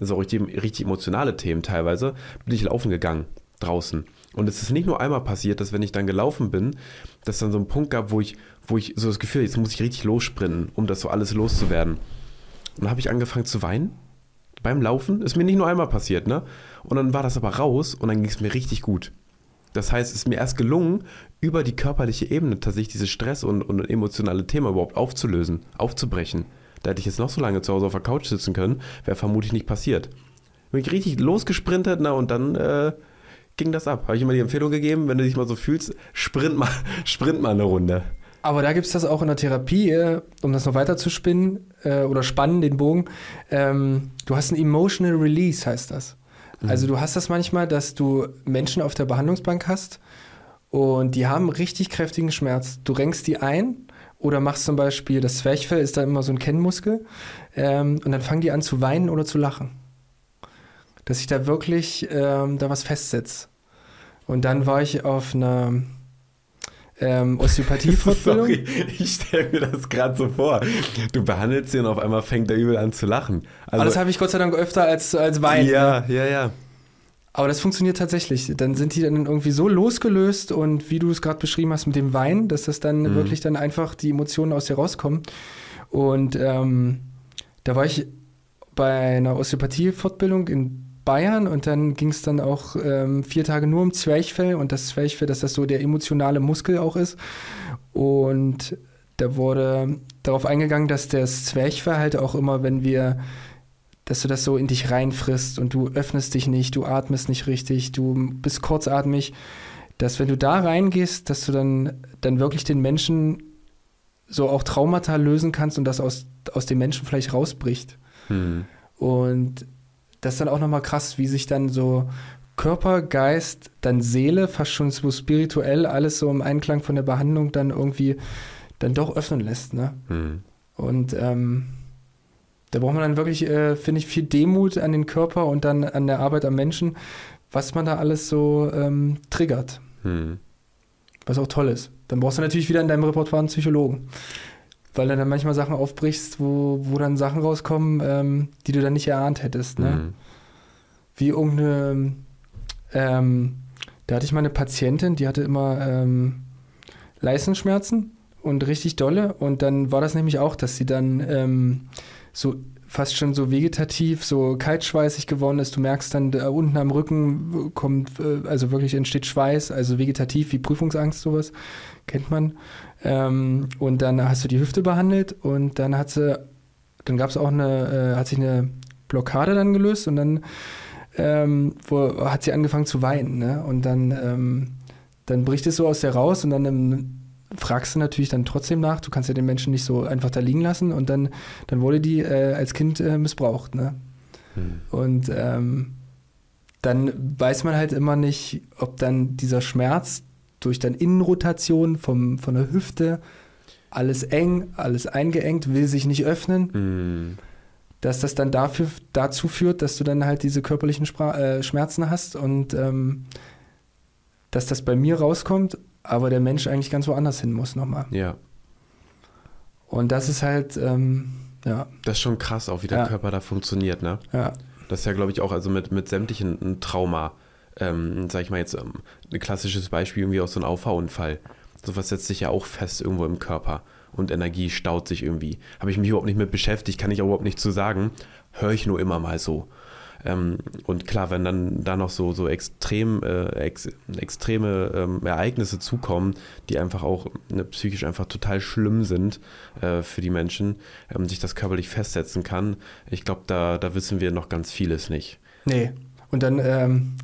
also auch richtig, richtig emotionale Themen teilweise, bin ich laufen gegangen draußen. Und es ist nicht nur einmal passiert, dass wenn ich dann gelaufen bin, dass dann so ein Punkt gab, wo ich, wo ich so das Gefühl, jetzt muss ich richtig lossprinten, um das so alles loszuwerden. Und dann habe ich angefangen zu weinen beim Laufen. Ist mir nicht nur einmal passiert, ne? Und dann war das aber raus und dann ging es mir richtig gut. Das heißt, es ist mir erst gelungen, über die körperliche Ebene tatsächlich dieses Stress und, und emotionale Thema überhaupt aufzulösen, aufzubrechen. Da hätte ich jetzt noch so lange zu Hause auf der Couch sitzen können, wäre vermutlich nicht passiert. Bin ich richtig losgesprintet, na und dann äh, ging das ab. Habe ich immer die Empfehlung gegeben, wenn du dich mal so fühlst, sprint mal, sprint mal eine Runde.
Aber da gibt es das auch in der Therapie, äh, um das noch weiter zu spinnen äh, oder spannen, den Bogen. Ähm, du hast ein Emotional Release, heißt das. Mhm. Also du hast das manchmal, dass du Menschen auf der Behandlungsbank hast und die haben richtig kräftigen Schmerz. Du renkst die ein oder machst zum Beispiel, das Zwerchfell ist da immer so ein Kennmuskel ähm, und dann fangen die an zu weinen oder zu lachen. Dass ich da wirklich ähm, da was festsetze. Und dann war ich auf einer ähm, Osteopathie-Fortbildung.
Sorry, ich stelle mir das gerade so vor. Du behandelst ihn und auf einmal fängt er übel an zu lachen.
Also, Aber das habe ich Gott sei Dank öfter als, als Wein.
Ja, ja, ja.
Aber das funktioniert tatsächlich. Dann sind die dann irgendwie so losgelöst und wie du es gerade beschrieben hast mit dem Wein, dass das dann mhm. wirklich dann einfach die Emotionen aus dir rauskommen. Und ähm, da war ich bei einer Osteopathie-Fortbildung in Bayern und dann ging es dann auch ähm, vier Tage nur um Zwerchfell und das Zwerchfell, dass das so der emotionale Muskel auch ist. Und da wurde darauf eingegangen, dass das Zwerchfell halt auch immer, wenn wir, dass du das so in dich reinfrisst und du öffnest dich nicht, du atmest nicht richtig, du bist kurzatmig, dass wenn du da reingehst, dass du dann, dann wirklich den Menschen so auch Traumata lösen kannst und das aus, aus dem Menschen vielleicht rausbricht. Hm. Und das ist dann auch nochmal krass, wie sich dann so Körper, Geist, dann Seele, fast schon so spirituell, alles so im Einklang von der Behandlung dann irgendwie dann doch öffnen lässt. Ne? Mhm. Und ähm, da braucht man dann wirklich, äh, finde ich, viel Demut an den Körper und dann an der Arbeit am Menschen, was man da alles so ähm, triggert. Mhm. Was auch toll ist. Dann brauchst du natürlich wieder in deinem Repertoire einen Psychologen weil du dann manchmal Sachen aufbrichst, wo, wo dann Sachen rauskommen, ähm, die du dann nicht erahnt hättest. Ne? Mhm. Wie irgendeine, ähm, da hatte ich mal eine Patientin, die hatte immer ähm, Leistenschmerzen und richtig dolle. Und dann war das nämlich auch, dass sie dann ähm, so fast schon so vegetativ, so kaltschweißig geworden ist. Du merkst dann da unten am Rücken kommt, äh, also wirklich entsteht Schweiß, also vegetativ wie Prüfungsangst, sowas kennt man. Ähm, und dann hast du die Hüfte behandelt und dann hat sie, dann gab es auch eine, äh, hat sich eine Blockade dann gelöst und dann ähm, wo, hat sie angefangen zu weinen. Ne? Und dann, ähm, dann bricht es so aus der raus und dann ähm, fragst du natürlich dann trotzdem nach. Du kannst ja den Menschen nicht so einfach da liegen lassen und dann, dann wurde die äh, als Kind äh, missbraucht. Ne? Hm. Und ähm, dann weiß man halt immer nicht, ob dann dieser Schmerz durch dann Innenrotation vom, von der Hüfte, alles eng, alles eingeengt, will sich nicht öffnen. Mm. Dass das dann dafür, dazu führt, dass du dann halt diese körperlichen Spra äh, Schmerzen hast und ähm, dass das bei mir rauskommt, aber der Mensch eigentlich ganz woanders hin muss nochmal.
Ja.
Und das ist halt, ähm, ja.
Das ist schon krass, auch wie der ja. Körper da funktioniert, ne?
Ja.
Das ist ja, glaube ich, auch also mit, mit sämtlichen Trauma ähm, sag ich mal jetzt, ähm, ein klassisches Beispiel irgendwie aus so einem Auffahrunfall. Sowas setzt sich ja auch fest irgendwo im Körper und Energie staut sich irgendwie. Habe ich mich überhaupt nicht mit beschäftigt, kann ich auch überhaupt nicht zu sagen. Höre ich nur immer mal so. Ähm, und klar, wenn dann da noch so, so extrem, äh, ex, extreme ähm, Ereignisse zukommen, die einfach auch ne, psychisch einfach total schlimm sind äh, für die Menschen, ähm, sich das körperlich festsetzen kann, ich glaube, da, da wissen wir noch ganz vieles nicht.
Nee. Und dann ähm,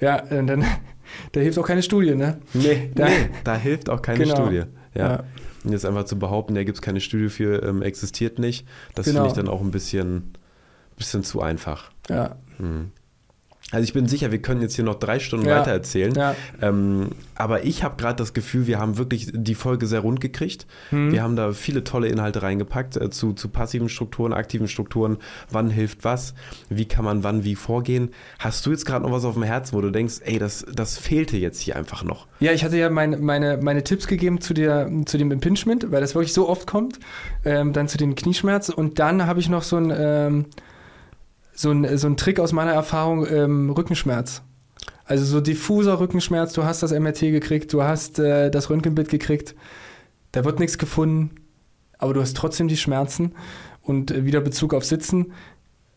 ja, äh, dann da hilft auch keine Studie, ne?
Nee, da, nee, da hilft auch keine genau. Studie. Ja. ja. Und jetzt einfach zu behaupten, da gibt es keine Studie für, ähm, existiert nicht, das genau. finde ich dann auch ein bisschen, bisschen zu einfach.
Ja. Mhm.
Also ich bin sicher, wir können jetzt hier noch drei Stunden ja. weiter erzählen. Ja. Ähm, aber ich habe gerade das Gefühl, wir haben wirklich die Folge sehr rund gekriegt. Hm. Wir haben da viele tolle Inhalte reingepackt äh, zu, zu passiven Strukturen, aktiven Strukturen. Wann hilft was? Wie kann man wann wie vorgehen? Hast du jetzt gerade noch was auf dem Herzen, wo du denkst, ey, das, das fehlte jetzt hier einfach noch?
Ja, ich hatte ja mein, meine, meine Tipps gegeben zu, der, zu dem Impingement, weil das wirklich so oft kommt. Ähm, dann zu den Knieschmerz. Und dann habe ich noch so ein... Ähm, so ein, so ein Trick aus meiner Erfahrung, ähm, Rückenschmerz. Also so diffuser Rückenschmerz, du hast das MRT gekriegt, du hast äh, das Röntgenbild gekriegt, da wird nichts gefunden, aber du hast trotzdem die Schmerzen und äh, wieder Bezug auf Sitzen.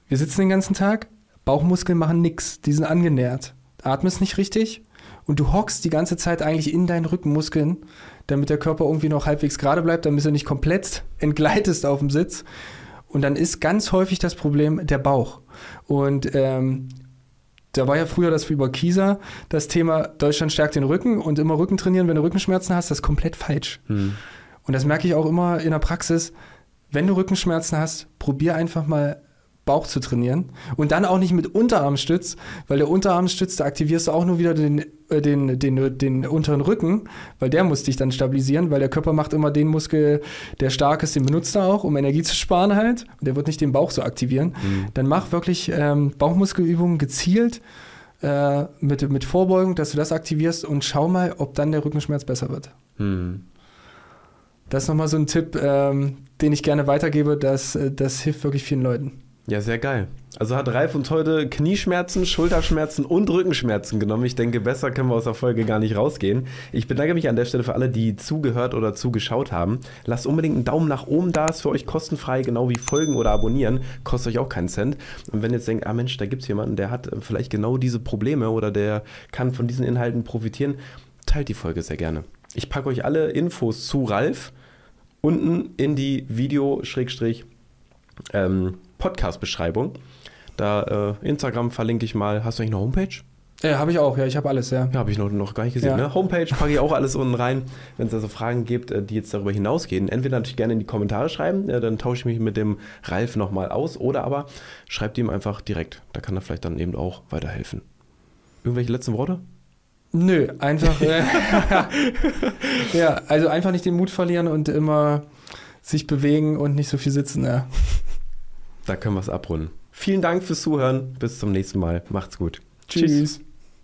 Wir sitzen den ganzen Tag, Bauchmuskeln machen nichts, die sind angenährt. Atmest nicht richtig und du hockst die ganze Zeit eigentlich in deinen Rückenmuskeln, damit der Körper irgendwie noch halbwegs gerade bleibt, damit du nicht komplett entgleitest auf dem Sitz. Und dann ist ganz häufig das Problem der Bauch. Und ähm, da war ja früher das wie bei Kieser, das Thema Deutschland stärkt den Rücken und immer Rücken trainieren, wenn du Rückenschmerzen hast, das ist komplett falsch.
Hm.
Und das merke ich auch immer in der Praxis. Wenn du Rückenschmerzen hast, probier einfach mal Bauch zu trainieren. Und dann auch nicht mit Unterarmstütz, weil der Unterarmstütz, da aktivierst du auch nur wieder den, äh, den, den, den unteren Rücken, weil der muss dich dann stabilisieren, weil der Körper macht immer den Muskel, der stark ist, den benutzt er auch, um Energie zu sparen halt. Und der wird nicht den Bauch so aktivieren.
Mhm.
Dann mach wirklich ähm, Bauchmuskelübungen gezielt äh, mit, mit Vorbeugung, dass du das aktivierst und schau mal, ob dann der Rückenschmerz besser wird.
Hm.
Das ist nochmal so ein Tipp, ähm, den ich gerne weitergebe. Das, äh, das hilft wirklich vielen Leuten.
Ja, sehr geil. Also hat Ralf uns heute Knieschmerzen, Schulterschmerzen und Rückenschmerzen genommen. Ich denke, besser können wir aus der Folge gar nicht rausgehen. Ich bedanke mich an der Stelle für alle, die zugehört oder zugeschaut haben. Lasst unbedingt einen Daumen nach oben da, ist für euch kostenfrei, genau wie folgen oder abonnieren. Kostet euch auch keinen Cent. Und wenn ihr jetzt denkt, ah Mensch, da gibt es jemanden, der hat vielleicht genau diese Probleme oder der kann von diesen Inhalten profitieren, teilt die Folge sehr gerne. Ich packe euch alle Infos zu Ralf unten in die Video- ähm, Podcast-Beschreibung. Da äh, Instagram verlinke ich mal. Hast du eigentlich eine Homepage?
Ja, habe ich auch, ja, ich habe alles, ja.
Ja, habe ich noch, noch gar nicht gesehen.
Ja.
Ne? Homepage packe ich auch alles unten rein. Wenn es also Fragen gibt, äh, die jetzt darüber hinausgehen, entweder natürlich gerne in die Kommentare schreiben, äh, dann tausche ich mich mit dem Ralf nochmal aus, oder aber schreibt ihm einfach direkt. Da kann er vielleicht dann eben auch weiterhelfen. Irgendwelche letzten Worte?
Nö, einfach. Äh, ja, also einfach nicht den Mut verlieren und immer sich bewegen und nicht so viel sitzen. Ja.
Da können wir es abrunden. Vielen Dank fürs Zuhören. Bis zum nächsten Mal. Macht's gut.
Tschüss. Tschüss.